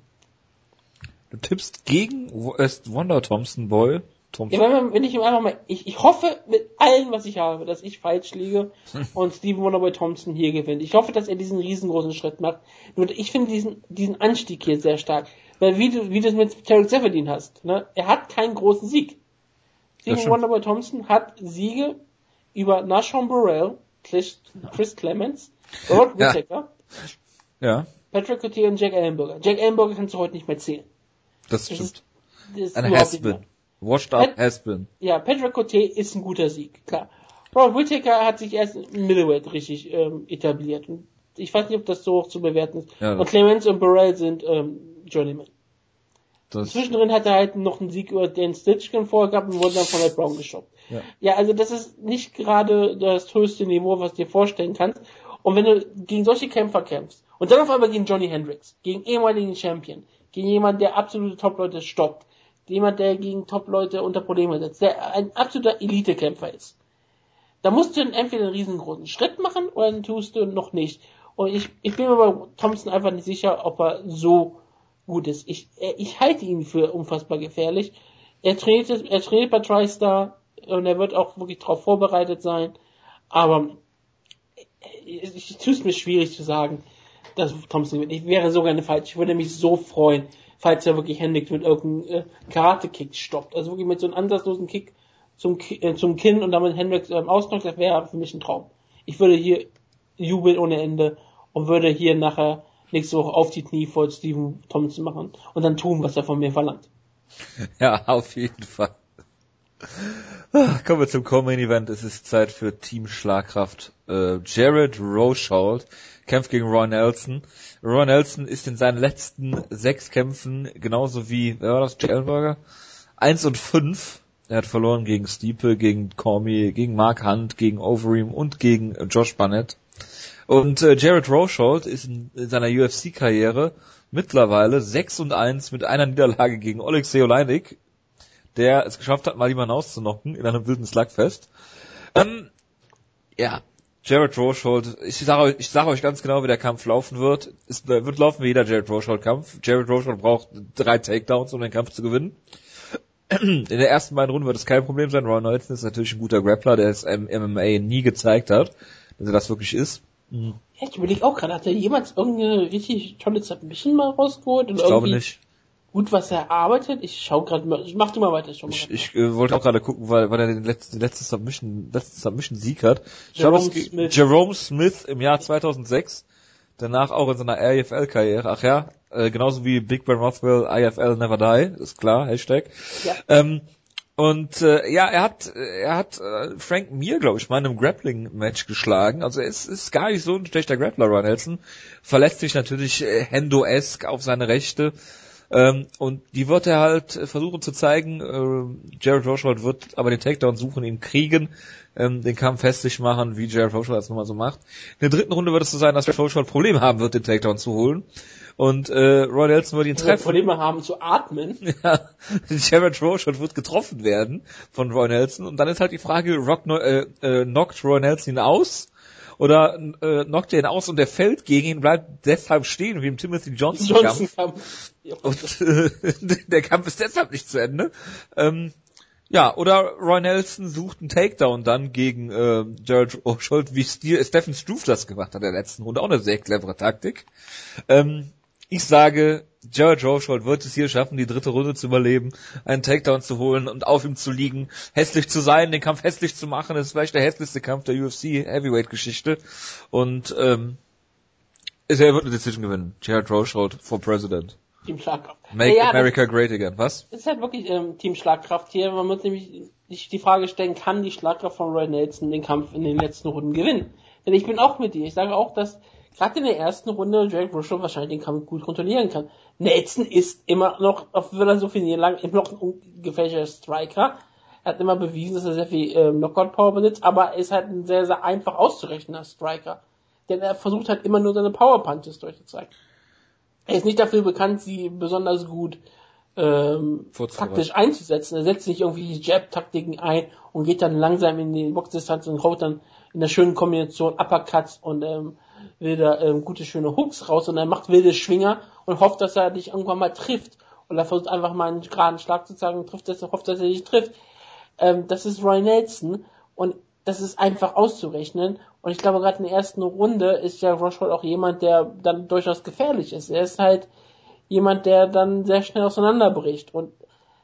Speaker 1: Du tippst gegen Wonder Thompson Boy?
Speaker 2: Thompson. Ja, wenn, ich ihm einfach mal, ich, ich hoffe mit allem, was ich habe, dass ich falsch liege und Steven Wonderboy Thompson hier gewinnt. Ich hoffe, dass er diesen riesengroßen Schritt macht. Nur ich finde diesen, diesen Anstieg hier sehr stark. Weil wie du, wie du es mit Tarek Zefferdin hast, ne? Er hat keinen großen Sieg. Steven Wonderboy Thompson hat Siege über Nashon Burrell, Chris, Chris Clements, Robert Whittaker,
Speaker 1: ja.
Speaker 2: Patrick Cotier und Jack Ellenberger. Jack Ellenberger kannst du heute nicht mehr zählen.
Speaker 1: Das, das stimmt. Ist, das ein Has-Been. Washed up Has-Been.
Speaker 2: Ja, Patrick Cotier ist ein guter Sieg, klar. Robert Whittaker hat sich erst im Middleweight richtig ähm, etabliert. Und ich weiß nicht, ob das so hoch zu bewerten ist. Ja, und Clemens und Burrell sind ähm, Journeyman. Das Zwischendrin hat er halt noch einen Sieg über den Stitchkin vorgehabt und wurde dann von Red Brown geshoppt. Ja. ja, also das ist nicht gerade das höchste Niveau, was du dir vorstellen kannst. Und wenn du gegen solche Kämpfer kämpfst und dann auf einmal gegen Johnny Hendricks, gegen ehemaligen Champion, gegen jemanden, der absolute Top-Leute stoppt, jemand, der gegen Top-Leute unter Probleme setzt, der ein absoluter Elite-Kämpfer ist, da musst du entweder einen riesengroßen Schritt machen oder dann tust du noch nicht. Und ich, ich bin mir bei Thompson einfach nicht sicher, ob er so gut ist. Ich, ich halte ihn für unfassbar gefährlich. Er trainiert, er trainiert bei TriStar und er wird auch wirklich darauf vorbereitet sein. Aber ich tue es mir schwierig zu sagen, dass Thompson gewinnt. Ich wäre sogar eine falsch. Ich würde mich so freuen, falls er wirklich Hendricks mit irgendeinem äh, Karate-Kick stoppt. Also wirklich mit so einem ansatzlosen Kick zum, äh, zum Kinn und damit Hendricks ähm, ausnockt, das wäre für mich ein Traum. Ich würde hier jubeln ohne Ende und würde hier nachher nächste Woche auf die Knie vor Steven Thompson machen und dann tun, was er von mir verlangt.
Speaker 1: Ja, auf jeden Fall. Kommen wir zum Co-Main Event. Es ist Zeit für Team Schlagkraft. Äh, Jared Rochold kämpft gegen Roy Nelson. Roy Nelson ist in seinen letzten sechs Kämpfen genauso wie, wer war das, Ellenberger? Eins und fünf. Er hat verloren gegen Stiepe, gegen Cormier, gegen Mark Hunt, gegen Overeem und gegen Josh Barnett. Und äh, Jared Rochold ist in, in seiner UFC-Karriere mittlerweile 6 und 1 mit einer Niederlage gegen Alexei Oleinik der es geschafft hat, mal jemanden auszunocken in einem wilden Slugfest. Ähm, ja, Jared Rochold, ich sage euch, ich sage euch ganz genau, wie der Kampf laufen wird. Es wird laufen wie jeder Jared Rochold Kampf. Jared Rochold braucht drei Takedowns, um den Kampf zu gewinnen. In der ersten beiden Runden wird es kein Problem sein. Ron Nelson ist natürlich ein guter Grappler, der es im MMA nie gezeigt hat, dass er das wirklich ist.
Speaker 2: Mhm. Ja, ich überlege auch gerade, hat er jemals irgendeine richtig tolle Submission mal rausgeholt?
Speaker 1: ich glaube nicht
Speaker 2: gut was er arbeitet. Ich schau gerade mal, ich mach du mal weiter schon
Speaker 1: mal. Ich, ich äh, wollte auch gerade gucken, weil, weil er den letzten, letzten Submission, letzten Submission Sieg hat.
Speaker 2: Jerome Smith.
Speaker 1: Jerome Smith im Jahr 2006. Danach auch in seiner AFL-Karriere. Ach ja, äh, genauso wie Big Ben Rothwell, IFL Never Die, ist klar, Hashtag. Ja. Ähm, Und äh, ja, er hat er hat äh, Frank Mir, glaube ich, mal in einem Grappling-Match geschlagen. Also er ist, gar nicht so ein schlechter Grappler, Ron Nelson. Verlässt sich natürlich äh, Hendo-esque auf seine Rechte. Ähm, und die wird er halt versuchen zu zeigen. Äh, Jared Rochold wird aber den Takedown suchen, ihn kriegen, ähm, den Kampf festlich machen, wie Jared Rochold das nochmal so macht. In der dritten Runde wird es so sein, dass Rochold Probleme haben wird, den Takedown zu holen. Und äh, Roy Nelson wird ihn treffen.
Speaker 2: Probleme haben zu atmen.
Speaker 1: Ja, Jared Rochold wird getroffen werden von Roy Nelson. Und dann ist halt die Frage, Rock, äh, äh, knockt Roy Nelson ihn aus? Oder äh, knockt er ihn aus und der fällt gegen ihn, bleibt deshalb stehen, wie im Timothy Johnson,
Speaker 2: Johnson
Speaker 1: Kampf. Und äh, der Kampf ist deshalb nicht zu Ende. Ähm, ja, oder Roy Nelson sucht einen Takedown dann gegen äh, Jared Rochold, wie Stil, Stephen Struve das gemacht hat in der letzten Runde. Auch eine sehr clevere Taktik. Ähm, ich sage, Jared Rochold wird es hier schaffen, die dritte Runde zu überleben, einen Takedown zu holen und auf ihm zu liegen, hässlich zu sein, den Kampf hässlich zu machen. Das ist vielleicht der hässlichste Kampf der UFC Heavyweight Geschichte. Und ähm, er wird eine Decision gewinnen. Jared Rochold for President.
Speaker 2: Team Schlagkraft.
Speaker 1: Make
Speaker 2: Ja,
Speaker 1: America great again. Was?
Speaker 2: Es ist halt wirklich ähm, Team Schlagkraft hier. Man muss nämlich sich die Frage stellen, kann die Schlagkraft von Roy Nelson den Kampf in den letzten Runden gewinnen? Denn ich bin auch mit dir. Ich sage auch, dass gerade in der ersten Runde Jack Russo wahrscheinlich den Kampf gut kontrollieren kann. Nelson ist immer noch, obwohl er so viel lang, immer noch ein ungefährlicher Striker. Er hat immer bewiesen, dass er sehr viel ähm, Knockout-Power besitzt, aber er ist halt ein sehr, sehr einfach auszurechnender Striker. Denn er versucht halt immer nur seine Power-Punches durchzuzeigen. Er ist nicht dafür bekannt, sie besonders gut ähm, taktisch einzusetzen. Er setzt nicht irgendwie Jab-Taktiken ein und geht dann langsam in die Boxdistanz und haut dann in der schönen Kombination Uppercuts und ähm, will da ähm, gute, schöne Hooks raus und er macht wilde Schwinger und hofft, dass er dich irgendwann mal trifft. Und er versucht einfach mal einen geraden Schlag zu zeigen und trifft, dass er hofft, dass er dich trifft. Ähm, das ist Roy Nelson und das ist einfach auszurechnen. Und ich glaube, gerade in der ersten Runde ist ja Rochefort auch jemand, der dann durchaus gefährlich ist. Er ist halt jemand, der dann sehr schnell auseinanderbricht. Und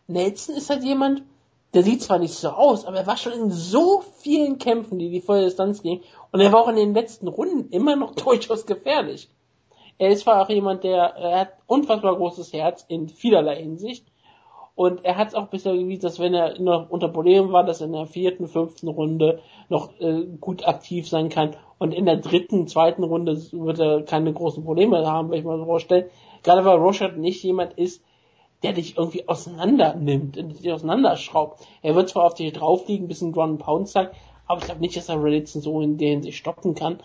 Speaker 2: Nelson ist halt jemand, der sieht zwar nicht so aus, aber er war schon in so vielen Kämpfen, die die volle Distanz gingen. Und er war auch in den letzten Runden immer noch durchaus gefährlich. Er ist zwar auch jemand, der er hat unfassbar großes Herz in vielerlei Hinsicht. Und er hat es auch bisher gewiesen, dass wenn er noch unter Problemen war, dass er in der vierten, fünften Runde noch äh, gut aktiv sein kann. Und in der dritten, zweiten Runde wird er keine großen Probleme haben, will ich mal so vorstellen. Gerade weil Rorschach nicht jemand ist, der dich irgendwie auseinander nimmt und dich auseinanderschraubt. Er wird zwar auf dich draufliegen, ein bisschen Ground Pound sagt, aber ich glaube nicht, dass er Redditson so in der Hinsicht stoppen kann.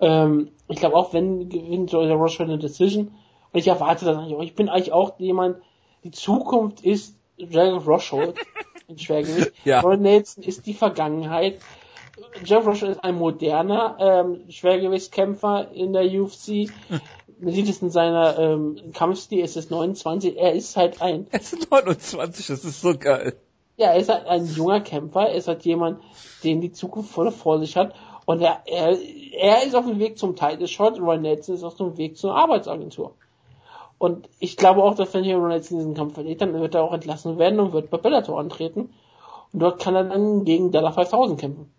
Speaker 2: Ähm, ich glaube auch, wenn gewinnt so der Rorschach eine Decision. Und ich erwarte das eigentlich auch. Ich bin eigentlich auch jemand, die Zukunft ist Jared Roshold in Schwergewicht.
Speaker 1: Ja.
Speaker 2: Ron Nelson ist die Vergangenheit. Jeff Roshold ist ein moderner ähm, Schwergewichtskämpfer in der UFC. Man sieht es in seiner ähm, Kampfstil, es ist 29. Er ist halt ein,
Speaker 1: Es sind 29, das ist so geil.
Speaker 2: ja, er ist halt ein junger Kämpfer. Er ist halt jemand, den die Zukunft voll vor sich hat. Und er, er, er ist auf dem Weg zum Title Shot. Roy Nelson ist auf dem Weg zur Arbeitsagentur. Und ich glaube auch, dass wenn hier Ron Nelson diesen Kampf verliert, dann wird er auch entlassen werden und wird bei Bellator antreten. Und dort kann er dann gegen Della 5000 kämpfen.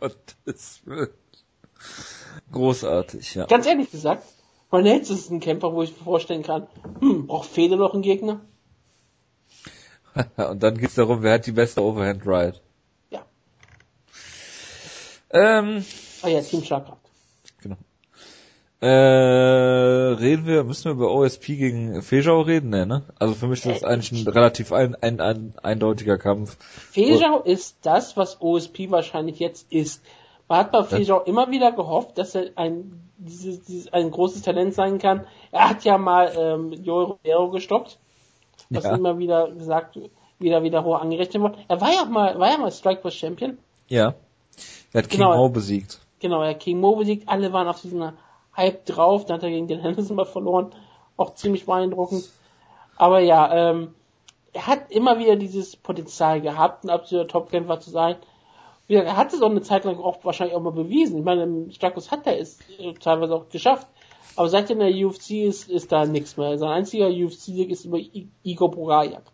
Speaker 1: Gottes Willen. Großartig, ja.
Speaker 2: Ganz ehrlich gesagt, Nelson ist ein Kämpfer, wo ich mir vorstellen kann, hm, braucht Fede noch einen Gegner?
Speaker 1: Und dann geht's darum, wer hat die beste Overhand Ride.
Speaker 2: Ja.
Speaker 1: Ähm,
Speaker 2: Ah ja, Team Schlagkraft.
Speaker 1: Äh, reden wir, müssen wir über OSP gegen Fejau reden, ne, ne? Also für mich ist das eigentlich ein relativ ein, ein, ein, eindeutiger Kampf.
Speaker 2: Fejau ist das, was OSP wahrscheinlich jetzt ist. Man hat bei Fejau immer wieder gehofft, dass er ein, dieses, dieses, ein großes Talent sein kann. Er hat ja mal ähm, Joel Romero gestoppt, was
Speaker 1: Ja.
Speaker 2: immer wieder gesagt, wieder wieder hoch angerechnet wird. Er war ja mal, war ja mal Strikeforce Champion.
Speaker 1: Ja. Er hat King
Speaker 2: Genau.
Speaker 1: Mo besiegt.
Speaker 2: Genau, er hat King Mo besiegt, alle waren auf diesen Hype drauf, dann hat er gegen den Henderson mal verloren. Auch ziemlich beeindruckend. Aber ja, ähm, er hat immer wieder dieses Potenzial gehabt, ein absoluter Topkämpfer zu sein. Er hat es auch eine Zeit lang auch wahrscheinlich auch mal bewiesen. Ich meine, im Stakus hat er es äh, teilweise auch geschafft. Aber seit er in der UFC ist, ist da nichts mehr. Sein einziger UFC-Sieg ist über I Igor Borajak.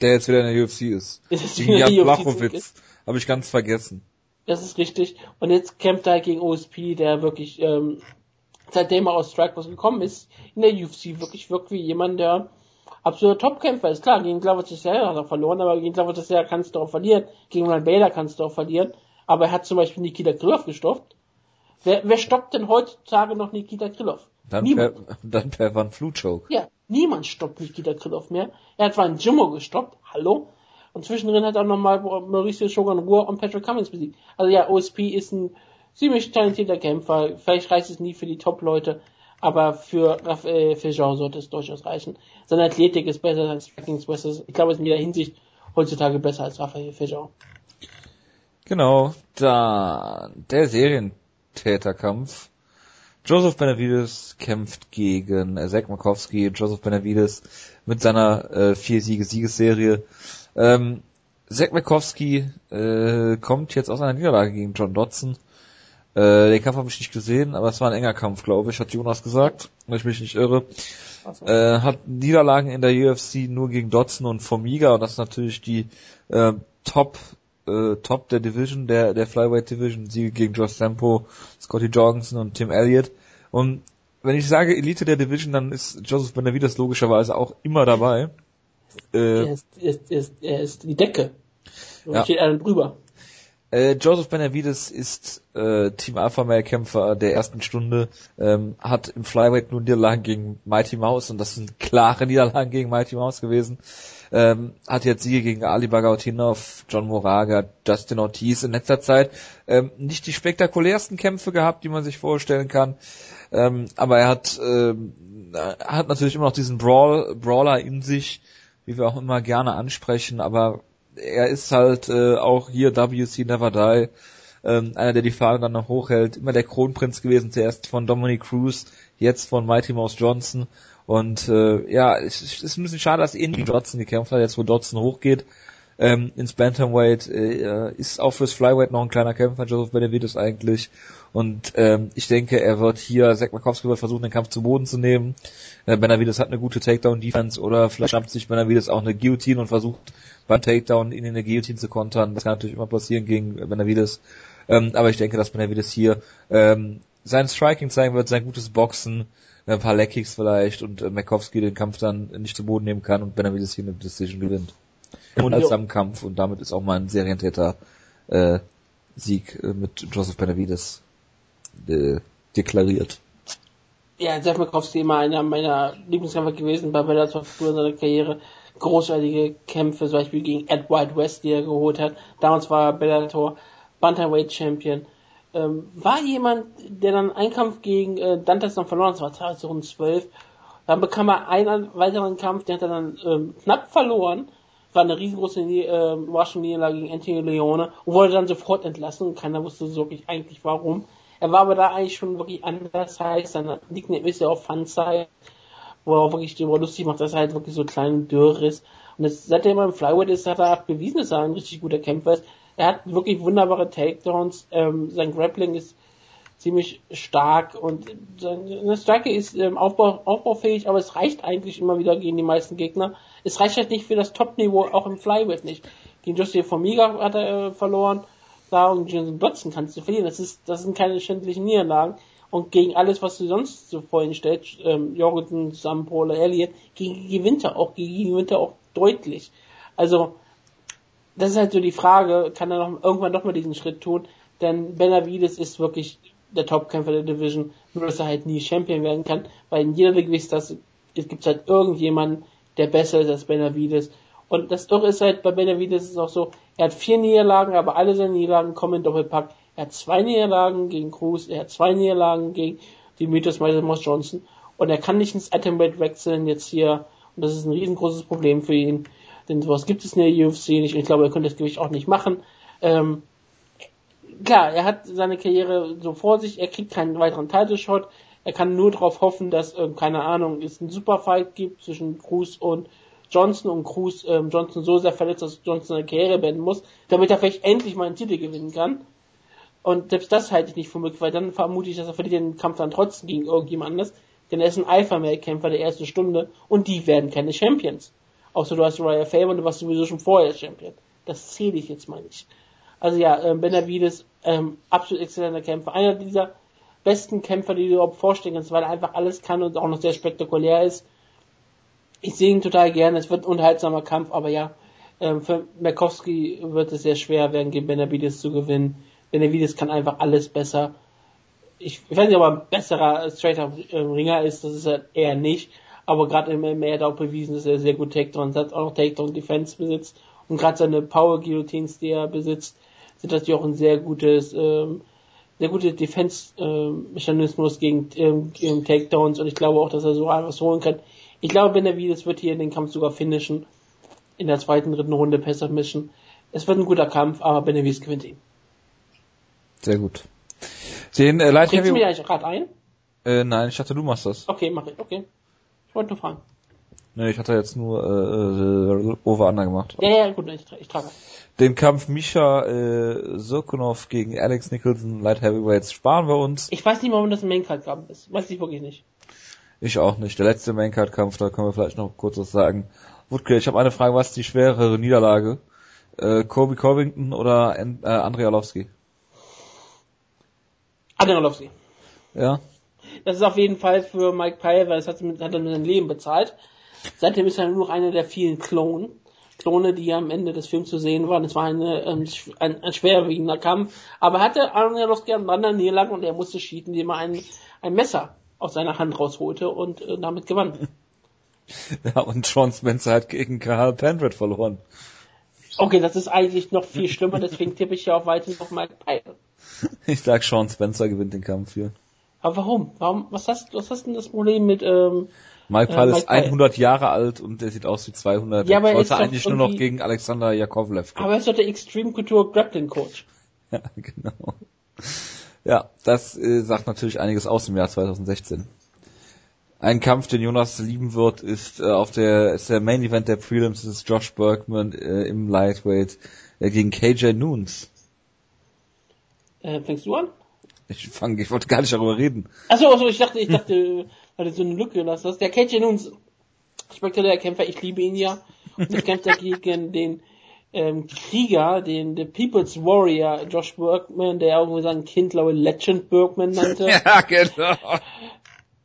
Speaker 1: Der jetzt wieder in der UFC ist.
Speaker 2: Ist
Speaker 1: Gegen Jan Blachowitz. Habe ich ganz vergessen.
Speaker 2: Das ist richtig. Und jetzt kämpft er gegen OSP, der wirklich, ähm, seitdem er aus Strikeforce gekommen ist, in der UFC wirklich wirkt wie jemand, der absoluter Topkämpfer ist klar, gegen Glover Teixeira hat er verloren, aber gegen Glover Teixeira kannst du auch verlieren, gegen Ryan Bader kannst du auch verlieren, aber er hat zum Beispiel Nikita Krylov gestoppt. Wer, wer stoppt denn heutzutage noch Nikita Krylov?
Speaker 1: Dann niemand. per, dann per Van Flu-Choke.
Speaker 2: Ja, niemand stoppt Nikita Krylov mehr. Er hat Van Jimmo gestoppt, hallo? Und zwischendrin hat er nochmal Mauricio Shogun Ruhr und Patrick Cummins besiegt. Also ja, OSP ist ein ziemlich talentierter Kämpfer. Vielleicht reicht es nie für die Top-Leute, aber für Raphael Jean sollte es durchaus reichen. Seine Athletik ist besser, sein Striking ist besser. Ich glaube, es ist in jeder Hinsicht heutzutage besser als Raphael Jean.
Speaker 1: Genau, dann der Serientäterkampf. Joseph Benavides kämpft gegen äh, Zach Makowski. Joseph Benavides mit seiner äh, vier Siege-Siegesserie. Ähm, Zach Makowski äh, kommt jetzt aus einer Niederlage gegen John Dodson. Äh, den Kampf habe ich nicht gesehen, aber es war ein enger Kampf, glaube ich, hat Jonas gesagt, wenn ich mich nicht irre. So. Äh, hat Niederlagen in der UFC nur gegen Dodson und Formiga und das ist natürlich die äh, Top äh, Top der Division, der der Flyweight Division, Siege gegen Josh Sampo, Scotty Jorgensen und Tim Elliott. Und wenn ich sage Elite der Division, dann ist Joseph Benavides logischerweise auch immer dabei.
Speaker 2: Äh, er, ist, er, ist, er, ist, er ist die Decke. Da ja. steht einer drüber.
Speaker 1: Äh, Joseph Benavides ist äh, Team Alpha Male Kämpfer der ersten Stunde, ähm, hat im Flyweight nur Niederlagen gegen Mighty Mouse und das sind klare Niederlagen gegen Mighty Mouse gewesen. Ähm, hat jetzt Siege gegen Ali Bagautinov, John Moraga, Justin Ortiz in letzter Zeit. Ähm, nicht die spektakulärsten Kämpfe gehabt, die man sich vorstellen kann. Ähm, aber er hat, ähm, hat natürlich immer noch diesen Brawl, Brawler in sich, wie wir auch immer gerne ansprechen, aber er ist halt äh, auch hier WC Never Die, ähm, einer, der die Fahne dann noch hochhält, immer der Kronprinz gewesen, zuerst von Dominic Cruz, jetzt von Mighty Mouse Johnson. Und äh, ja, es, es ist ein bisschen schade, dass gegen Dodson gekämpft hat, jetzt wo Dodson hochgeht ähm, ins Bantamweight, äh, ist auch fürs Flyweight noch ein kleiner Kämpfer, Joseph Benavides eigentlich. Und ähm, ich denke, er wird hier, Zach Markowski wird versuchen, den Kampf zu Boden zu nehmen. Äh, Benavides hat eine gute Takedown-Defense oder vielleicht schafft sich Benavides auch eine Guillotine und versucht beim Takedown ihn in eine Guillotine zu kontern. Das kann natürlich immer passieren gegen Benavides. Ähm, aber ich denke, dass Benavides hier ähm, sein Striking zeigen wird, sein gutes Boxen, ein paar Leckkicks vielleicht und äh, Makowski den Kampf dann nicht zu Boden nehmen kann und Benavides hier eine Decision gewinnt. Und als am Kampf und damit ist auch mal ein Serientäter äh, Sieg äh, mit Joseph Benavides äh, deklariert.
Speaker 2: Ja, Jeff Makowski immer einer meiner Lieblingskämpfer gewesen bei Bellator früher in seiner Karriere großartige Kämpfe, zum Beispiel gegen Ed White West, die er geholt hat. Damals war er Bellator Bantamweight Champion. Ähm, war jemand, der dann einen Kampf gegen äh, Dantes noch verloren hat, das war 2012. Dann bekam er einen weiteren Kampf, den hat er dann ähm, knapp verloren. War eine riesengroße äh, Überraschung-Niederlage gegen Anthony Leone und wurde dann sofort entlassen. Keiner wusste so wirklich eigentlich warum. Er war aber da eigentlich schon wirklich anders heiß. Sein Nickname ist ja auch Fanside wo er auch wirklich immer lustig macht, dass er halt wirklich so klein und dürr ist. Und das, seit er im Flyweight ist, hat er auch bewiesen, dass er ein richtig guter Kämpfer ist. Er hat wirklich wunderbare Takedowns, ähm, sein Grappling ist ziemlich stark und seine Stärke ist ähm, Aufbau, aufbaufähig, aber es reicht eigentlich immer wieder gegen die meisten Gegner. Es reicht halt nicht für das Top-Niveau, auch im Flyweight nicht. Gegen José Formiga hat er äh, verloren, da und Jason Dodson kannst du verlieren. Das ist, das sind keine schändlichen Niederlagen und gegen alles, was du sonst so vorhin stellst, ähm, Jorgensen, Sampola, Elliott, gegen gewinnt er auch, gegen gewinnt er auch deutlich. Also, das ist halt so die Frage, kann er noch irgendwann doch mal diesen Schritt tun, denn Benavides ist wirklich der Topkämpfer der Division, nur dass er halt nie Champion werden kann, weil in jeder Gewichtsklasse gibt halt irgendjemanden, der besser ist als Benavides. Und das Irre ist halt, bei Benavides ist es auch so, er hat vier Niederlagen, aber alle seine Niederlagen kommen in Doppelpack. Er hat zwei Niederlagen gegen Cruz, er hat zwei Niederlagen gegen Demetrius Moss Johnson. Und er kann nicht ins Atomweight wechseln jetzt hier. Und das ist ein riesengroßes Problem für ihn, denn sowas gibt es in der UFC nicht. Und ich glaube, er könnte das Gewicht auch nicht machen. Ähm, klar, er hat seine Karriere so vor sich, er kriegt keinen weiteren Title Shot, er kann nur darauf hoffen, dass, ähm, keine Ahnung, es einen Superfight gibt zwischen Cruz und Johnson. Und Cruz ähm, Johnson so sehr verletzt, dass Johnson seine Karriere beenden muss, damit er vielleicht endlich mal einen Titel gewinnen kann. Und selbst das halte ich nicht für möglich, weil dann vermute ich, dass er verliert den Kampf dann trotzdem gegen irgendjemand anders. Denn er ist ein Alpha-Male-Kämpfer der ersten Stunde und die werden keine Champions. Außer du hast Raya Faber und du warst sowieso schon vorher Champion. Das zähle ich jetzt mal nicht. Also ja, ähm, Benavides, ähm, absolut exzellenter Kämpfer. Einer dieser besten Kämpfer, die du überhaupt vorstellen kannst, weil er einfach alles kann und auch noch sehr spektakulär ist. Ich sehe ihn total gerne. Es wird ein unterhaltsamer Kampf, aber ja, ähm, für Merkowski wird es sehr schwer werden, gegen Benavides zu gewinnen. Benavides kann einfach alles besser. Ich, ich weiß nicht, ob er ein besserer straighter Ringer ist, das ist er eher nicht. Aber gerade im MMA hat er auch bewiesen, dass er sehr gut Takedowns hat, auch noch Takedown Defense besitzt. Und gerade seine Power Guillotines, die er besitzt, sind natürlich auch ein sehr gutes, ähm, sehr guter Defense-Mechanismus gegen, ähm, gegen Takedowns. Und ich glaube auch, dass er so etwas holen kann. Ich glaube, Benavides wird hier den Kampf sogar finishen. In der zweiten, dritten Runde per Submission. Es wird ein guter Kampf, aber Benavides gewinnt ihn.
Speaker 1: Sehr gut. Den äh, Light
Speaker 2: du
Speaker 1: Heavy...
Speaker 2: mich eigentlich gerade ein?
Speaker 1: Äh, nein, ich dachte, du machst das.
Speaker 2: Okay, mach ich. Okay. Ich wollte nur fragen.
Speaker 1: Nee, ich hatte jetzt nur äh, äh, Over-Under gemacht.
Speaker 2: Ja, ja, gut, ich, tra ich trage.
Speaker 1: Den Kampf Misha äh, Sokunov gegen Alex Nicholson, Light Heavyweights, sparen wir uns.
Speaker 2: Ich weiß nicht, warum das ein Maincard-Kampf ist. Weiß ich wirklich nicht.
Speaker 1: Ich auch nicht. Der letzte Maincard-Kampf, da können wir vielleicht noch kurz was sagen. Woodke, ich habe eine Frage, was ist die schwerere Niederlage? Äh, Kobe Covington oder äh, Andrei Arlovski?
Speaker 2: Adrianowski.
Speaker 1: Ja?
Speaker 2: Das ist auf jeden Fall für Mike Pyle, weil das hat, mit, hat er mit seinem Leben bezahlt. Seitdem ist er nur noch einer der vielen Klonen. Klone, die am Ende des Films zu sehen waren. Es war eine, ähm, ein, ein schwerwiegender Kampf. Aber er hatte Adrianowski an anderen Niederlagen und er musste cheaten, indem er ein, ein Messer aus seiner Hand rausholte und äh, damit gewann.
Speaker 1: Ja, und Sean Spencer hat gegen Karl Pendred verloren.
Speaker 2: Okay, das ist eigentlich noch viel schlimmer, deswegen tippe ich ja auch weiterhin auf Mike Pyle.
Speaker 1: Ich sag, Sean Spencer gewinnt den Kampf hier.
Speaker 2: Aber warum? Warum? Was hast, was hast denn das Problem mit, ähm,
Speaker 1: Mike
Speaker 2: Äh,
Speaker 1: Pyle
Speaker 2: Mike
Speaker 1: ist
Speaker 2: Pyle.
Speaker 1: 100 Jahre alt und der sieht aus wie 200.
Speaker 2: Ja, aber er ist
Speaker 1: eigentlich nur noch gegen Alexander Jakovlev
Speaker 2: aber er ist doch der Extreme Couture Grappling Coach.
Speaker 1: Ja, genau. Ja, das äh, sagt natürlich einiges aus im Jahr 2016. Ein Kampf, den Jonas lieben wird, ist äh, auf der ist der Main Event der Prelims, ist Josh Bergman äh, im Lightweight äh, gegen KJ Noons.
Speaker 2: Äh, fängst du an?
Speaker 1: Ich fange, ich wollte gar nicht darüber reden.
Speaker 2: Achso, achso, ich dachte, ich dachte, weil du so eine Lücke gelassen hast. Der KJ Nunes, spektakulärer Kämpfer, ich liebe ihn ja. Und jetzt kämpft er gegen den ähm, Krieger, den The People's Warrior, Josh Bergman, der irgendwie sein Kind, glaube ich, Legend Bergman nannte.
Speaker 1: Ja, genau.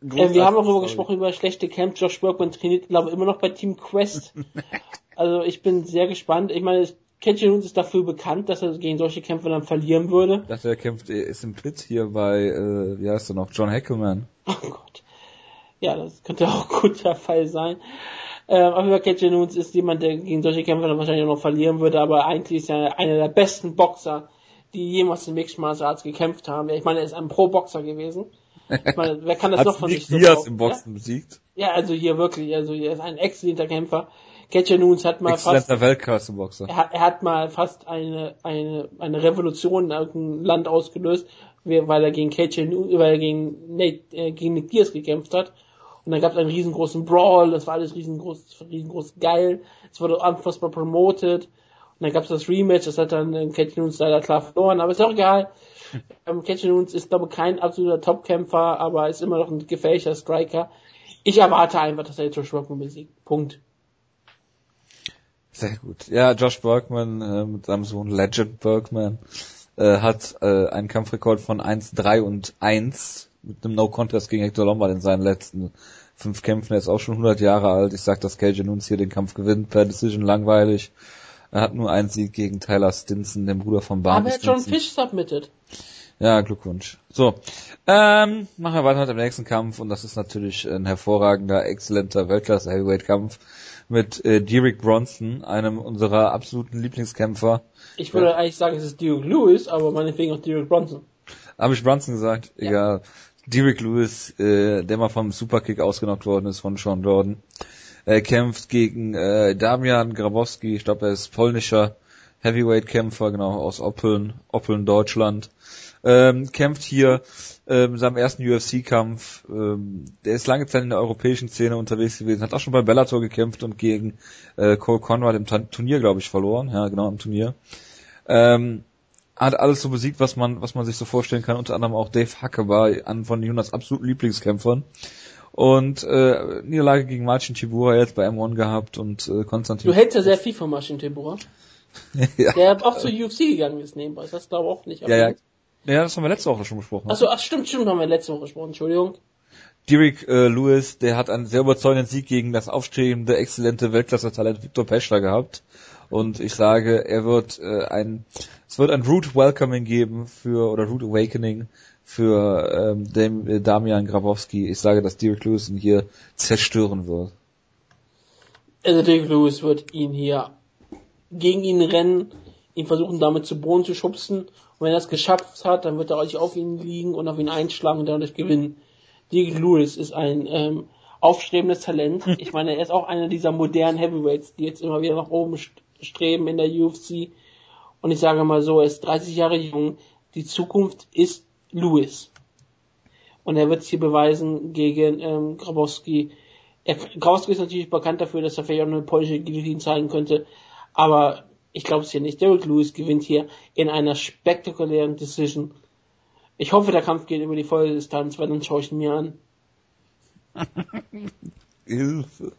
Speaker 2: Äh, wir haben auch darüber gesprochen, über schlechte Camps. Josh Bergman trainiert, glaube ich, immer noch bei Team Quest. Also ich bin sehr gespannt. Ich meine, KJ Nunes ist dafür bekannt, dass er gegen solche Kämpfer dann verlieren würde.
Speaker 1: Ich dachte, er kämpft, ist im Pit hier bei, äh, wie heißt er noch, John Hackelman.
Speaker 2: Oh Gott. Ja, das könnte auch gut der Fall sein. Ähm, aber KJ Nunes ist jemand, der gegen solche Kämpfer dann wahrscheinlich auch noch verlieren würde, aber eigentlich ist er einer der besten Boxer, die jemals in Mixed Martial Arts gekämpft haben. Ich meine, er ist ein Pro-Boxer gewesen. Ich meine, wer kann das noch von sich
Speaker 1: Nick
Speaker 2: so
Speaker 1: Diaz im Boxen besiegt.
Speaker 2: Ja? ja, also hier wirklich, also er ist ein exzellenter Kämpfer. KJ Nunes hat mal fast
Speaker 1: Weltklasse-Boxer.
Speaker 2: er hat, er hat mal fast eine, eine, eine Revolution in irgendeinem Land ausgelöst, weil er gegen KJ, Nu- weil er gegen Nate, äh, gegen Nick Diaz gekämpft hat. Und dann gab es einen riesengroßen Brawl, das war alles riesengroß, riesengroß geil. Es wurde unfassbar promoted. Und dann gab es das Rematch, das hat dann äh, KJ Nunes leider klar verloren, aber ist auch egal. Ähm, KJ Nunes ist, glaube ich, kein absoluter Topkämpfer, aber ist immer noch ein gefährlicher Striker. Ich erwarte einfach, dass er Josh Rockman besiegt. Punkt.
Speaker 1: Sehr gut. Ja, Josh Bergman äh, mit seinem Sohn Legend Bergman äh, hat äh, einen Kampfrekord von 1-3 und 1 mit einem No-Contest gegen Hector Lombard in seinen letzten fünf Kämpfen. Er ist auch schon 100 Jahre alt. Ich sag, dass KJ Nunes hier den Kampf gewinnt per Decision langweilig. Er hat nur einen Sieg gegen Tyler Stinson, den Bruder von Barney
Speaker 2: Aber er hat John
Speaker 1: Stinson.
Speaker 2: Fish submitted.
Speaker 1: Ja, Glückwunsch. So, ähm, machen wir weiter mit dem nächsten Kampf und das ist natürlich ein hervorragender, exzellenter Weltklasse-Heavyweight-Kampf mit äh, Derek Bronson, einem unserer absoluten Lieblingskämpfer.
Speaker 2: Ich würde eigentlich sagen, es ist Duke Lewis, aber meinetwegen auch Derek Bronson.
Speaker 1: Habe ich Bronson gesagt? Egal. Derek Lewis, äh, der mal vom Superkick ausgenockt worden ist von Sean Jordan. Er kämpft gegen äh, Damian Grabowski, ich glaube, er ist polnischer Heavyweight-Kämpfer, genau, aus Oppeln, Oppeln, Deutschland. Ähm, kämpft hier ähm, seinem ersten UFC-Kampf. Ähm, der ist lange Zeit in der europäischen Szene unterwegs gewesen, hat auch schon bei Bellator gekämpft und gegen äh, Cole Conrad im Turnier, glaube ich, verloren. Ja, genau, im Turnier. Ähm, hat alles so besiegt, was man, was man sich so vorstellen kann. Unter anderem auch Dave Huckebar, an von Jonas absoluten Lieblingskämpfern. Und äh, Niederlage gegen Marcin Tibura jetzt bei M1 gehabt und äh, Konstantin.
Speaker 2: Du hältst ja sehr viel von Maschin Tebura.
Speaker 1: ja.
Speaker 2: Der auch zur UFC gegangen ist nebenbei. Das glaube ich auch nicht.
Speaker 1: ja, ja. Ja, das haben wir letzte Woche schon besprochen.
Speaker 2: Achso, ach stimmt, stimmt, haben wir letzte Woche gesprochen, Entschuldigung.
Speaker 1: Derek äh, Lewis, der hat einen sehr überzeugenden Sieg gegen das aufstrebende, exzellente Weltklasse-Talent Victor Peschler gehabt. Und ich sage, er wird äh, ein, es wird ein Root Welcoming geben für, oder Root Awakening für ähm, dem, äh, Damian Grabowski. Ich sage, dass Derek Lewis ihn hier zerstören wird.
Speaker 2: Also Derek Lewis wird ihn hier gegen ihn rennen, ihn versuchen damit zu Boden zu schubsen. Und wenn er das geschafft hat, dann wird er euch auf ihn liegen und auf ihn einschlagen und dadurch gewinnen. Derek Lewis ist ein ähm, aufstrebendes Talent. Ich meine, er ist auch einer dieser modernen Heavyweights, die jetzt immer wieder nach oben streben in der UFC. Und ich sage mal so, er ist 30 Jahre jung. Die Zukunft ist Lewis. Und er wird es hier beweisen gegen ähm, Grabowski. Er, Grabowski ist natürlich bekannt dafür, dass er vielleicht auch eine polnische Guillotine zeigen könnte. Aber ich glaube es hier nicht. Derek Lewis gewinnt hier in einer spektakulären Decision. Ich hoffe, der Kampf geht über die volle Distanz, weil dann schaue ich ihn mir an.
Speaker 1: Hilfe.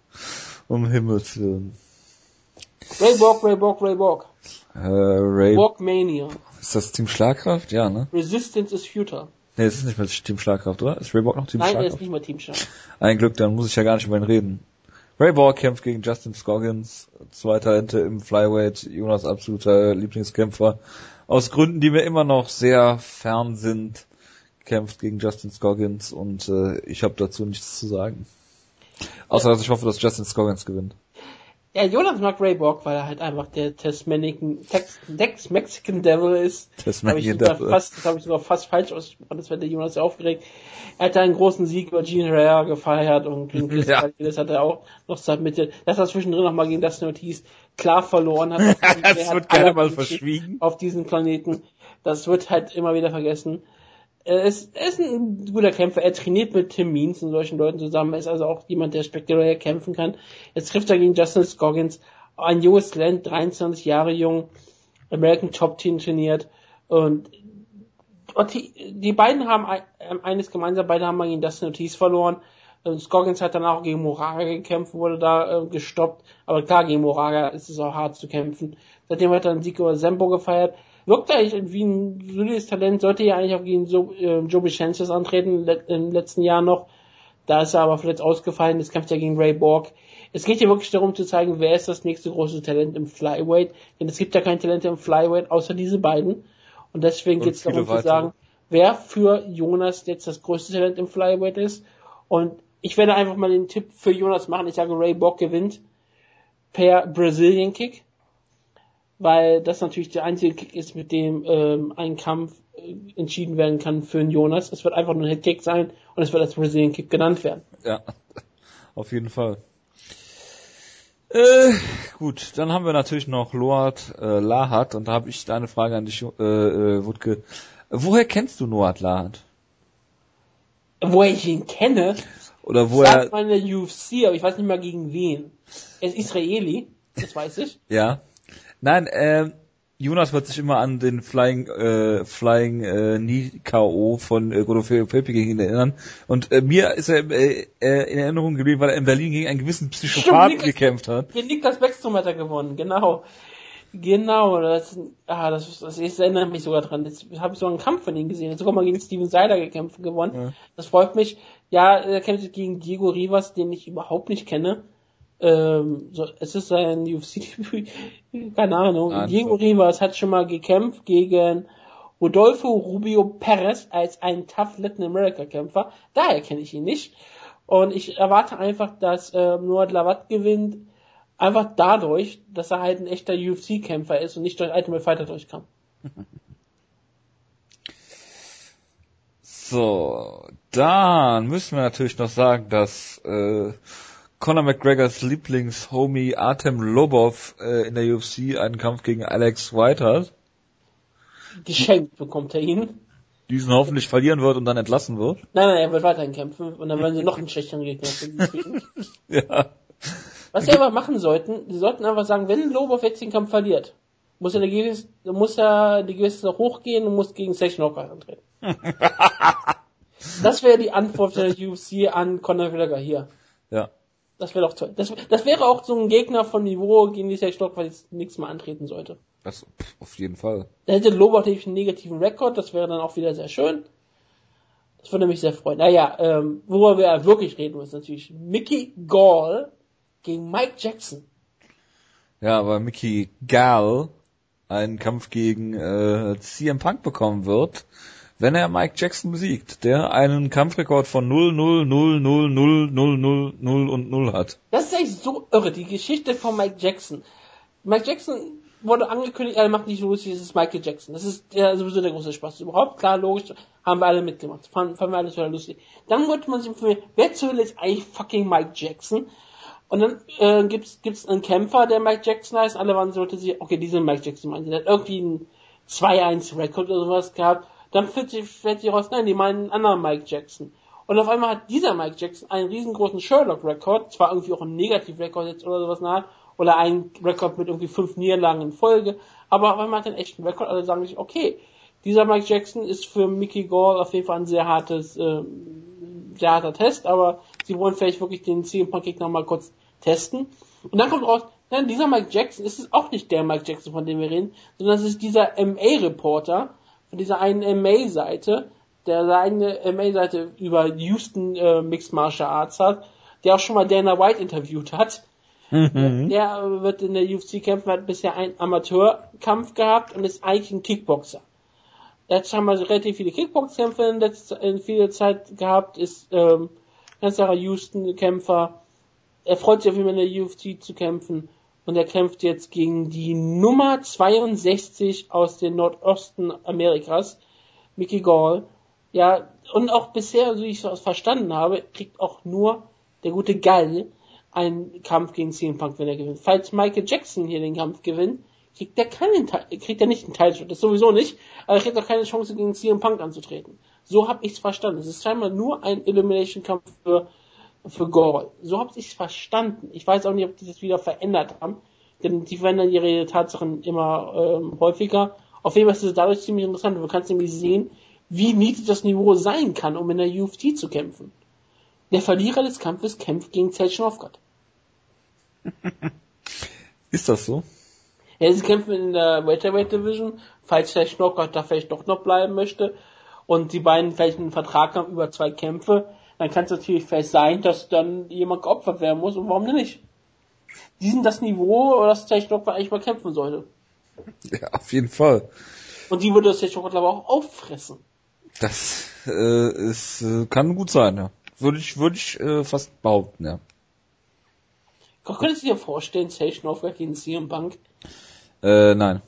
Speaker 1: Um Himmels Willen.
Speaker 2: Ray Borg, Ray Borg, Ray Borg.
Speaker 1: Äh, Ray.
Speaker 2: Borgmania.
Speaker 1: Ist das Team Schlagkraft? Ja, ne?
Speaker 2: Resistance is futile.
Speaker 1: Ne, das ist nicht mehr Team Schlagkraft, oder? Ist Ray Borg noch Team
Speaker 2: Nein, er
Speaker 1: Schlagkraft?
Speaker 2: ist nicht mehr Team Schlagkraft.
Speaker 1: Ein Glück, dann muss ich ja gar nicht über ihn reden. Ray Borg kämpft gegen Justin Scoggins, zwei Talente im Flyweight, Jonas absoluter Lieblingskämpfer. Aus Gründen, die mir immer noch sehr fern sind, kämpft gegen Justin Scoggins und äh, ich habe dazu nichts zu sagen. Außer dass ich hoffe, dass Justin Scoggins gewinnt.
Speaker 2: Ja, Jonas mag Ray Borg, weil er halt einfach der Tasmanican, Tex, Tex Mexican Devil ist.
Speaker 1: Tasmanian
Speaker 2: Hab
Speaker 1: Devil.
Speaker 2: Fast, das habe ich sogar fast falsch ausgesprochen, das wird der Jonas sehr aufgeregt. Er hat einen großen Sieg über Gene Herrera gefeiert und gegen Chris
Speaker 1: Ja.
Speaker 2: das hat er auch noch seit Mitte, dass er zwischendrin nochmal gegen das Notiz klar verloren hat.
Speaker 1: Das wird gerne mal verschwiegen.
Speaker 2: Auf diesem Planeten. Das wird halt immer wieder vergessen. Er ist, er ist ein guter Kämpfer. Er trainiert mit Tim Means und solchen Leuten zusammen. Er ist also auch jemand, der spektakulär kämpfen kann. Jetzt trifft er gegen Justin Scoggins. Ein junges Talent, 23 Jahre jung, American Top Team trainiert. Und, und die, die beiden haben ein, ähm, eines gemeinsam, beide haben gegen Dustin Ortiz verloren. Und Scoggins hat danach auch gegen Moraga gekämpft, wurde da äh, gestoppt. Aber klar, gegen Moraga ist es auch hart zu kämpfen. Seitdem hat er einen Sieg über Sembo gefeiert. Wirkt eigentlich wie ein solides Talent, sollte ja eigentlich auch gegen so, äh, Joe Vicentes antreten, le im letzten Jahr noch. Da ist er aber verletzt ausgefallen, jetzt kämpft er gegen Ray Borg. Es geht hier wirklich darum zu zeigen, wer ist das nächste große Talent im Flyweight. Denn es gibt ja kein Talent im Flyweight außer diese beiden. Und deswegen geht es darum
Speaker 1: viele
Speaker 2: zu
Speaker 1: weitere.
Speaker 2: sagen, wer für Jonas jetzt das größte Talent im Flyweight ist. Und ich werde einfach mal den Tipp für Jonas machen. Ich sage, Ray Borg gewinnt per Brazilian Kick. Weil das natürlich der einzige Kick ist, mit dem ähm, ein Kampf äh, entschieden werden kann für einen Jonas. Es wird einfach nur ein Headkick sein und es wird als Brazilian Kick genannt werden.
Speaker 1: Ja, auf jeden Fall. Äh, gut, dann haben wir natürlich noch Loat äh, Lahat und da habe ich eine Frage an dich, äh, äh, Wutke. Woher kennst du Noat Lahat?
Speaker 2: Woher ich ihn kenne,
Speaker 1: Oder wo
Speaker 2: sagt
Speaker 1: er,
Speaker 2: man in der UFC, aber ich weiß nicht mal gegen wen. Er ist Israeli, das weiß ich.
Speaker 1: ja. Nein, ähm, Jonas wird sich immer an den Flying, äh, Flying äh, Knee K.O. von äh, Godofredo Pepe gegen ihn erinnern. Und äh, mir ist er äh, äh, in Erinnerung geblieben, weil er in Berlin gegen einen gewissen Psychopathen
Speaker 2: Niklas-
Speaker 1: gekämpft hat.
Speaker 2: Gegen Niklas Beckstrom hat er gewonnen, genau. Genau, das, ah, das, das, das erinnert mich sogar dran. Jetzt habe ich so einen Kampf von ihm gesehen. Hat sogar mal gegen Steven Seiler gekämpft gewonnen.
Speaker 1: Ja.
Speaker 2: Das freut mich. Ja, er kämpft jetzt gegen Diego Rivas, den ich überhaupt nicht kenne. Ähm, so, es ist ein UFC-Debüt. Keine Ahnung.
Speaker 1: Einfach.
Speaker 2: Diego Rivas hat schon mal gekämpft gegen Rodolfo Rubio Perez als ein Tough Latin America Kämpfer. Daher kenne ich ihn nicht. Und ich erwarte einfach, dass ähm, Noah Lavat gewinnt. Einfach dadurch, dass er halt ein echter UFC-Kämpfer ist und nicht durch Ultimate Fighter durchkam.
Speaker 1: So, dann müssen wir natürlich noch sagen, dass äh, Conor McGregors Lieblingshomie Artem Lobov äh, in der UFC einen Kampf gegen Alex White hat,
Speaker 2: Geschenkt bekommt er ihn.
Speaker 1: diesen hoffentlich verlieren wird und dann entlassen wird.
Speaker 2: Nein, nein, er wird weiterhin kämpfen und dann werden sie noch einen schlechteren Gegner kriegen.
Speaker 1: Ja.
Speaker 2: Was sie aber machen sollten, sie sollten einfach sagen, wenn Lobov jetzt den Kampf verliert, muss er gewisse, muss er die gewisse noch hochgehen und muss gegen Session Knockout antreten. das wäre die Antwort der UFC an Conor McGregor hier.
Speaker 1: Ja.
Speaker 2: Das wäre doch toll. Das, das wäre auch so ein Gegner von Niveau, gegen die Session Knockout jetzt nichts mehr antreten sollte.
Speaker 1: Das pff, auf jeden Fall.
Speaker 2: Da hätte natürlich einen negativen Rekord, das wäre dann auch wieder sehr schön. Das würde mich sehr freuen. Naja, ähm, worüber wir wirklich reden müssen, natürlich Mickey Gall gegen Mike Jackson.
Speaker 1: Ja, aber Mickey Gall einen Kampf gegen äh, CM Punk bekommen wird, wenn er Mike Jackson besiegt, der einen Kampfrekord von 0, 0, 0, 0, 0, 0, 0, 0 und 0 hat.
Speaker 2: Das ist echt so irre, die Geschichte von Mike Jackson. Mike Jackson wurde angekündigt, er macht nicht lustig, das ist Michael Jackson. Das ist ja sowieso der große Spaß überhaupt. Klar, logisch, haben wir alle mitgemacht. Fanden, fanden wir alles wieder lustig. Dann wollte man sich informieren, wer zur Hölle ist eigentlich fucking Mike Jackson? Und dann äh, gibt's gibt's einen Kämpfer, der Mike Jackson heißt. Alle waren so, okay, diese Mike Jackson meinen, der hat irgendwie einen 2-1-Rekord oder sowas gehabt. Dann fällt sich, raus, nein, die meinen einen anderen Mike Jackson. Und auf einmal hat dieser Mike Jackson einen riesengroßen Sherlock-Rekord, zwar irgendwie auch ein Negativ-Rekord jetzt oder sowas nach, oder einen Rekord mit irgendwie fünf Niederlagen in Folge, aber auf einmal hat er einen echten Rekord, alle sagen sich, okay, dieser Mike Jackson ist für Mickey Gall auf jeden Fall ein sehr hartes, äh, sehr harter Test, aber sie wollen vielleicht wirklich den CM Punk Gegner mal kurz testen. Und dann kommt raus, nein, dieser Mike Jackson ist es auch nicht der Mike Jackson, von dem wir reden, sondern es ist dieser MA-Reporter von dieser einen MA-Seite, der seine MA-Seite über Houston äh, Mixed Martial Arts hat, der auch schon mal Dana White interviewt hat. Mhm. Der wird in der UFC kämpfen, hat bisher einen Amateurkampf gehabt und ist eigentlich ein Kickboxer. Jetzt haben wir relativ viele Kickboxkämpfe in, letzter, in viel Zeit gehabt, ist ähm, ganz klarer Houston-Kämpfer. Er freut sich auf jeden Fall in der UFC zu kämpfen und er kämpft jetzt gegen die Nummer 62 aus dem Nordosten Amerikas, Mickey Gall. Ja, und auch bisher, so wie ich es verstanden habe, kriegt auch nur der gute Gall einen Kampf gegen CM Punk, wenn er gewinnt. Falls Michael Jackson hier den Kampf gewinnt, kriegt er keinen kriegt er nicht einen Teilschritt, das sowieso nicht, aber er kriegt auch keine Chance gegen CM Punk anzutreten. So habe ich es verstanden. Es ist scheinbar nur ein Elimination Kampf für für Gore. So habe ich es verstanden. Ich weiß auch nicht, ob die das wieder verändert haben, denn die verändern ihre Tatsachen immer ähm, häufiger. Auf jeden Fall ist es dadurch ziemlich interessant. Du kannst nämlich sehen, wie niedrig das Niveau sein kann, um in der UFC zu kämpfen. Der Verlierer des Kampfes kämpft gegen Zelchen Novgorod.
Speaker 1: Ist das so?
Speaker 2: Ja, sie kämpfen in der Welterweight Division, falls der Schnockert da vielleicht doch noch bleiben möchte und die beiden vielleicht einen Vertrag haben über zwei Kämpfe, dann kann es natürlich vielleicht sein, dass dann jemand geopfert werden muss und warum denn nicht? Die sind das Niveau, das Schnockert eigentlich mal kämpfen sollte.
Speaker 1: Ja, auf jeden Fall.
Speaker 2: Und die würde das Schnockert aber auch auffressen.
Speaker 1: Das äh, ist, äh, kann gut sein, ja. Würde ich, würde ich äh, fast behaupten, ja.
Speaker 2: Könntest du dir vorstellen, Aufgabe gegen CM Punk?
Speaker 1: Äh, nein.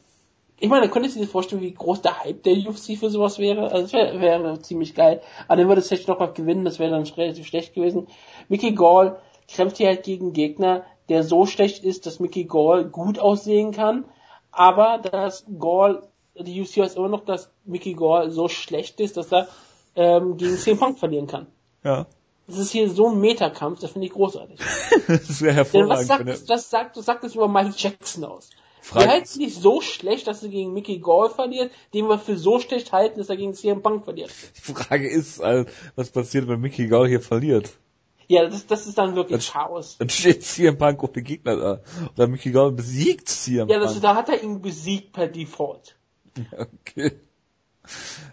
Speaker 2: Ich meine, könntest du dir vorstellen, wie groß der Hype der UFC für sowas wäre? Also das wäre wär ziemlich geil. Aber dann würde Station Aufgabe gewinnen, das wäre dann relativ schlecht gewesen. Mickey Gall kämpft hier halt gegen einen Gegner, der so schlecht ist, dass Mickey Gall gut aussehen kann, aber dass Gall, die UFC weiß immer noch, dass Mickey Gall so schlecht ist, dass er ähm, gegen CM Punk verlieren kann.
Speaker 1: Ja.
Speaker 2: Das ist hier so ein Metakampf, das finde ich großartig.
Speaker 1: das wäre
Speaker 2: Denn was
Speaker 1: hervorragend.
Speaker 2: sagt, das, das sagt, das sagt das über Michael Jackson aus.
Speaker 1: Frag-
Speaker 2: Wir halten es nicht so schlecht, dass er gegen Mickey Gall verliert, den wir für so schlecht halten, dass er gegen CM Punk verliert.
Speaker 1: Die Frage ist, äh, was passiert, wenn Mickey Gall hier verliert?
Speaker 2: Ja, das, das ist dann wirklich Chaos.
Speaker 1: Dann steht CM Punk ohne Gegner da. Oder Mickey Gall besiegt CM
Speaker 2: Ja, das,
Speaker 1: Punk.
Speaker 2: da hat er ihn besiegt per Default.
Speaker 1: Okay.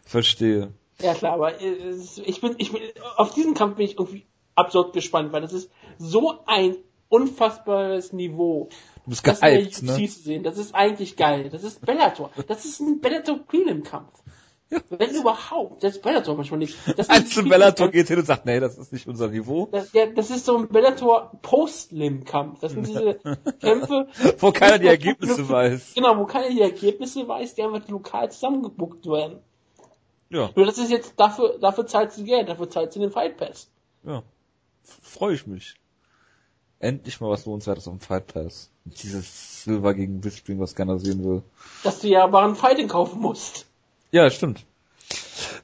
Speaker 1: Verstehe.
Speaker 2: Ja klar, aber äh, ich bin, ich bin, auf diesen Kampf bin ich irgendwie absurd gespannt, weil das ist so ein unfassbares Niveau.
Speaker 1: Du bist gehypt, ne?
Speaker 2: zu sehen, das ist eigentlich geil. Das ist Bellator. Das ist ein Bellator Prelim-Kampf.
Speaker 1: Ja.
Speaker 2: Wenn überhaupt. Das ist Bellator manchmal nicht. Das
Speaker 1: Als
Speaker 2: ein
Speaker 1: Bellator geht hin und sagt, nee, das ist nicht unser Niveau.
Speaker 2: Das, ja, das ist so ein Bellator Post-Lim-Kampf. Das sind diese Kämpfe,
Speaker 1: Wo keiner die Ergebnisse weiß.
Speaker 2: genau, wo keiner die Ergebnisse weiß, die einfach lokal zusammengebuckt werden.
Speaker 1: Ja,
Speaker 2: Nur das ist jetzt, dafür, dafür zahlt sie Geld, dafür zahlt sie den Fight Pass.
Speaker 1: ja. Freue ich mich. Endlich mal was lohnenswertes am Fight Pass. Dieses Silver gegen Bisping, was keiner sehen will.
Speaker 2: Dass du ja aber ein Fighting kaufen musst.
Speaker 1: Ja, stimmt.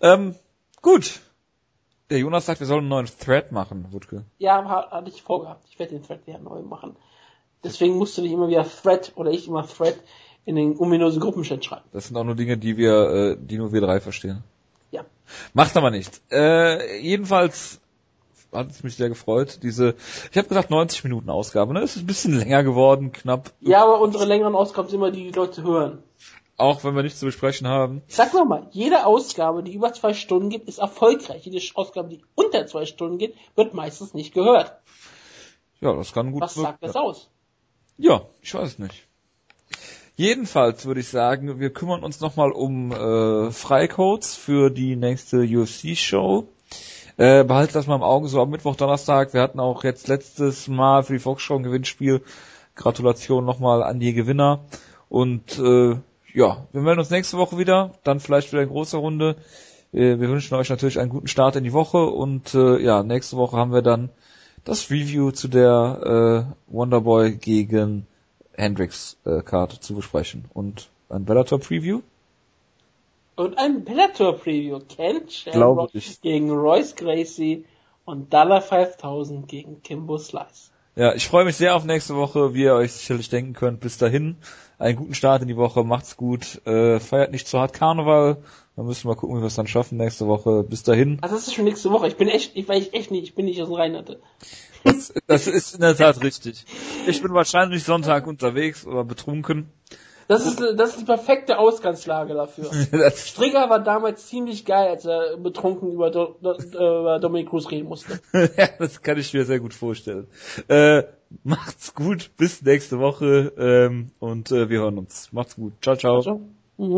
Speaker 1: Ähm, gut. Der Jonas sagt, wir sollen einen neuen Thread machen, Wutke.
Speaker 2: Ja, ha- hatte ich vorgehabt. Ich werde den Thread wieder neu machen. Deswegen musst du nicht immer wieder Thread oder ich immer Thread in den ominösen Gruppenchat schreiben.
Speaker 1: Das sind auch nur Dinge, die wir, äh, die nur wir drei verstehen.
Speaker 2: Ja.
Speaker 1: Macht aber nicht. Äh, jedenfalls hat es mich sehr gefreut. Diese, ich habe gesagt 90 Minuten Ausgabe. Ne, es ist ein bisschen länger geworden, knapp.
Speaker 2: Ja, aber unsere längeren Ausgaben sind immer die, die Leute hören.
Speaker 1: auch wenn wir nichts zu besprechen haben.
Speaker 2: Sag mal mal, jede Ausgabe, die über zwei Stunden geht, ist erfolgreich. Jede Ausgabe, die unter zwei Stunden geht, wird meistens nicht gehört.
Speaker 1: Ja, das kann gut
Speaker 2: Was sagt das aus?
Speaker 1: Ja, ich weiß es nicht. Jedenfalls würde ich sagen, wir kümmern uns nochmal um äh, Freicodes für die nächste UFC-Show. Äh, behaltet das mal im Auge, so am Mittwoch, Donnerstag. Wir hatten auch jetzt letztes Mal für die Volksschau ein Gewinnspiel. Gratulation nochmal an die Gewinner. Und äh, ja, wir melden uns nächste Woche wieder, dann vielleicht wieder in großer Runde. Äh, wir wünschen euch natürlich einen guten Start in die Woche und äh, ja, nächste Woche haben wir dann das Review zu der äh, Wonderboy gegen Hendrix äh, Karte zu besprechen und ein Bellator Preview.
Speaker 2: Und ein Bellator Preview. Ken Shamrock
Speaker 1: ich.
Speaker 2: gegen Royce Gracie und Dollar 5000 gegen Kimbo Slice.
Speaker 1: Ja, ich freue mich sehr auf nächste Woche, wie ihr euch sicherlich denken könnt. Bis dahin, einen guten Start in die Woche, macht's gut, äh, feiert nicht zu hart Karneval. Dann müssen wir mal gucken, wie wir es dann schaffen nächste Woche. Bis dahin.
Speaker 2: Also das ist schon nächste Woche. Ich bin echt, ich weiß echt nicht, ich bin nicht aus dem Rhein hatte.
Speaker 1: Das, das ist in der Tat richtig. Ich bin wahrscheinlich Sonntag unterwegs oder betrunken.
Speaker 2: Das ist, das ist die perfekte Ausgangslage dafür. Strigger war damals ziemlich geil, als er betrunken über, Do, Do, über Dominic Cruz reden musste.
Speaker 1: ja, das kann ich mir sehr gut vorstellen. Äh, macht's gut, bis nächste Woche ähm, und äh, wir hören uns. Macht's gut. Ciao, ciao.
Speaker 2: So. Mhm.